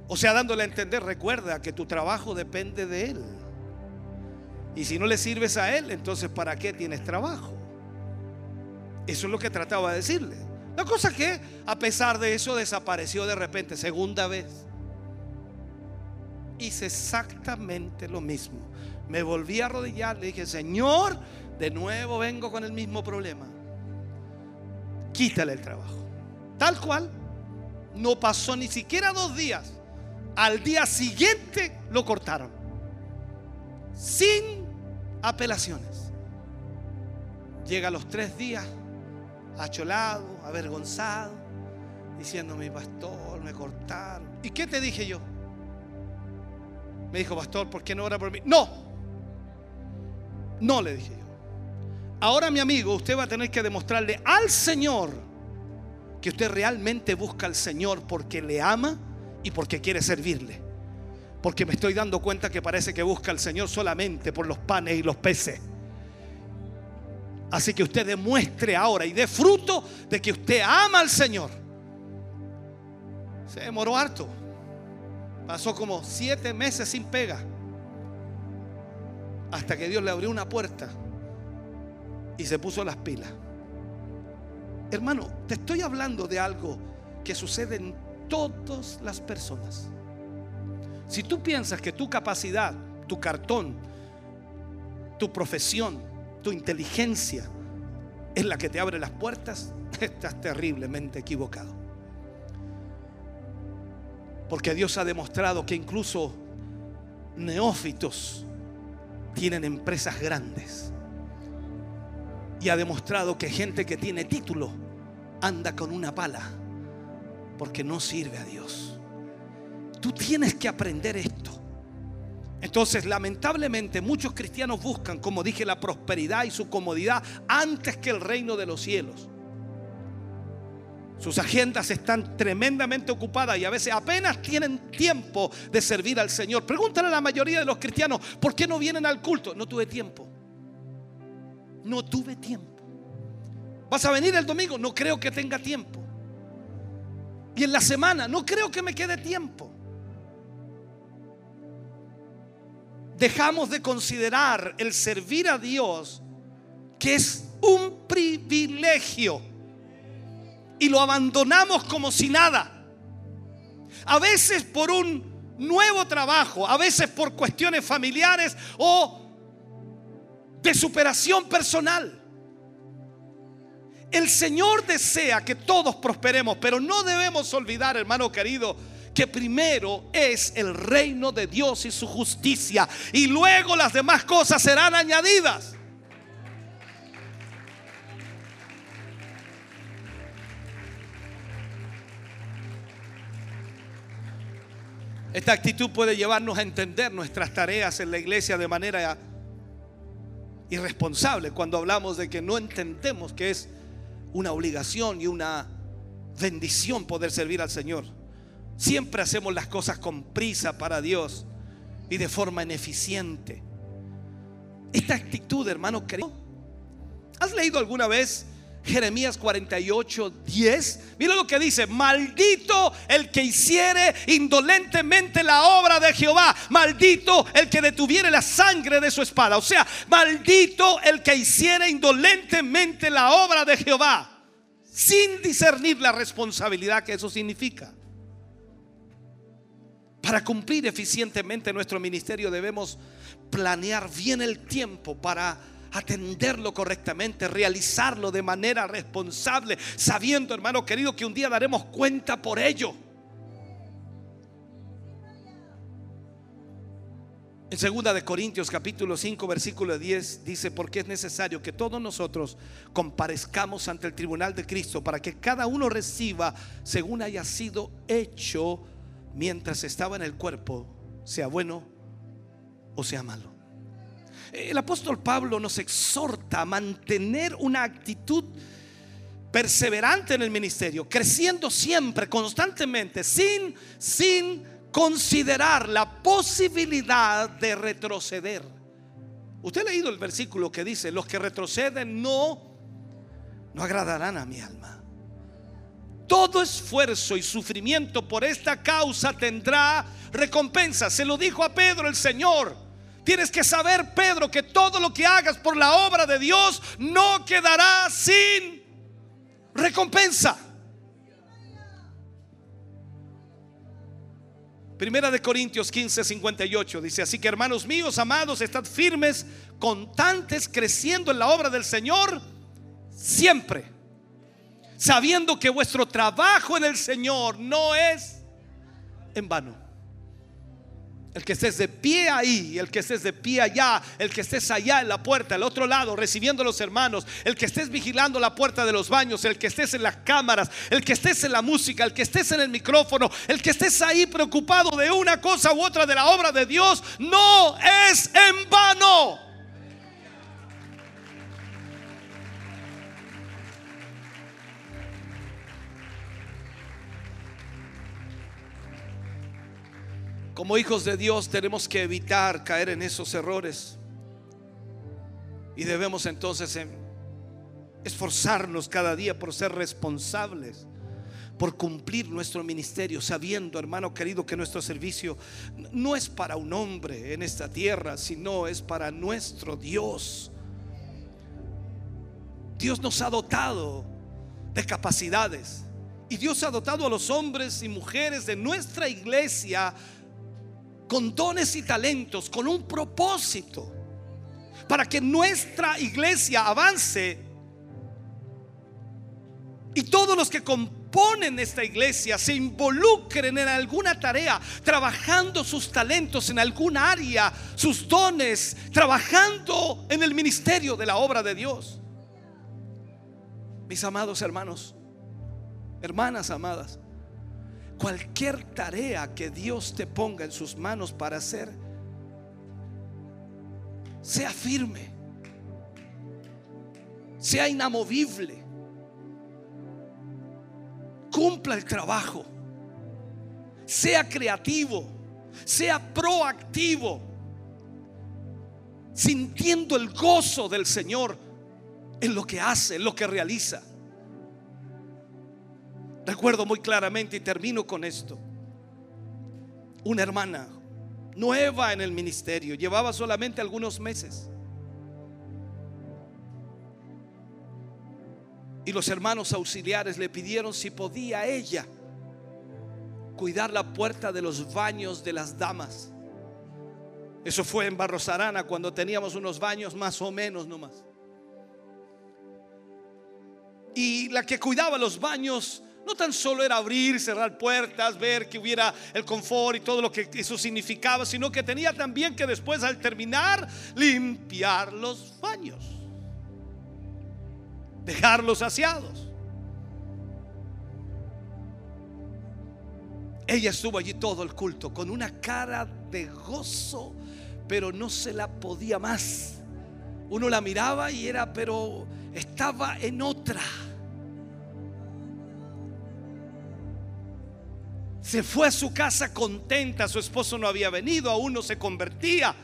O sea, dándole a entender, recuerda que tu trabajo depende de Él. Y si no le sirves a Él, entonces ¿para qué tienes trabajo? Eso es lo que trataba de decirle. La cosa que, a pesar de eso, desapareció de repente, segunda vez. Hice exactamente lo mismo. Me volví a arrodillar, le dije, Señor, de nuevo vengo con el mismo problema. Quítale el trabajo. Tal cual, no pasó ni siquiera dos días. Al día siguiente lo cortaron. Sin apelaciones. Llega a los tres días, acholado, avergonzado, diciendo, mi pastor, me cortaron. ¿Y qué te dije yo? Me dijo, pastor, ¿por qué no ora por mí? No, no le dije yo. Ahora, mi amigo, usted va a tener que demostrarle al Señor que usted realmente busca al Señor porque le ama y porque quiere servirle. Porque me estoy dando cuenta que parece que busca al Señor solamente por los panes y los peces. Así que usted demuestre ahora y dé fruto de que usted ama al Señor. Se demoró harto. Pasó como siete meses sin pega. Hasta que Dios le abrió una puerta y se puso las pilas. Hermano, te estoy hablando de algo que sucede en todas las personas. Si tú piensas que tu capacidad, tu cartón, tu profesión, tu inteligencia es la que te abre las puertas, estás terriblemente equivocado. Porque Dios ha demostrado que incluso neófitos tienen empresas grandes. Y ha demostrado que gente que tiene título anda con una pala porque no sirve a Dios. Tú tienes que aprender esto. Entonces, lamentablemente, muchos cristianos buscan, como dije, la prosperidad y su comodidad antes que el reino de los cielos. Sus agendas están tremendamente ocupadas y a veces apenas tienen tiempo de servir al Señor. Pregúntale a la mayoría de los cristianos, ¿por qué no vienen al culto? No tuve tiempo. No tuve tiempo. ¿Vas a venir el domingo? No creo que tenga tiempo. Y en la semana, no creo que me quede tiempo. Dejamos de considerar el servir a Dios, que es un privilegio, y lo abandonamos como si nada. A veces por un nuevo trabajo, a veces por cuestiones familiares o de superación personal. El Señor desea que todos prosperemos, pero no debemos olvidar, hermano querido, que primero es el reino de Dios y su justicia, y luego las demás cosas serán añadidas. Esta actitud puede llevarnos a entender nuestras tareas en la iglesia de manera irresponsable cuando hablamos de que no entendemos que es una obligación y una bendición poder servir al Señor. Siempre hacemos las cosas con prisa para Dios y de forma ineficiente. Esta actitud, hermano querido, ¿has leído alguna vez Jeremías 48, 10? Mira lo que dice, maldito el que hiciere indolentemente la obra de Jehová, maldito el que detuviere la sangre de su espada. O sea, maldito el que hiciere indolentemente la obra de Jehová, sin discernir la responsabilidad que eso significa. Para cumplir eficientemente nuestro ministerio debemos planear bien el tiempo para atenderlo correctamente, realizarlo de manera responsable, sabiendo, hermano querido, que un día daremos cuenta por ello. En segunda de Corintios capítulo 5 versículo 10 dice, porque es necesario que todos nosotros comparezcamos ante el tribunal de Cristo para que cada uno reciba según haya sido hecho mientras estaba en el cuerpo, sea bueno o sea malo. El apóstol Pablo nos exhorta a mantener una actitud perseverante en el ministerio, creciendo siempre, constantemente, sin, sin considerar la posibilidad de retroceder. Usted ha leído el versículo que dice, los que retroceden no, no agradarán a mi alma. Todo esfuerzo y sufrimiento por esta causa tendrá recompensa. Se lo dijo a Pedro el Señor. Tienes que saber, Pedro, que todo lo que hagas por la obra de Dios no quedará sin recompensa. Primera de Corintios 15, 58 dice, así que hermanos míos, amados, estad firmes, constantes, creciendo en la obra del Señor, siempre, sabiendo que vuestro trabajo en el Señor no es en vano. El que estés de pie ahí, el que estés de pie allá, el que estés allá en la puerta, al otro lado, recibiendo a los hermanos, el que estés vigilando la puerta de los baños, el que estés en las cámaras, el que estés en la música, el que estés en el micrófono, el que estés ahí preocupado de una cosa u otra de la obra de Dios, no es en vano. Como hijos de Dios tenemos que evitar caer en esos errores. Y debemos entonces em, esforzarnos cada día por ser responsables, por cumplir nuestro ministerio, sabiendo, hermano querido, que nuestro servicio no es para un hombre en esta tierra, sino es para nuestro Dios. Dios nos ha dotado de capacidades. Y Dios ha dotado a los hombres y mujeres de nuestra iglesia con dones y talentos, con un propósito, para que nuestra iglesia avance. Y todos los que componen esta iglesia se involucren en alguna tarea, trabajando sus talentos en alguna área, sus dones, trabajando en el ministerio de la obra de Dios. Mis amados hermanos, hermanas amadas, cualquier tarea que Dios te ponga en sus manos para hacer, sea firme, sea inamovible, cumpla el trabajo, sea creativo, sea proactivo, sintiendo el gozo del Señor en lo que hace, en lo que realiza. Recuerdo muy claramente y termino con esto. Una hermana nueva en el ministerio, llevaba solamente algunos meses. Y los hermanos auxiliares le pidieron si podía ella cuidar la puerta de los baños de las damas. Eso fue en Barros Arana cuando teníamos unos baños más o menos nomás. Y la que cuidaba los baños no tan solo era abrir, cerrar puertas, ver que hubiera el confort y todo lo que eso significaba, sino que tenía también que después al terminar limpiar los baños, dejarlos aseados. Ella estuvo allí todo el culto con una cara de gozo, pero no se la podía más. Uno la miraba y era, pero estaba en otra. Se fue a su casa contenta, su esposo no había venido, aún no se convertía.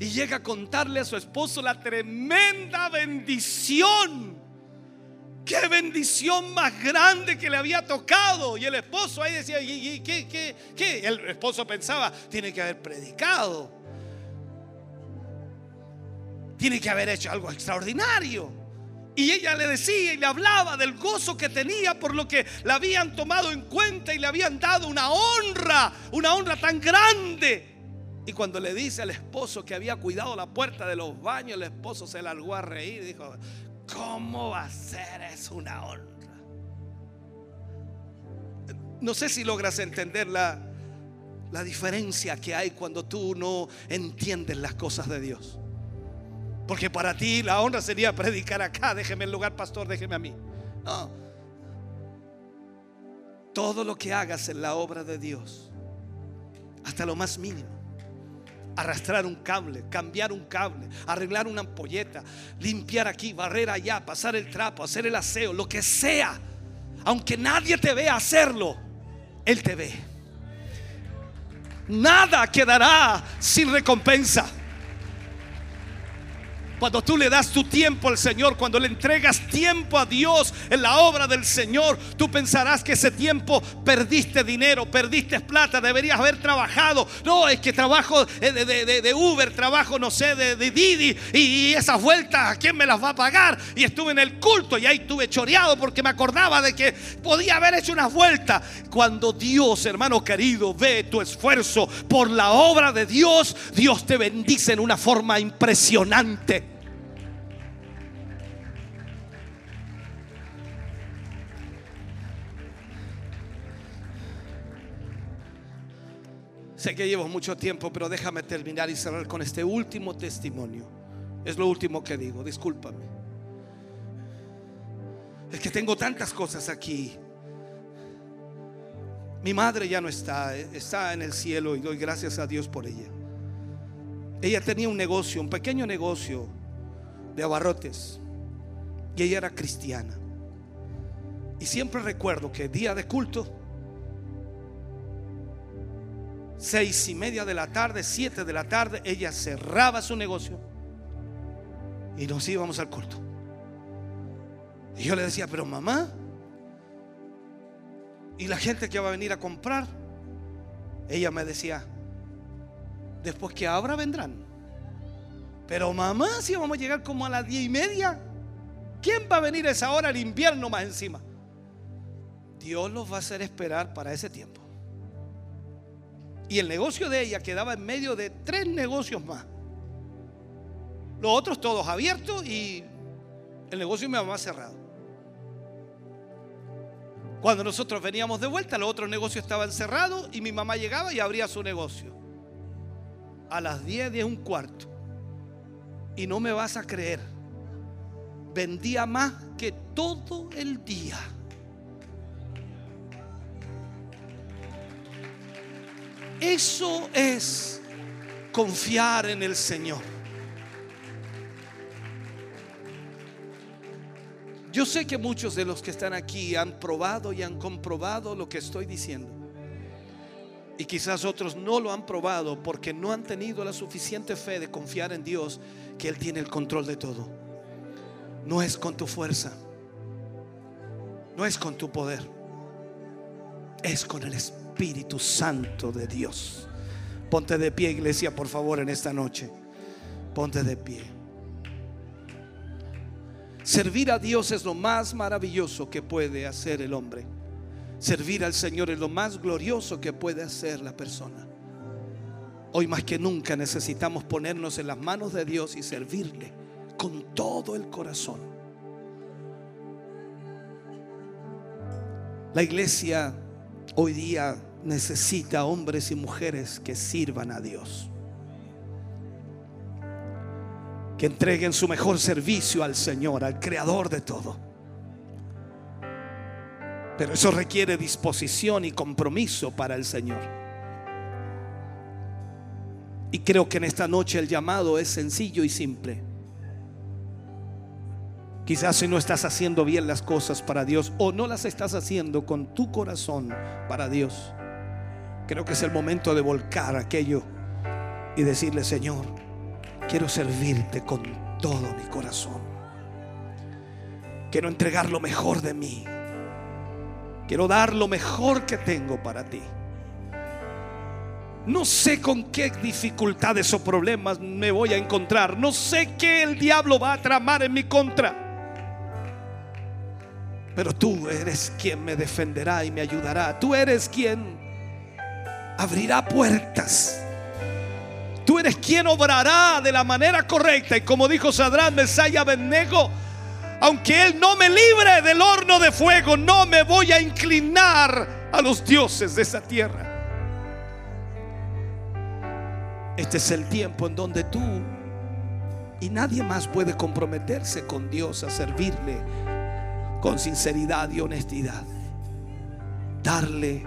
Y llega a contarle a su esposo la tremenda bendición. Qué bendición más grande que le había tocado. Y el esposo ahí decía, ¿y, qué, qué, qué? El esposo pensaba, tiene que haber predicado. Tiene que haber hecho algo extraordinario. Y ella le decía y le hablaba del gozo que tenía por lo que la habían tomado en cuenta y le habían dado una honra, una honra tan grande. Y cuando le dice al esposo que había cuidado la puerta de los baños, el esposo se largó a reír y dijo, ¿cómo va a ser eso una honra? No sé si logras entender la, la diferencia que hay cuando tú no entiendes las cosas de Dios. Porque para ti la honra sería predicar acá, déjeme el lugar, pastor, déjeme a mí. No. Todo lo que hagas en la obra de Dios, hasta lo más mínimo, arrastrar un cable, cambiar un cable, arreglar una ampolleta, limpiar aquí, barrer allá, pasar el trapo, hacer el aseo, lo que sea, aunque nadie te vea hacerlo, Él te ve. Nada quedará sin recompensa. Cuando tú le das tu tiempo al Señor, cuando le entregas tiempo a Dios en la obra del Señor, tú pensarás que ese tiempo perdiste dinero, perdiste plata, deberías haber trabajado. No, es que trabajo de, Uber, trabajo, no sé, de, de Didi, y, y esas vueltas, ¿a quién me las va a pagar? Y estuve en el culto y ahí estuve choreado porque me acordaba de que podía haber hecho unas vueltas. Cuando Dios, hermano querido, ve tu esfuerzo por la obra de Dios, Dios te bendice en una forma impresionante. Sé que llevo mucho tiempo, pero déjame terminar y cerrar con este último testimonio. Es lo último que digo, discúlpame. Es que tengo tantas cosas aquí. Mi madre ya no está, eh, está en el cielo y doy gracias a Dios por ella. Ella tenía un negocio, un pequeño negocio de abarrotes. Y ella era cristiana. Y siempre recuerdo que día de culto, seis y media de la tarde, siete de la tarde, ella cerraba su negocio y nos íbamos al culto. Y yo le decía, pero mamá, ¿y la gente que va a venir a comprar? Ella me decía, después que abra vendrán. Pero mamá, si vamos a llegar como a las diez y media, ¿quién va a venir a esa hora el invierno más encima? Dios los va a hacer esperar para ese tiempo. Y el negocio de ella quedaba en medio de tres negocios más. Los otros todos abiertos y el negocio de mi mamá cerrado. Cuando nosotros veníamos de vuelta, los otros negocios estaban cerrados y mi mamá llegaba y abría su negocio. A las 10, 10, un cuarto. Y no me vas a creer. Vendía más que todo el día. Eso es confiar en el Señor. Yo sé que muchos de los que están aquí han probado y han comprobado lo que estoy diciendo. Y quizás otros no lo han probado porque no han tenido la suficiente fe de confiar en Dios que Él tiene el control de todo. No es con tu fuerza. No es con tu poder. Es con el Espíritu Santo de Dios. Ponte de pie, iglesia, por favor, en esta noche. Ponte de pie. Servir a Dios es lo más maravilloso que puede hacer el hombre. Servir al Señor es lo más glorioso que puede hacer la persona. Hoy más que nunca necesitamos ponernos en las manos de Dios y servirle con todo el corazón. La iglesia hoy día necesita hombres y mujeres que sirvan a Dios. Que entreguen su mejor servicio al Señor, al Creador de todo. Pero eso requiere disposición y compromiso para el Señor. Y creo que en esta noche el llamado es sencillo y simple. Quizás si no estás haciendo bien las cosas para Dios o no las estás haciendo con tu corazón para Dios. Creo que es el momento de volcar aquello y decirle, Señor, quiero servirte con todo mi corazón. Quiero entregar lo mejor de mí. Quiero dar lo mejor que tengo para ti. No sé con qué dificultades o problemas me voy a encontrar. No sé qué el diablo va a tramar en mi contra. Pero tú eres quien me defenderá y me ayudará. Tú eres quien abrirá puertas. Tú eres quien obrará de la manera correcta. Y como dijo Sadrán, Mesaya Abednego, aunque Él no me libre del horno de fuego, no me voy a inclinar a los dioses de esa tierra. Este es el tiempo en donde tú y nadie más puede comprometerse con Dios a servirle con sinceridad y honestidad. Darle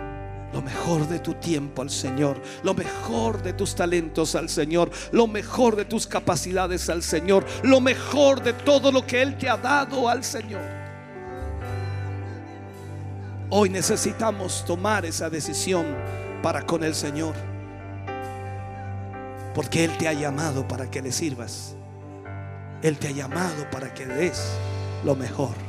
lo mejor de tu tiempo al Señor, lo mejor de tus talentos al Señor, lo mejor de tus capacidades al Señor, lo mejor de todo lo que Él te ha dado al Señor. Hoy necesitamos tomar esa decisión para con el Señor, porque Él te ha llamado para que le sirvas, Él te ha llamado para que des lo mejor.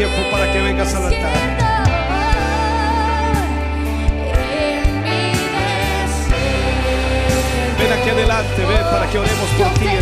tiempo para que vengas al altar. Ven aquí adelante, ven para que oremos por ti.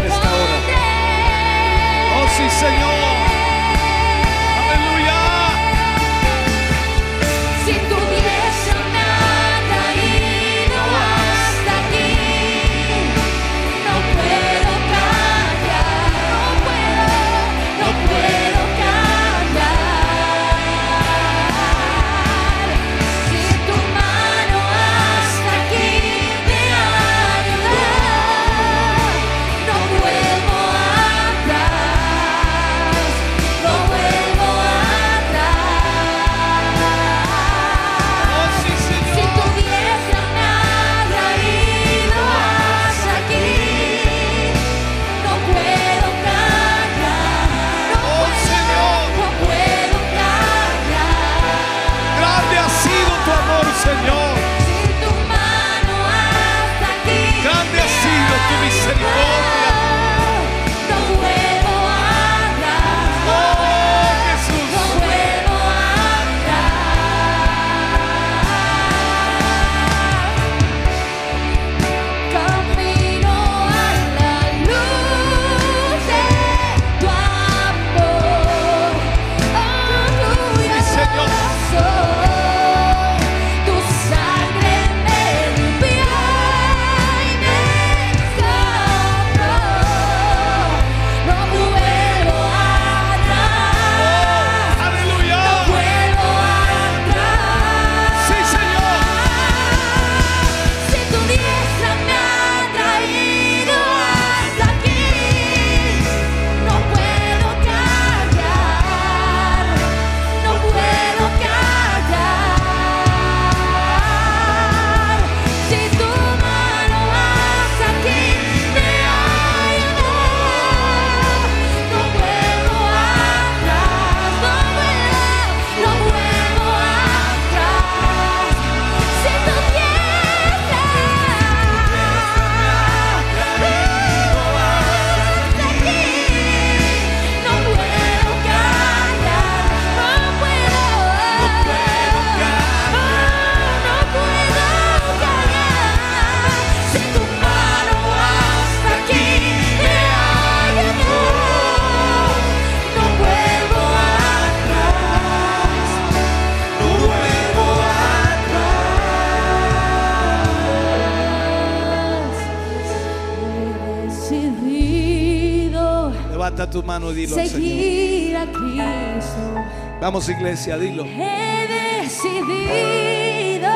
Mano y dilo al Señor. seguir a Cristo. Vamos iglesia, dilo. He decidido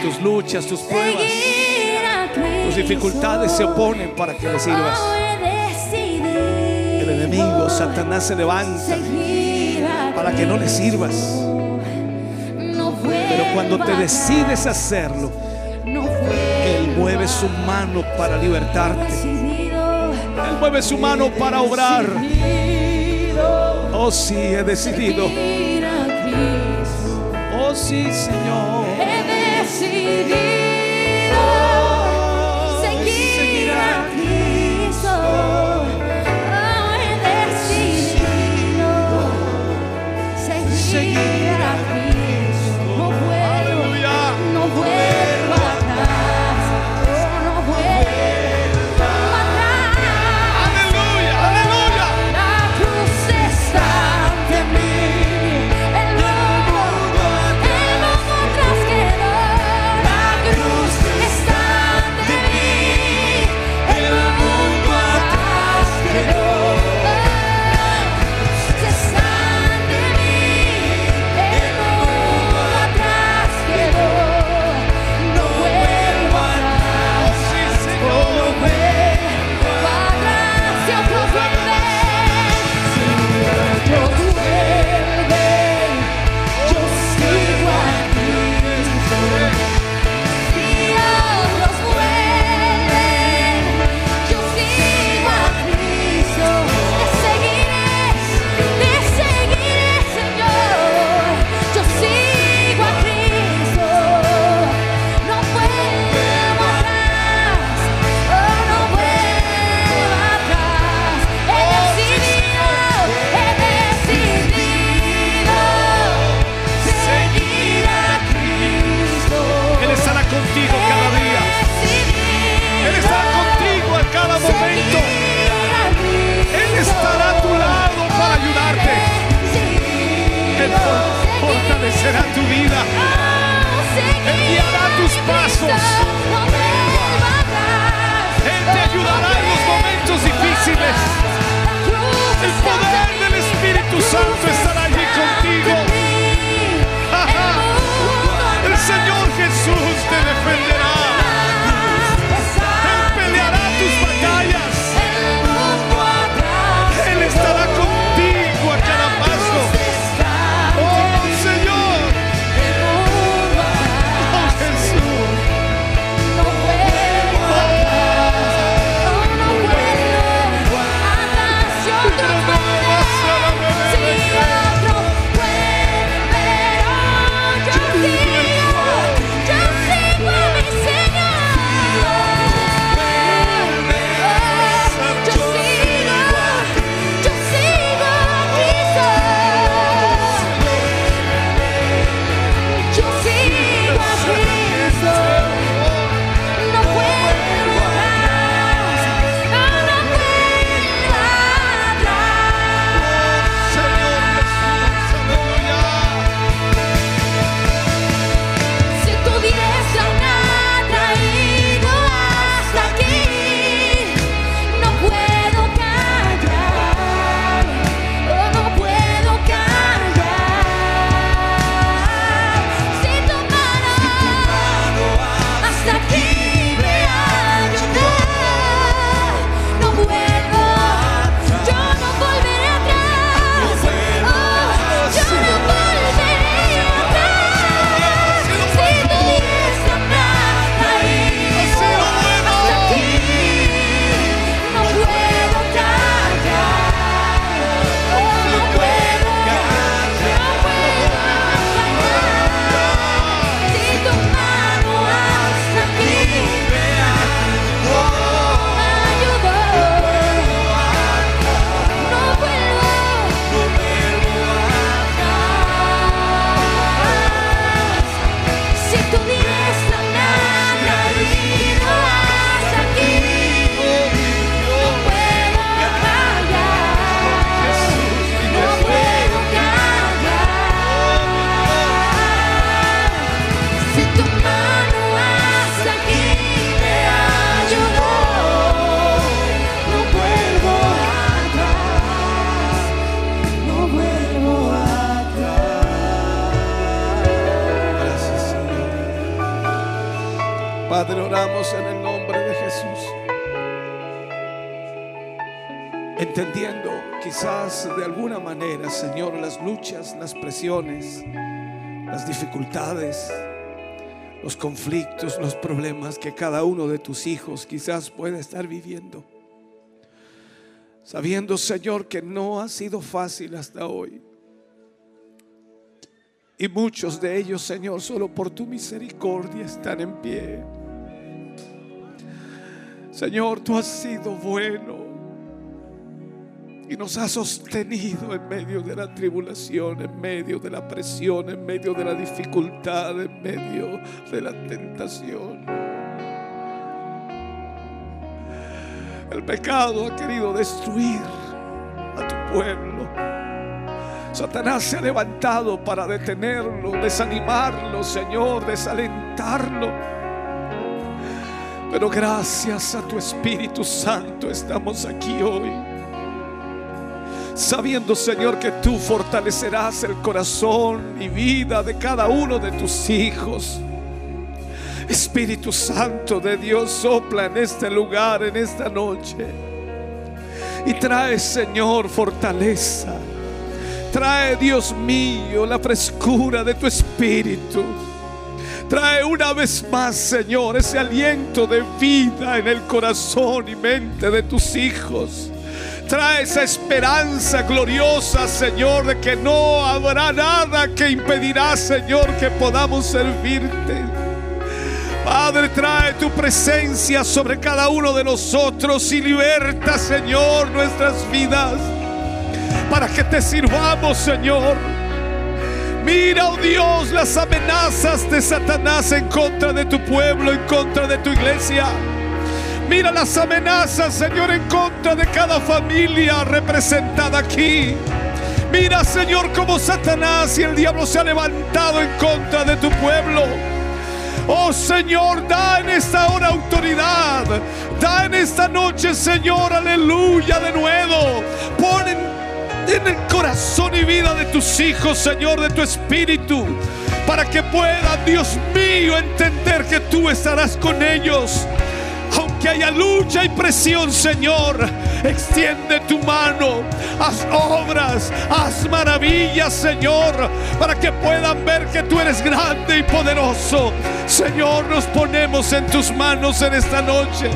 Tus luchas, tus pruebas, tus dificultades se oponen para que le sirvas. El enemigo, Satanás, se levanta para que no le sirvas. No Pero cuando te decides hacerlo, Él mueve su mano para libertarte. Mueve su mano para obrar. Oh sí, he decidido. Oh sí, Señor. He decidido tus hijos quizás puede estar viviendo. Sabiendo, Señor, que no ha sido fácil hasta hoy. Y muchos de ellos, Señor, solo por tu misericordia están en pie. Señor, tú has sido bueno y nos has sostenido en medio de la tribulación, en medio de la presión, en medio de la dificultad, en medio de la tentación. El pecado ha querido destruir a tu pueblo. Satanás se ha levantado para detenerlo, desanimarlo, Señor, desalentarlo. Pero gracias a tu Espíritu Santo estamos aquí hoy. Sabiendo, Señor, que tú fortalecerás el corazón y vida de cada uno de tus hijos. Espíritu Santo de Dios sopla en este lugar, en esta noche. Y trae, Señor, fortaleza. Trae, Dios mío, la frescura de tu espíritu. Trae una vez más, Señor, ese aliento de vida en el corazón y mente de tus hijos. Trae esa esperanza gloriosa, Señor, de que no habrá nada que impedirá, Señor, que podamos servirte. Padre, trae tu presencia sobre cada uno de nosotros y liberta, Señor, nuestras vidas para que te sirvamos, Señor. Mira, oh Dios, las amenazas de Satanás en contra de tu pueblo, en contra de tu iglesia. Mira las amenazas, Señor, en contra de cada familia representada aquí. Mira, Señor, cómo Satanás y el diablo se ha levantado en contra de tu pueblo. Oh Señor, da en esta hora autoridad. Da en esta noche, Señor, aleluya, de nuevo. Pon en, en el corazón y vida de tus hijos, Señor, de tu espíritu. Para que puedan, Dios mío, entender que tú estarás con ellos. Aunque haya lucha y presión, Señor, extiende tu mano, haz obras, haz maravillas, Señor, para que puedan ver que tú eres grande y poderoso. Señor, nos ponemos en tus manos en esta noche.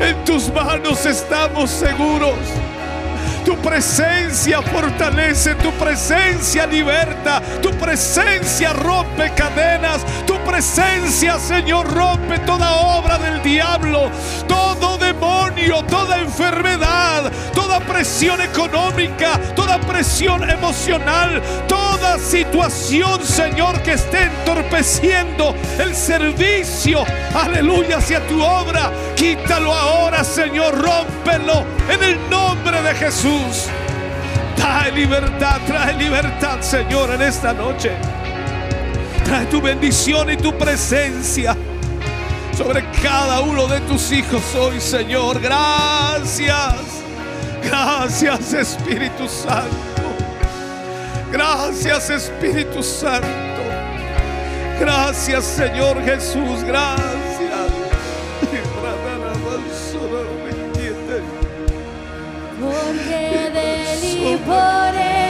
En tus manos estamos seguros. Tu presencia fortalece, tu presencia liberta, tu presencia rompe cadenas, tu presencia, Señor, rompe toda obra del diablo, todo demonio, toda enfermedad, toda presión económica, toda presión emocional, toda situación, Señor, que esté entorpeciendo el servicio, aleluya, hacia tu obra. Quítalo ahora, Señor, rómpelo en el nombre de Jesús. Trae libertad, trae libertad, Señor, en esta noche. Trae tu bendición y tu presencia sobre cada uno de tus hijos hoy, Señor. Gracias. Gracias, Espíritu Santo. Gracias, Espíritu Santo. Gracias, Señor Jesús. Gracias. Por él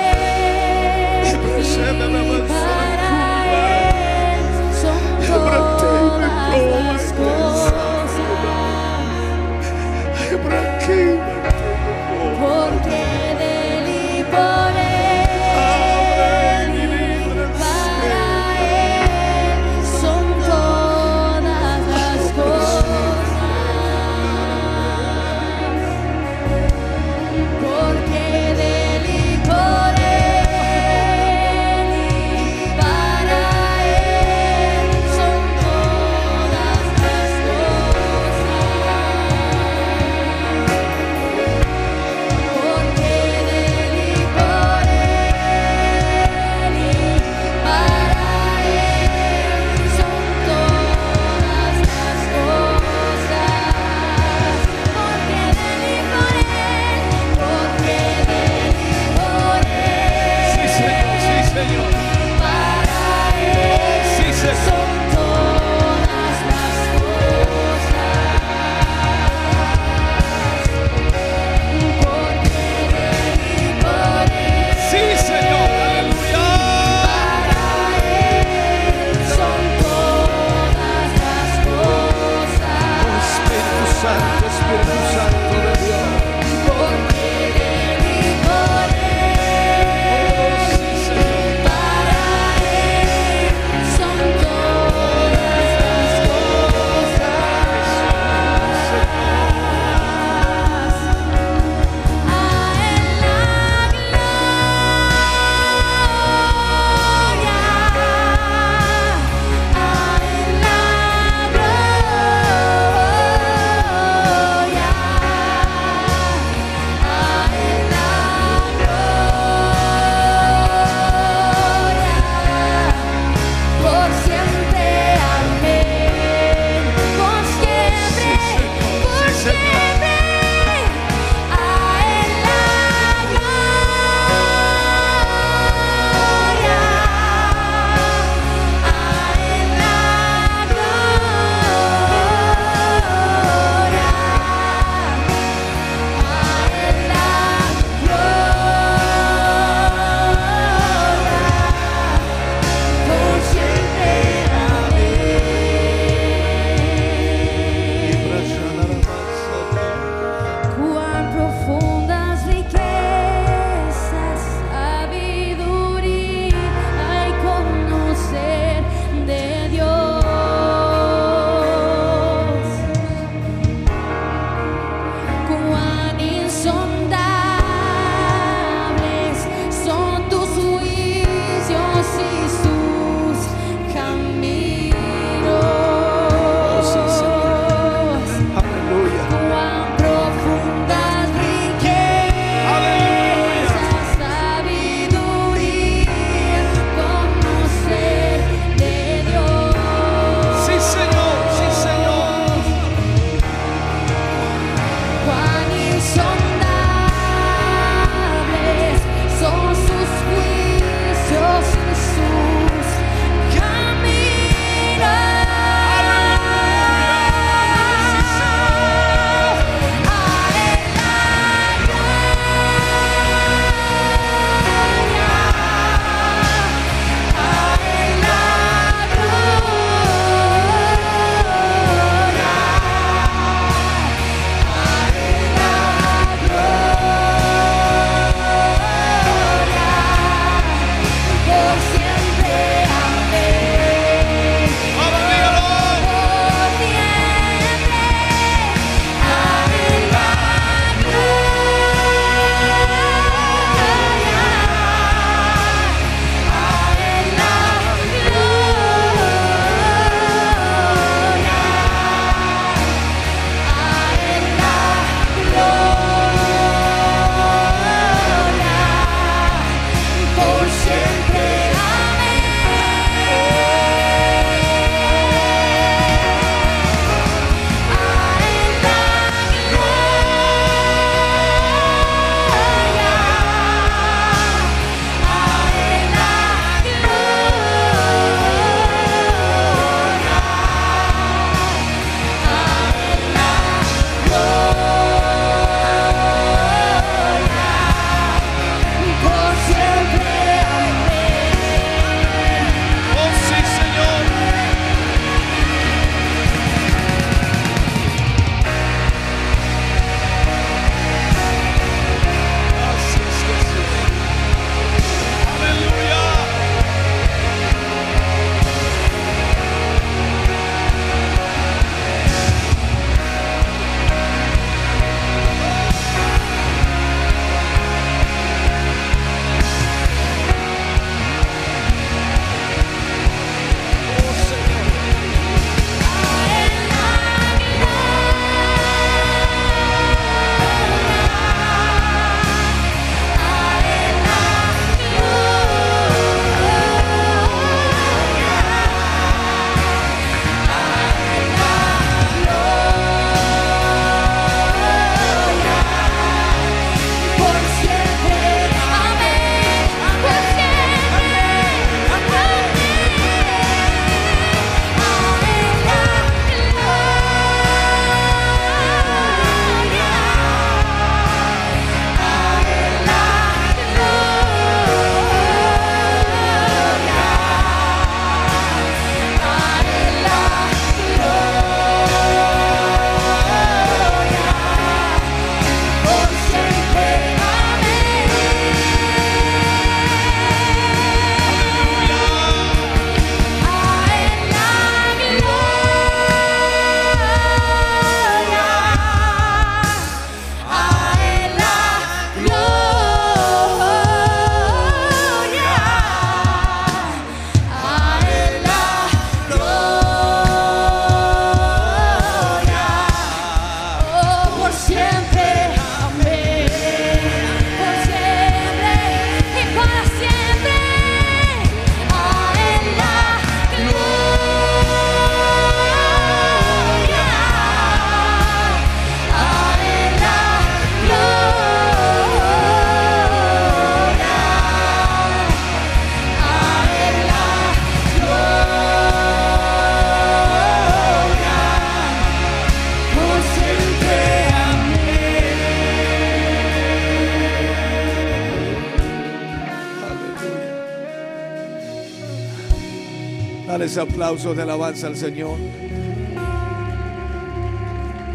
Dale ese aplauso de alabanza al Señor.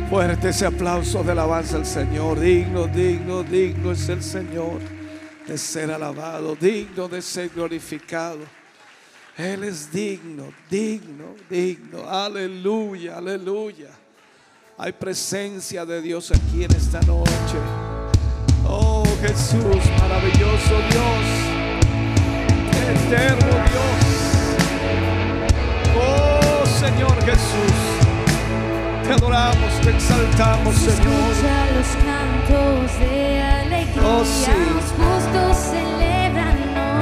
Fuerte ese aplauso de alabanza al Señor. Digno, digno, digno es el Señor de ser alabado, digno de ser glorificado. Él es digno, digno, digno. Aleluya, aleluya. Hay presencia de Dios aquí en esta noche. Oh Jesús, maravilloso Dios, eterno Dios. Señor Jesús, te adoramos, te exaltamos, Señor. Escucha los cantos de alegría. Oh, sí. Los justos celebran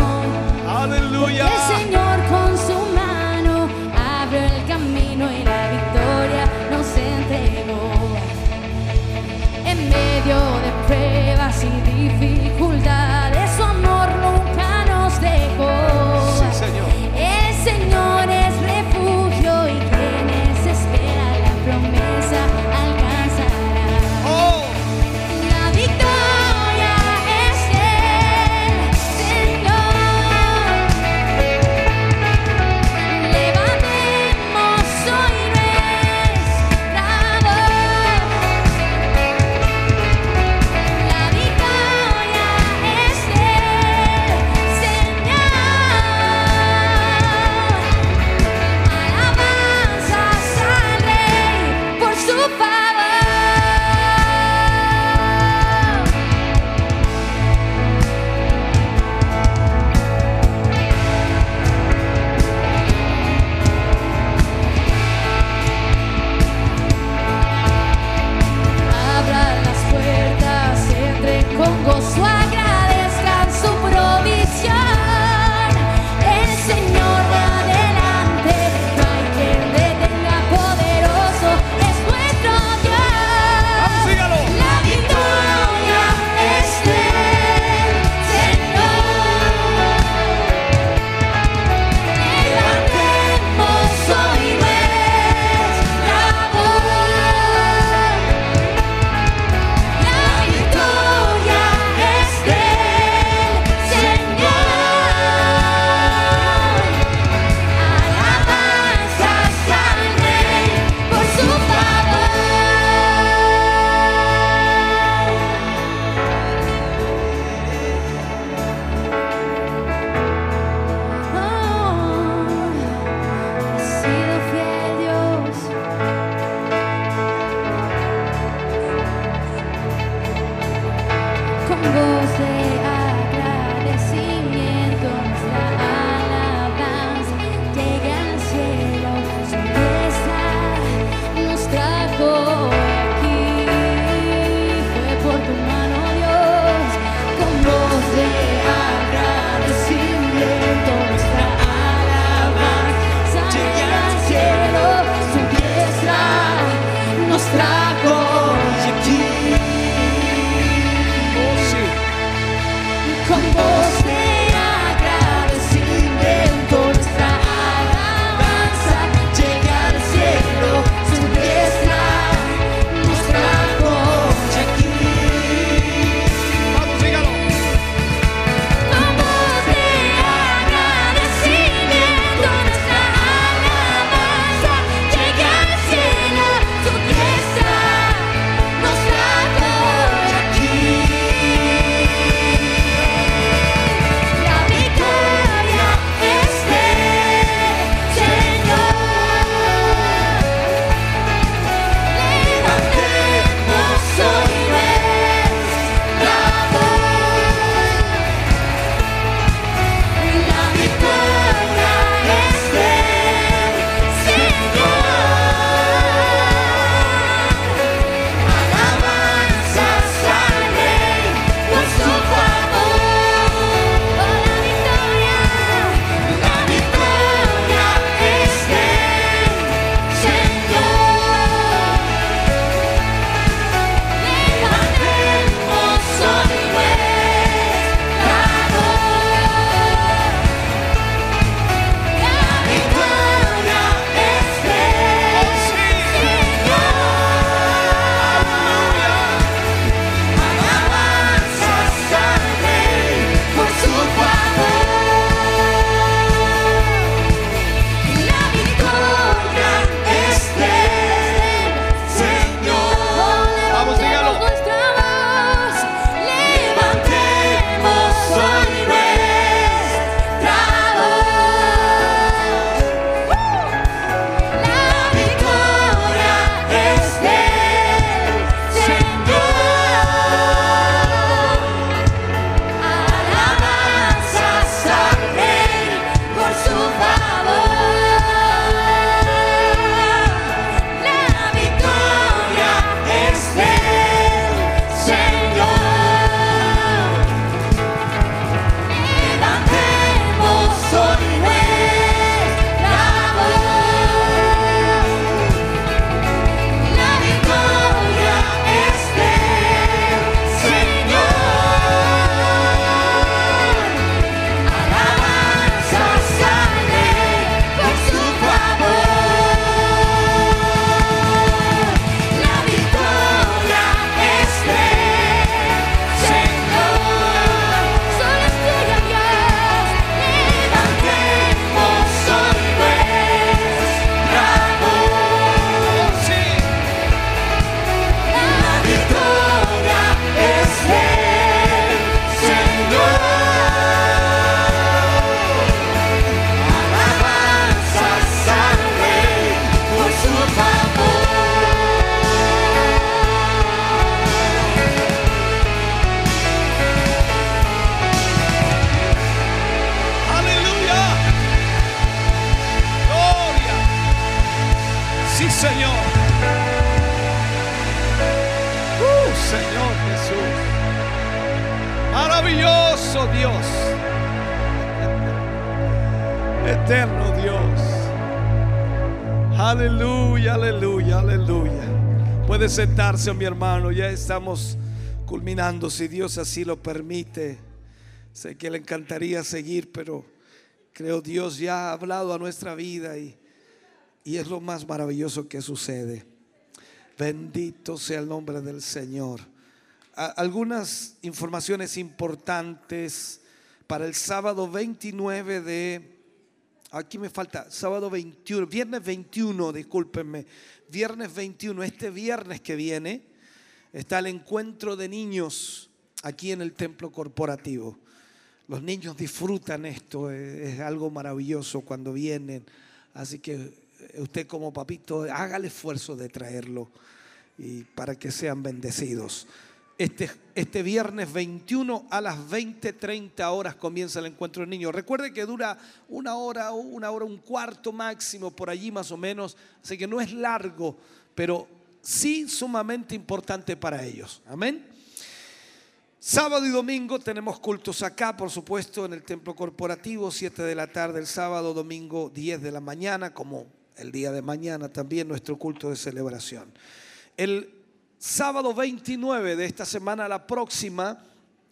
hoy. Aleluya. El Señor con su mano abrió el camino y la victoria nos entregó. En medio de pruebas y dificultades, mi hermano. Ya estamos culminando, si Dios así lo permite. Sé que le encantaría seguir, pero creo Dios ya ha hablado a nuestra vida y, y es lo más maravilloso que sucede. Bendito sea el nombre del Señor. Algunas informaciones importantes para el sábado 29 de... Aquí me falta, sábado 21, viernes 21, discúlpenme, viernes 21, este viernes que viene está el encuentro de niños aquí en el templo corporativo. Los niños disfrutan esto, es algo maravilloso cuando vienen. Así que eh, usted como papito, haga el esfuerzo de traerlo y para que sean bendecidos. Este, este viernes 21 a las 20, 30 horas comienza el encuentro de niños. Recuerde que dura una hora, una hora, un cuarto máximo, por allí más o menos. Así que no es largo, pero sí sumamente importante para ellos. Amén. Sábado y domingo tenemos cultos acá, por supuesto, en el templo corporativo, 7 de la tarde el sábado, domingo 10 de la mañana, como el día de mañana también nuestro culto de celebración. El sábado 29 de esta semana, la próxima,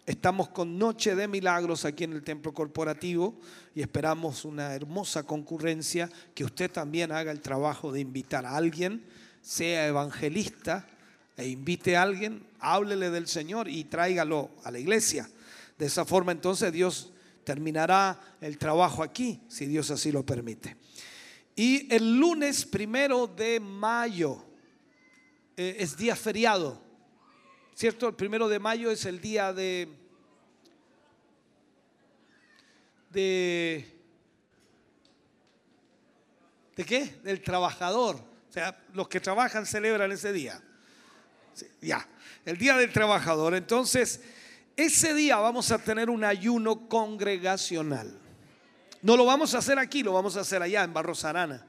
estamos con Noche de Milagros aquí en el templo corporativo y esperamos una hermosa concurrencia, que usted también haga el trabajo de invitar a alguien, sea evangelista, e invite a alguien, háblele del Señor y tráigalo a la iglesia. De esa forma entonces Dios terminará el trabajo aquí, si Dios así lo permite. Y el lunes primero de mayo eh, es día feriado, ¿cierto? El primero de mayo es el día de... de ¿De qué? Del trabajador. O sea, los que trabajan celebran ese día. Ya, el día del trabajador. Entonces, ese día vamos a tener un ayuno congregacional. No lo vamos a hacer aquí, lo vamos a hacer allá en Barros Arana.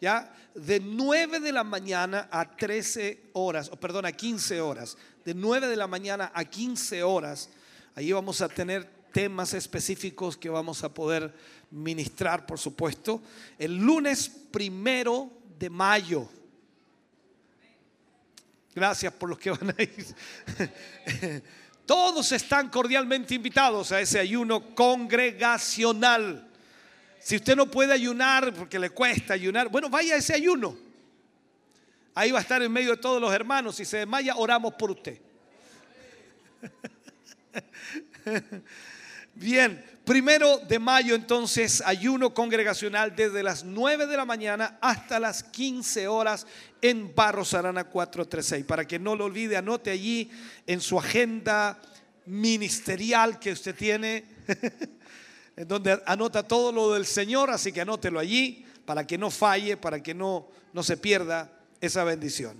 ¿Ya? De 9 de la mañana a 13 horas, o perdón, a 15 horas. De 9 de la mañana a 15 horas. Allí vamos a tener temas específicos que vamos a poder ministrar, por supuesto. El lunes primero de mayo. Gracias por los que van a ir. Todos están cordialmente invitados a ese ayuno congregacional. Si usted no puede ayunar porque le cuesta ayunar, bueno, vaya a ese ayuno. Ahí va a estar en medio de todos los hermanos. Si se desmaya, oramos por usted. Bien, primero de mayo entonces, ayuno congregacional desde las 9 de la mañana hasta las 15 horas en Barros Arana 436. Para que no lo olvide, anote allí en su agenda ministerial que usted tiene, en donde anota todo lo del Señor, así que anótelo allí para que no falle, para que no, no se pierda esa bendición.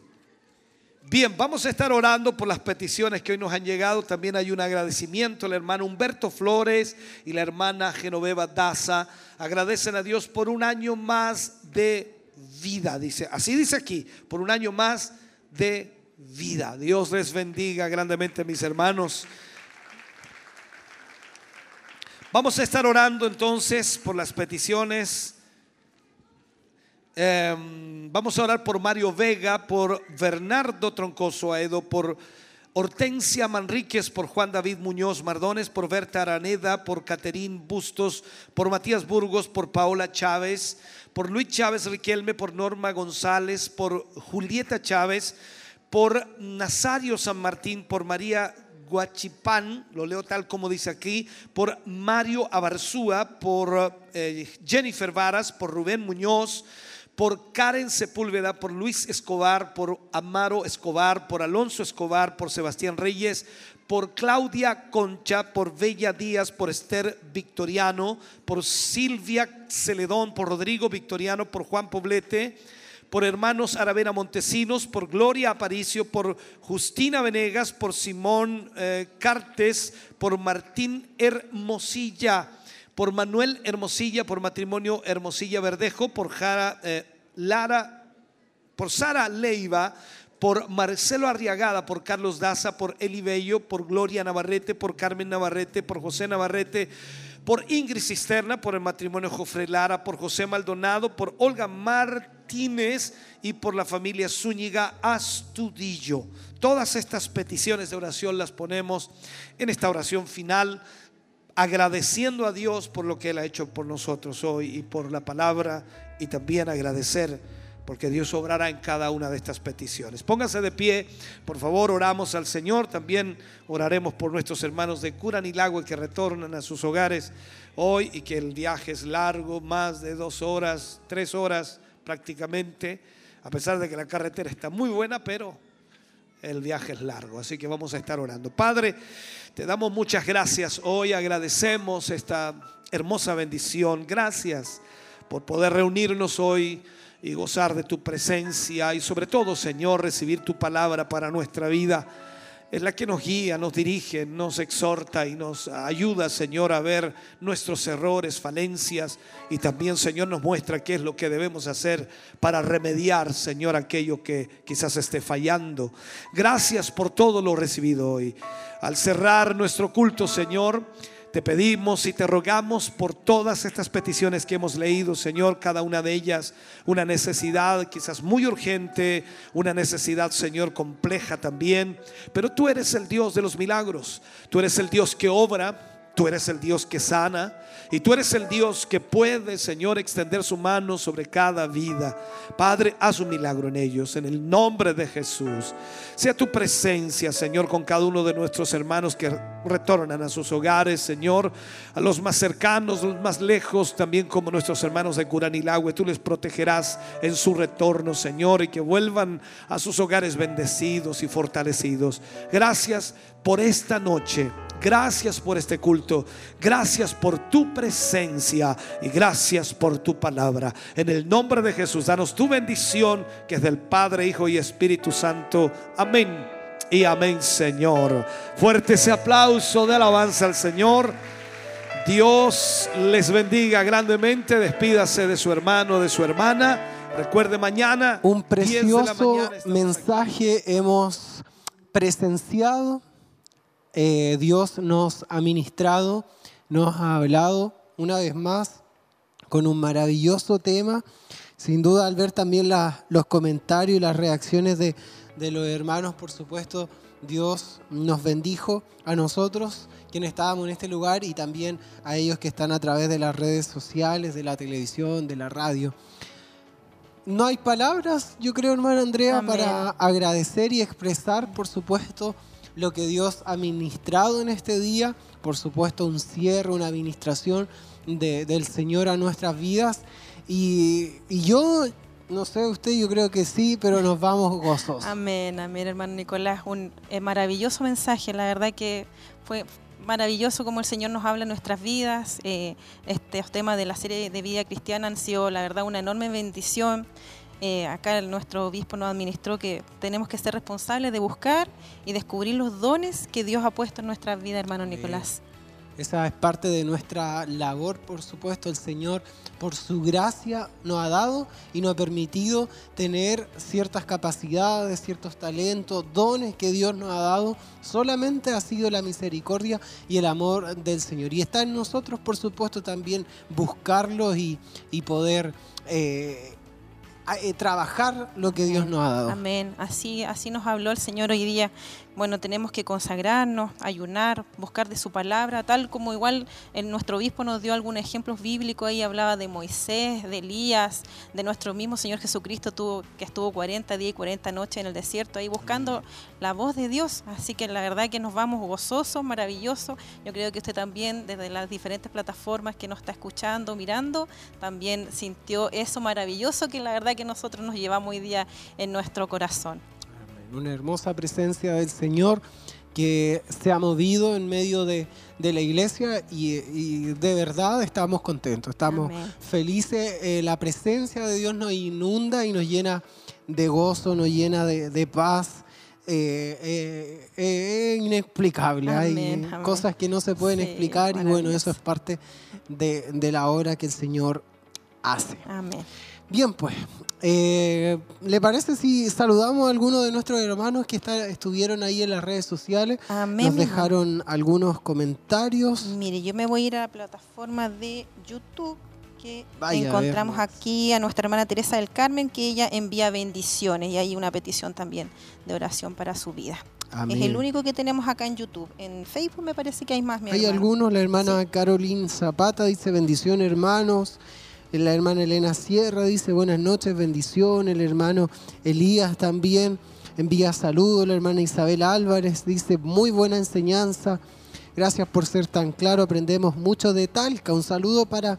Bien, vamos a estar orando por las peticiones que hoy nos han llegado. También hay un agradecimiento al hermano Humberto Flores y la hermana Genoveva Daza. Agradecen a Dios por un año más de vida, dice. Así dice aquí, por un año más de vida. Dios les bendiga grandemente, mis hermanos. Vamos a estar orando entonces por las peticiones. Eh, vamos a orar por Mario Vega, por Bernardo Troncoso Aedo, por Hortensia Manríquez, por Juan David Muñoz Mardones, por Berta Araneda, por Caterín Bustos, por Matías Burgos, por Paola Chávez, por Luis Chávez Riquelme, por Norma González, por Julieta Chávez, por Nazario San Martín, por María Guachipán, lo leo tal como dice aquí, por Mario Abarzúa, por eh, Jennifer Varas, por Rubén Muñoz, por Karen Sepúlveda, por Luis Escobar, por Amaro Escobar, por Alonso Escobar, por Sebastián Reyes, por Claudia Concha, por Bella Díaz, por Esther Victoriano, por Silvia Celedón, por Rodrigo Victoriano, por Juan Poblete, por hermanos Aravena Montesinos, por Gloria Aparicio, por Justina Venegas, por Simón eh, Cartes, por Martín Hermosilla, por Manuel Hermosilla, por matrimonio Hermosilla Verdejo, por Jara, eh, Lara, por Sara Leiva, por Marcelo Arriagada, por Carlos Daza, por Eli Bello, por Gloria Navarrete, por Carmen Navarrete, por José Navarrete, por Ingrid Cisterna, por el matrimonio Jofre Lara, por José Maldonado, por Olga Martínez y por la familia Zúñiga Astudillo. Todas estas peticiones de oración las ponemos en esta oración final, agradeciendo a Dios por lo que Él ha hecho por nosotros hoy y por la palabra y también agradecer porque Dios obrará en cada una de estas peticiones. Póngase de pie, por favor, oramos al Señor. También oraremos por nuestros hermanos de Curanilagüe que retornan a sus hogares hoy y que el viaje es largo, más de dos horas, tres horas prácticamente, a pesar de que la carretera está muy buena, pero el viaje es largo, así que vamos a estar orando. Padre, te damos muchas gracias hoy, agradecemos esta hermosa bendición. Gracias por poder reunirnos hoy y gozar de tu presencia y sobre todo, Señor, recibir tu palabra para nuestra vida. Es la que nos guía, nos dirige, nos exhorta y nos ayuda, Señor, a ver nuestros errores, falencias y también, Señor, nos muestra qué es lo que debemos hacer para remediar, Señor, aquello que quizás esté fallando. Gracias por todo lo recibido hoy. Al cerrar nuestro culto, Señor, te pedimos y te rogamos por todas estas peticiones que hemos leído, Señor, cada una de ellas. Una necesidad quizás muy urgente, una necesidad, Señor, compleja también, pero tú eres el Dios de los milagros, tú eres el Dios que obra, Tú eres el Dios que sana y tú eres el Dios que puede, Señor, extender su mano sobre cada vida. Padre, haz un milagro en ellos, en el nombre de Jesús. Sea tu presencia, Señor, con cada uno de nuestros hermanos que retornan a sus hogares, Señor, a los más cercanos, los más lejos, también como nuestros hermanos de Curanilagüe. Tú les protegerás en su retorno, Señor, y que vuelvan a sus hogares bendecidos y fortalecidos. Gracias por esta noche. Gracias por este culto. Gracias por tu presencia y gracias por tu palabra. En el nombre de Jesús, danos tu bendición que es del Padre, Hijo y Espíritu Santo. Amén. Y amén, Señor. Fuerte ese aplauso de alabanza al Señor. Dios les bendiga grandemente. Despídase de su hermano, de su hermana. Recuerde mañana. Un 10 de la precioso mañana, aquí. mensaje hemos presenciado. Eh, Dios nos ha ministrado, nos ha hablado una vez más con un maravilloso tema. Sin duda, al ver también la- los comentarios y las reacciones de, de los hermanos, por supuesto, Dios nos bendijo a nosotros, quienes estábamos en este lugar, y también a ellos que están a través de las redes sociales, de la televisión, de la radio. No hay palabras, yo creo, hermana Andrea, Amén. para agradecer y expresar, por supuesto, lo que Dios ha ministrado en este día. Por supuesto, un cierre, una administración de- del Señor a nuestras vidas. Y, y yo, no sé usted, yo creo que sí, pero nos vamos gozosos. Amén, amén, hermano Nicolás. Un eh, maravilloso mensaje. La verdad que fue maravilloso como el Señor nos habla en nuestras vidas. Eh, estos temas de la serie de vida cristiana han sido, la verdad, una enorme bendición. Eh, acá el- nuestro obispo nos administró que tenemos que ser responsables de buscar y descubrir los dones que Dios ha puesto en nuestra vida, hermano Nicolás. Esa es parte de nuestra labor, por supuesto. El Señor, por su gracia, nos ha dado y nos ha permitido tener ciertas capacidades, ciertos talentos, dones que Dios nos ha dado. Solamente ha sido la misericordia y el amor del Señor. Y está en nosotros, por supuesto, también buscarlos y, y poder eh, trabajar lo que Dios nos ha dado. Amén. Así, así nos habló el Señor hoy día. Bueno, tenemos que consagrarnos, ayunar, buscar de su palabra, tal como igual el, nuestro obispo nos dio algunos ejemplos bíblicos, ahí hablaba de Moisés, de Elías, de nuestro mismo Señor Jesucristo, tuvo, que estuvo 40 días y 40 noches en el desierto, ahí buscando la voz de Dios. Así que la verdad que nos vamos gozosos, maravillosos. Yo creo que usted también, desde las diferentes plataformas que nos está escuchando, mirando, también sintió eso maravilloso que la verdad que nosotros nos llevamos hoy día en nuestro corazón. Una hermosa presencia del Señor que se ha movido en medio de, de la iglesia y, y de verdad estamos contentos, estamos Amén. felices. Eh, la presencia de Dios nos inunda y nos llena de gozo, nos llena de, de paz. Eh, eh, eh, es inexplicable, hay Amén, cosas que no se pueden Sí, explicar y bueno, eso es parte de, de la obra que el Señor hace. Amén. Bien, pues, eh, ¿le parece si saludamos a algunos de nuestros hermanos que está- estuvieron ahí en las redes sociales? Amén, Nos mi hermano. dejaron algunos comentarios. Mire, yo me voy a ir a la plataforma de YouTube que Vaya encontramos aquí a nuestra hermana Teresa del Carmen, que ella envía bendiciones y hay una petición también de oración para su vida. Amén. Es el único que tenemos acá en YouTube. En Facebook me parece que hay más, mi Hay hermano. algunos, la hermana Caroline Zapata dice bendición hermanos, la hermana Elena Sierra dice buenas noches, bendición, el hermano Elías también envía saludos, la hermana Isabel Álvarez dice muy buena enseñanza, gracias por ser tan claro, aprendemos mucho de Talca, un saludo para,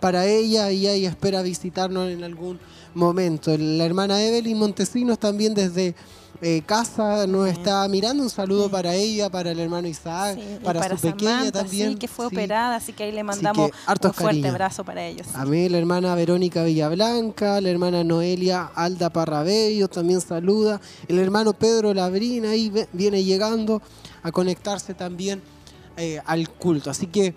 para ella y ella espera visitarnos en algún momento. La hermana Evelyn Montesinos también desde... eh, casa nos está mirando un saludo para ella, para el hermano Isaac, Sí, para, su pequeña también. sí, que fue operada, así que ahí le mandamos que un fuerte abrazo para ellos. A mí, la hermana Verónica Villablanca, la hermana Noelia Alda Parrabello también saluda. El hermano Pedro Labrín ahí viene llegando a conectarse también eh, al culto. Así que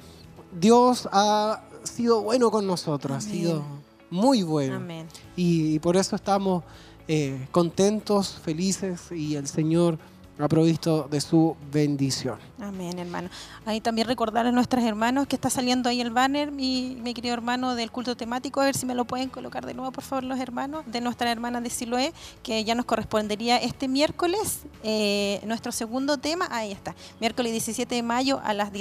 Dios ha sido bueno con nosotros, ha sido muy bueno. Amén. Y, y por eso estamos eh, contentos, felices y el Señor ha provisto de su bendición. Amén, hermano. Ahí también recordar a nuestros hermanos que está saliendo ahí el banner, mi, mi querido hermano del culto temático, a ver si me lo pueden colocar de nuevo, por favor, los hermanos, de nuestra hermana de Siloé, que ya nos correspondería este miércoles, eh, nuestro segundo tema, ahí está, miércoles 17 de mayo a las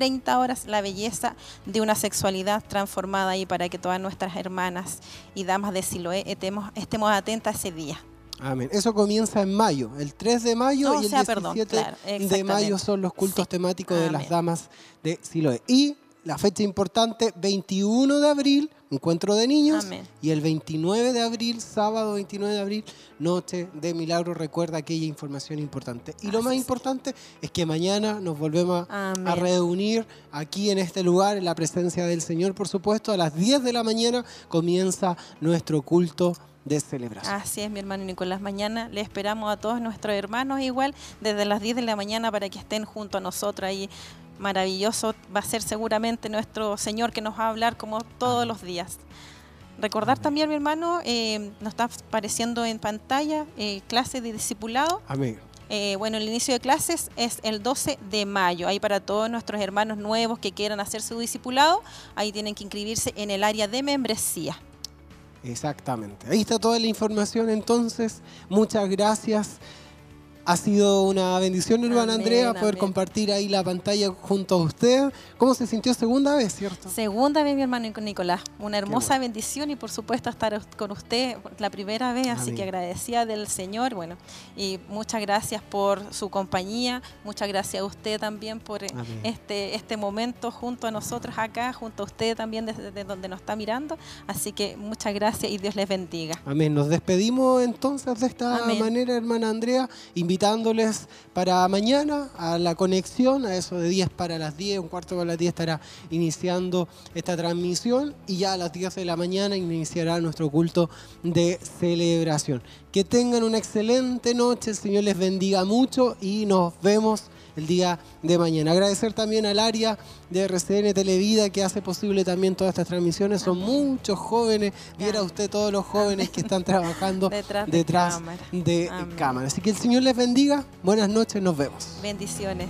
19.30 horas, la belleza de una sexualidad transformada ahí para que todas nuestras hermanas y damas de Siloé estemos, estemos atentas ese día. Amén. Eso comienza en mayo, el 3 de mayo No, y el sea, 17 perdón, claro, de mayo son los cultos Sí. temáticos de las damas de Siloé. Y la fecha importante, 21 de abril, encuentro de niños. Amén. Y el 29 de abril, sábado 29 de abril, noche de milagro. Recuerda aquella información importante. Y lo más importante es que mañana nos volvemos a reunir aquí en este lugar, en la presencia del Señor, por supuesto. A las 10 de la mañana comienza nuestro culto de celebración. Así es, mi hermano Nicolás. Mañana le esperamos a todos nuestros hermanos igual desde las 10 de la mañana para que estén junto a nosotros ahí. Maravilloso va a ser seguramente nuestro Señor que nos va a hablar como todos los días. Recordar también, mi hermano, eh, nos está apareciendo en pantalla eh, clase de discipulado. Amén. Eh, bueno, el inicio de clases es el 12 de mayo. Ahí para todos nuestros hermanos nuevos que quieran hacer su discipulado, ahí tienen que inscribirse en el área de membresía. Exactamente. Ahí está toda la información entonces. Muchas gracias. Ha sido una bendición, hermana Amén, Andrea, poder amén. compartir ahí la pantalla junto a usted. ¿Cómo se sintió segunda vez, cierto? Segunda vez, mi hermano Nicolás. Una hermosa bueno. bendición y por supuesto estar con usted la primera vez, así Amén. que agradecida del Señor. Bueno, y muchas gracias por su compañía, muchas gracias a usted también por eh, este, este momento junto a nosotros acá, junto a usted también desde, desde donde nos está mirando. Así que muchas gracias y Dios les bendiga. Amén. Nos despedimos entonces de esta manera, hermana Andrea, invitándoles para mañana a la conexión, a eso de 10 para las 10, un cuarto para las 10 estará iniciando esta transmisión y ya a las 10 de la mañana iniciará nuestro culto de celebración. Que tengan una excelente noche, el Señor les bendiga mucho y nos vemos el día de mañana. Agradecer también al área de RCN Televida que hace posible también todas estas transmisiones. Son muchos jóvenes, viera usted todos los jóvenes que están trabajando Detrás de detrás cámara. de cámara. Así que el Señor les bendiga. Buenas noches, nos vemos. Bendiciones.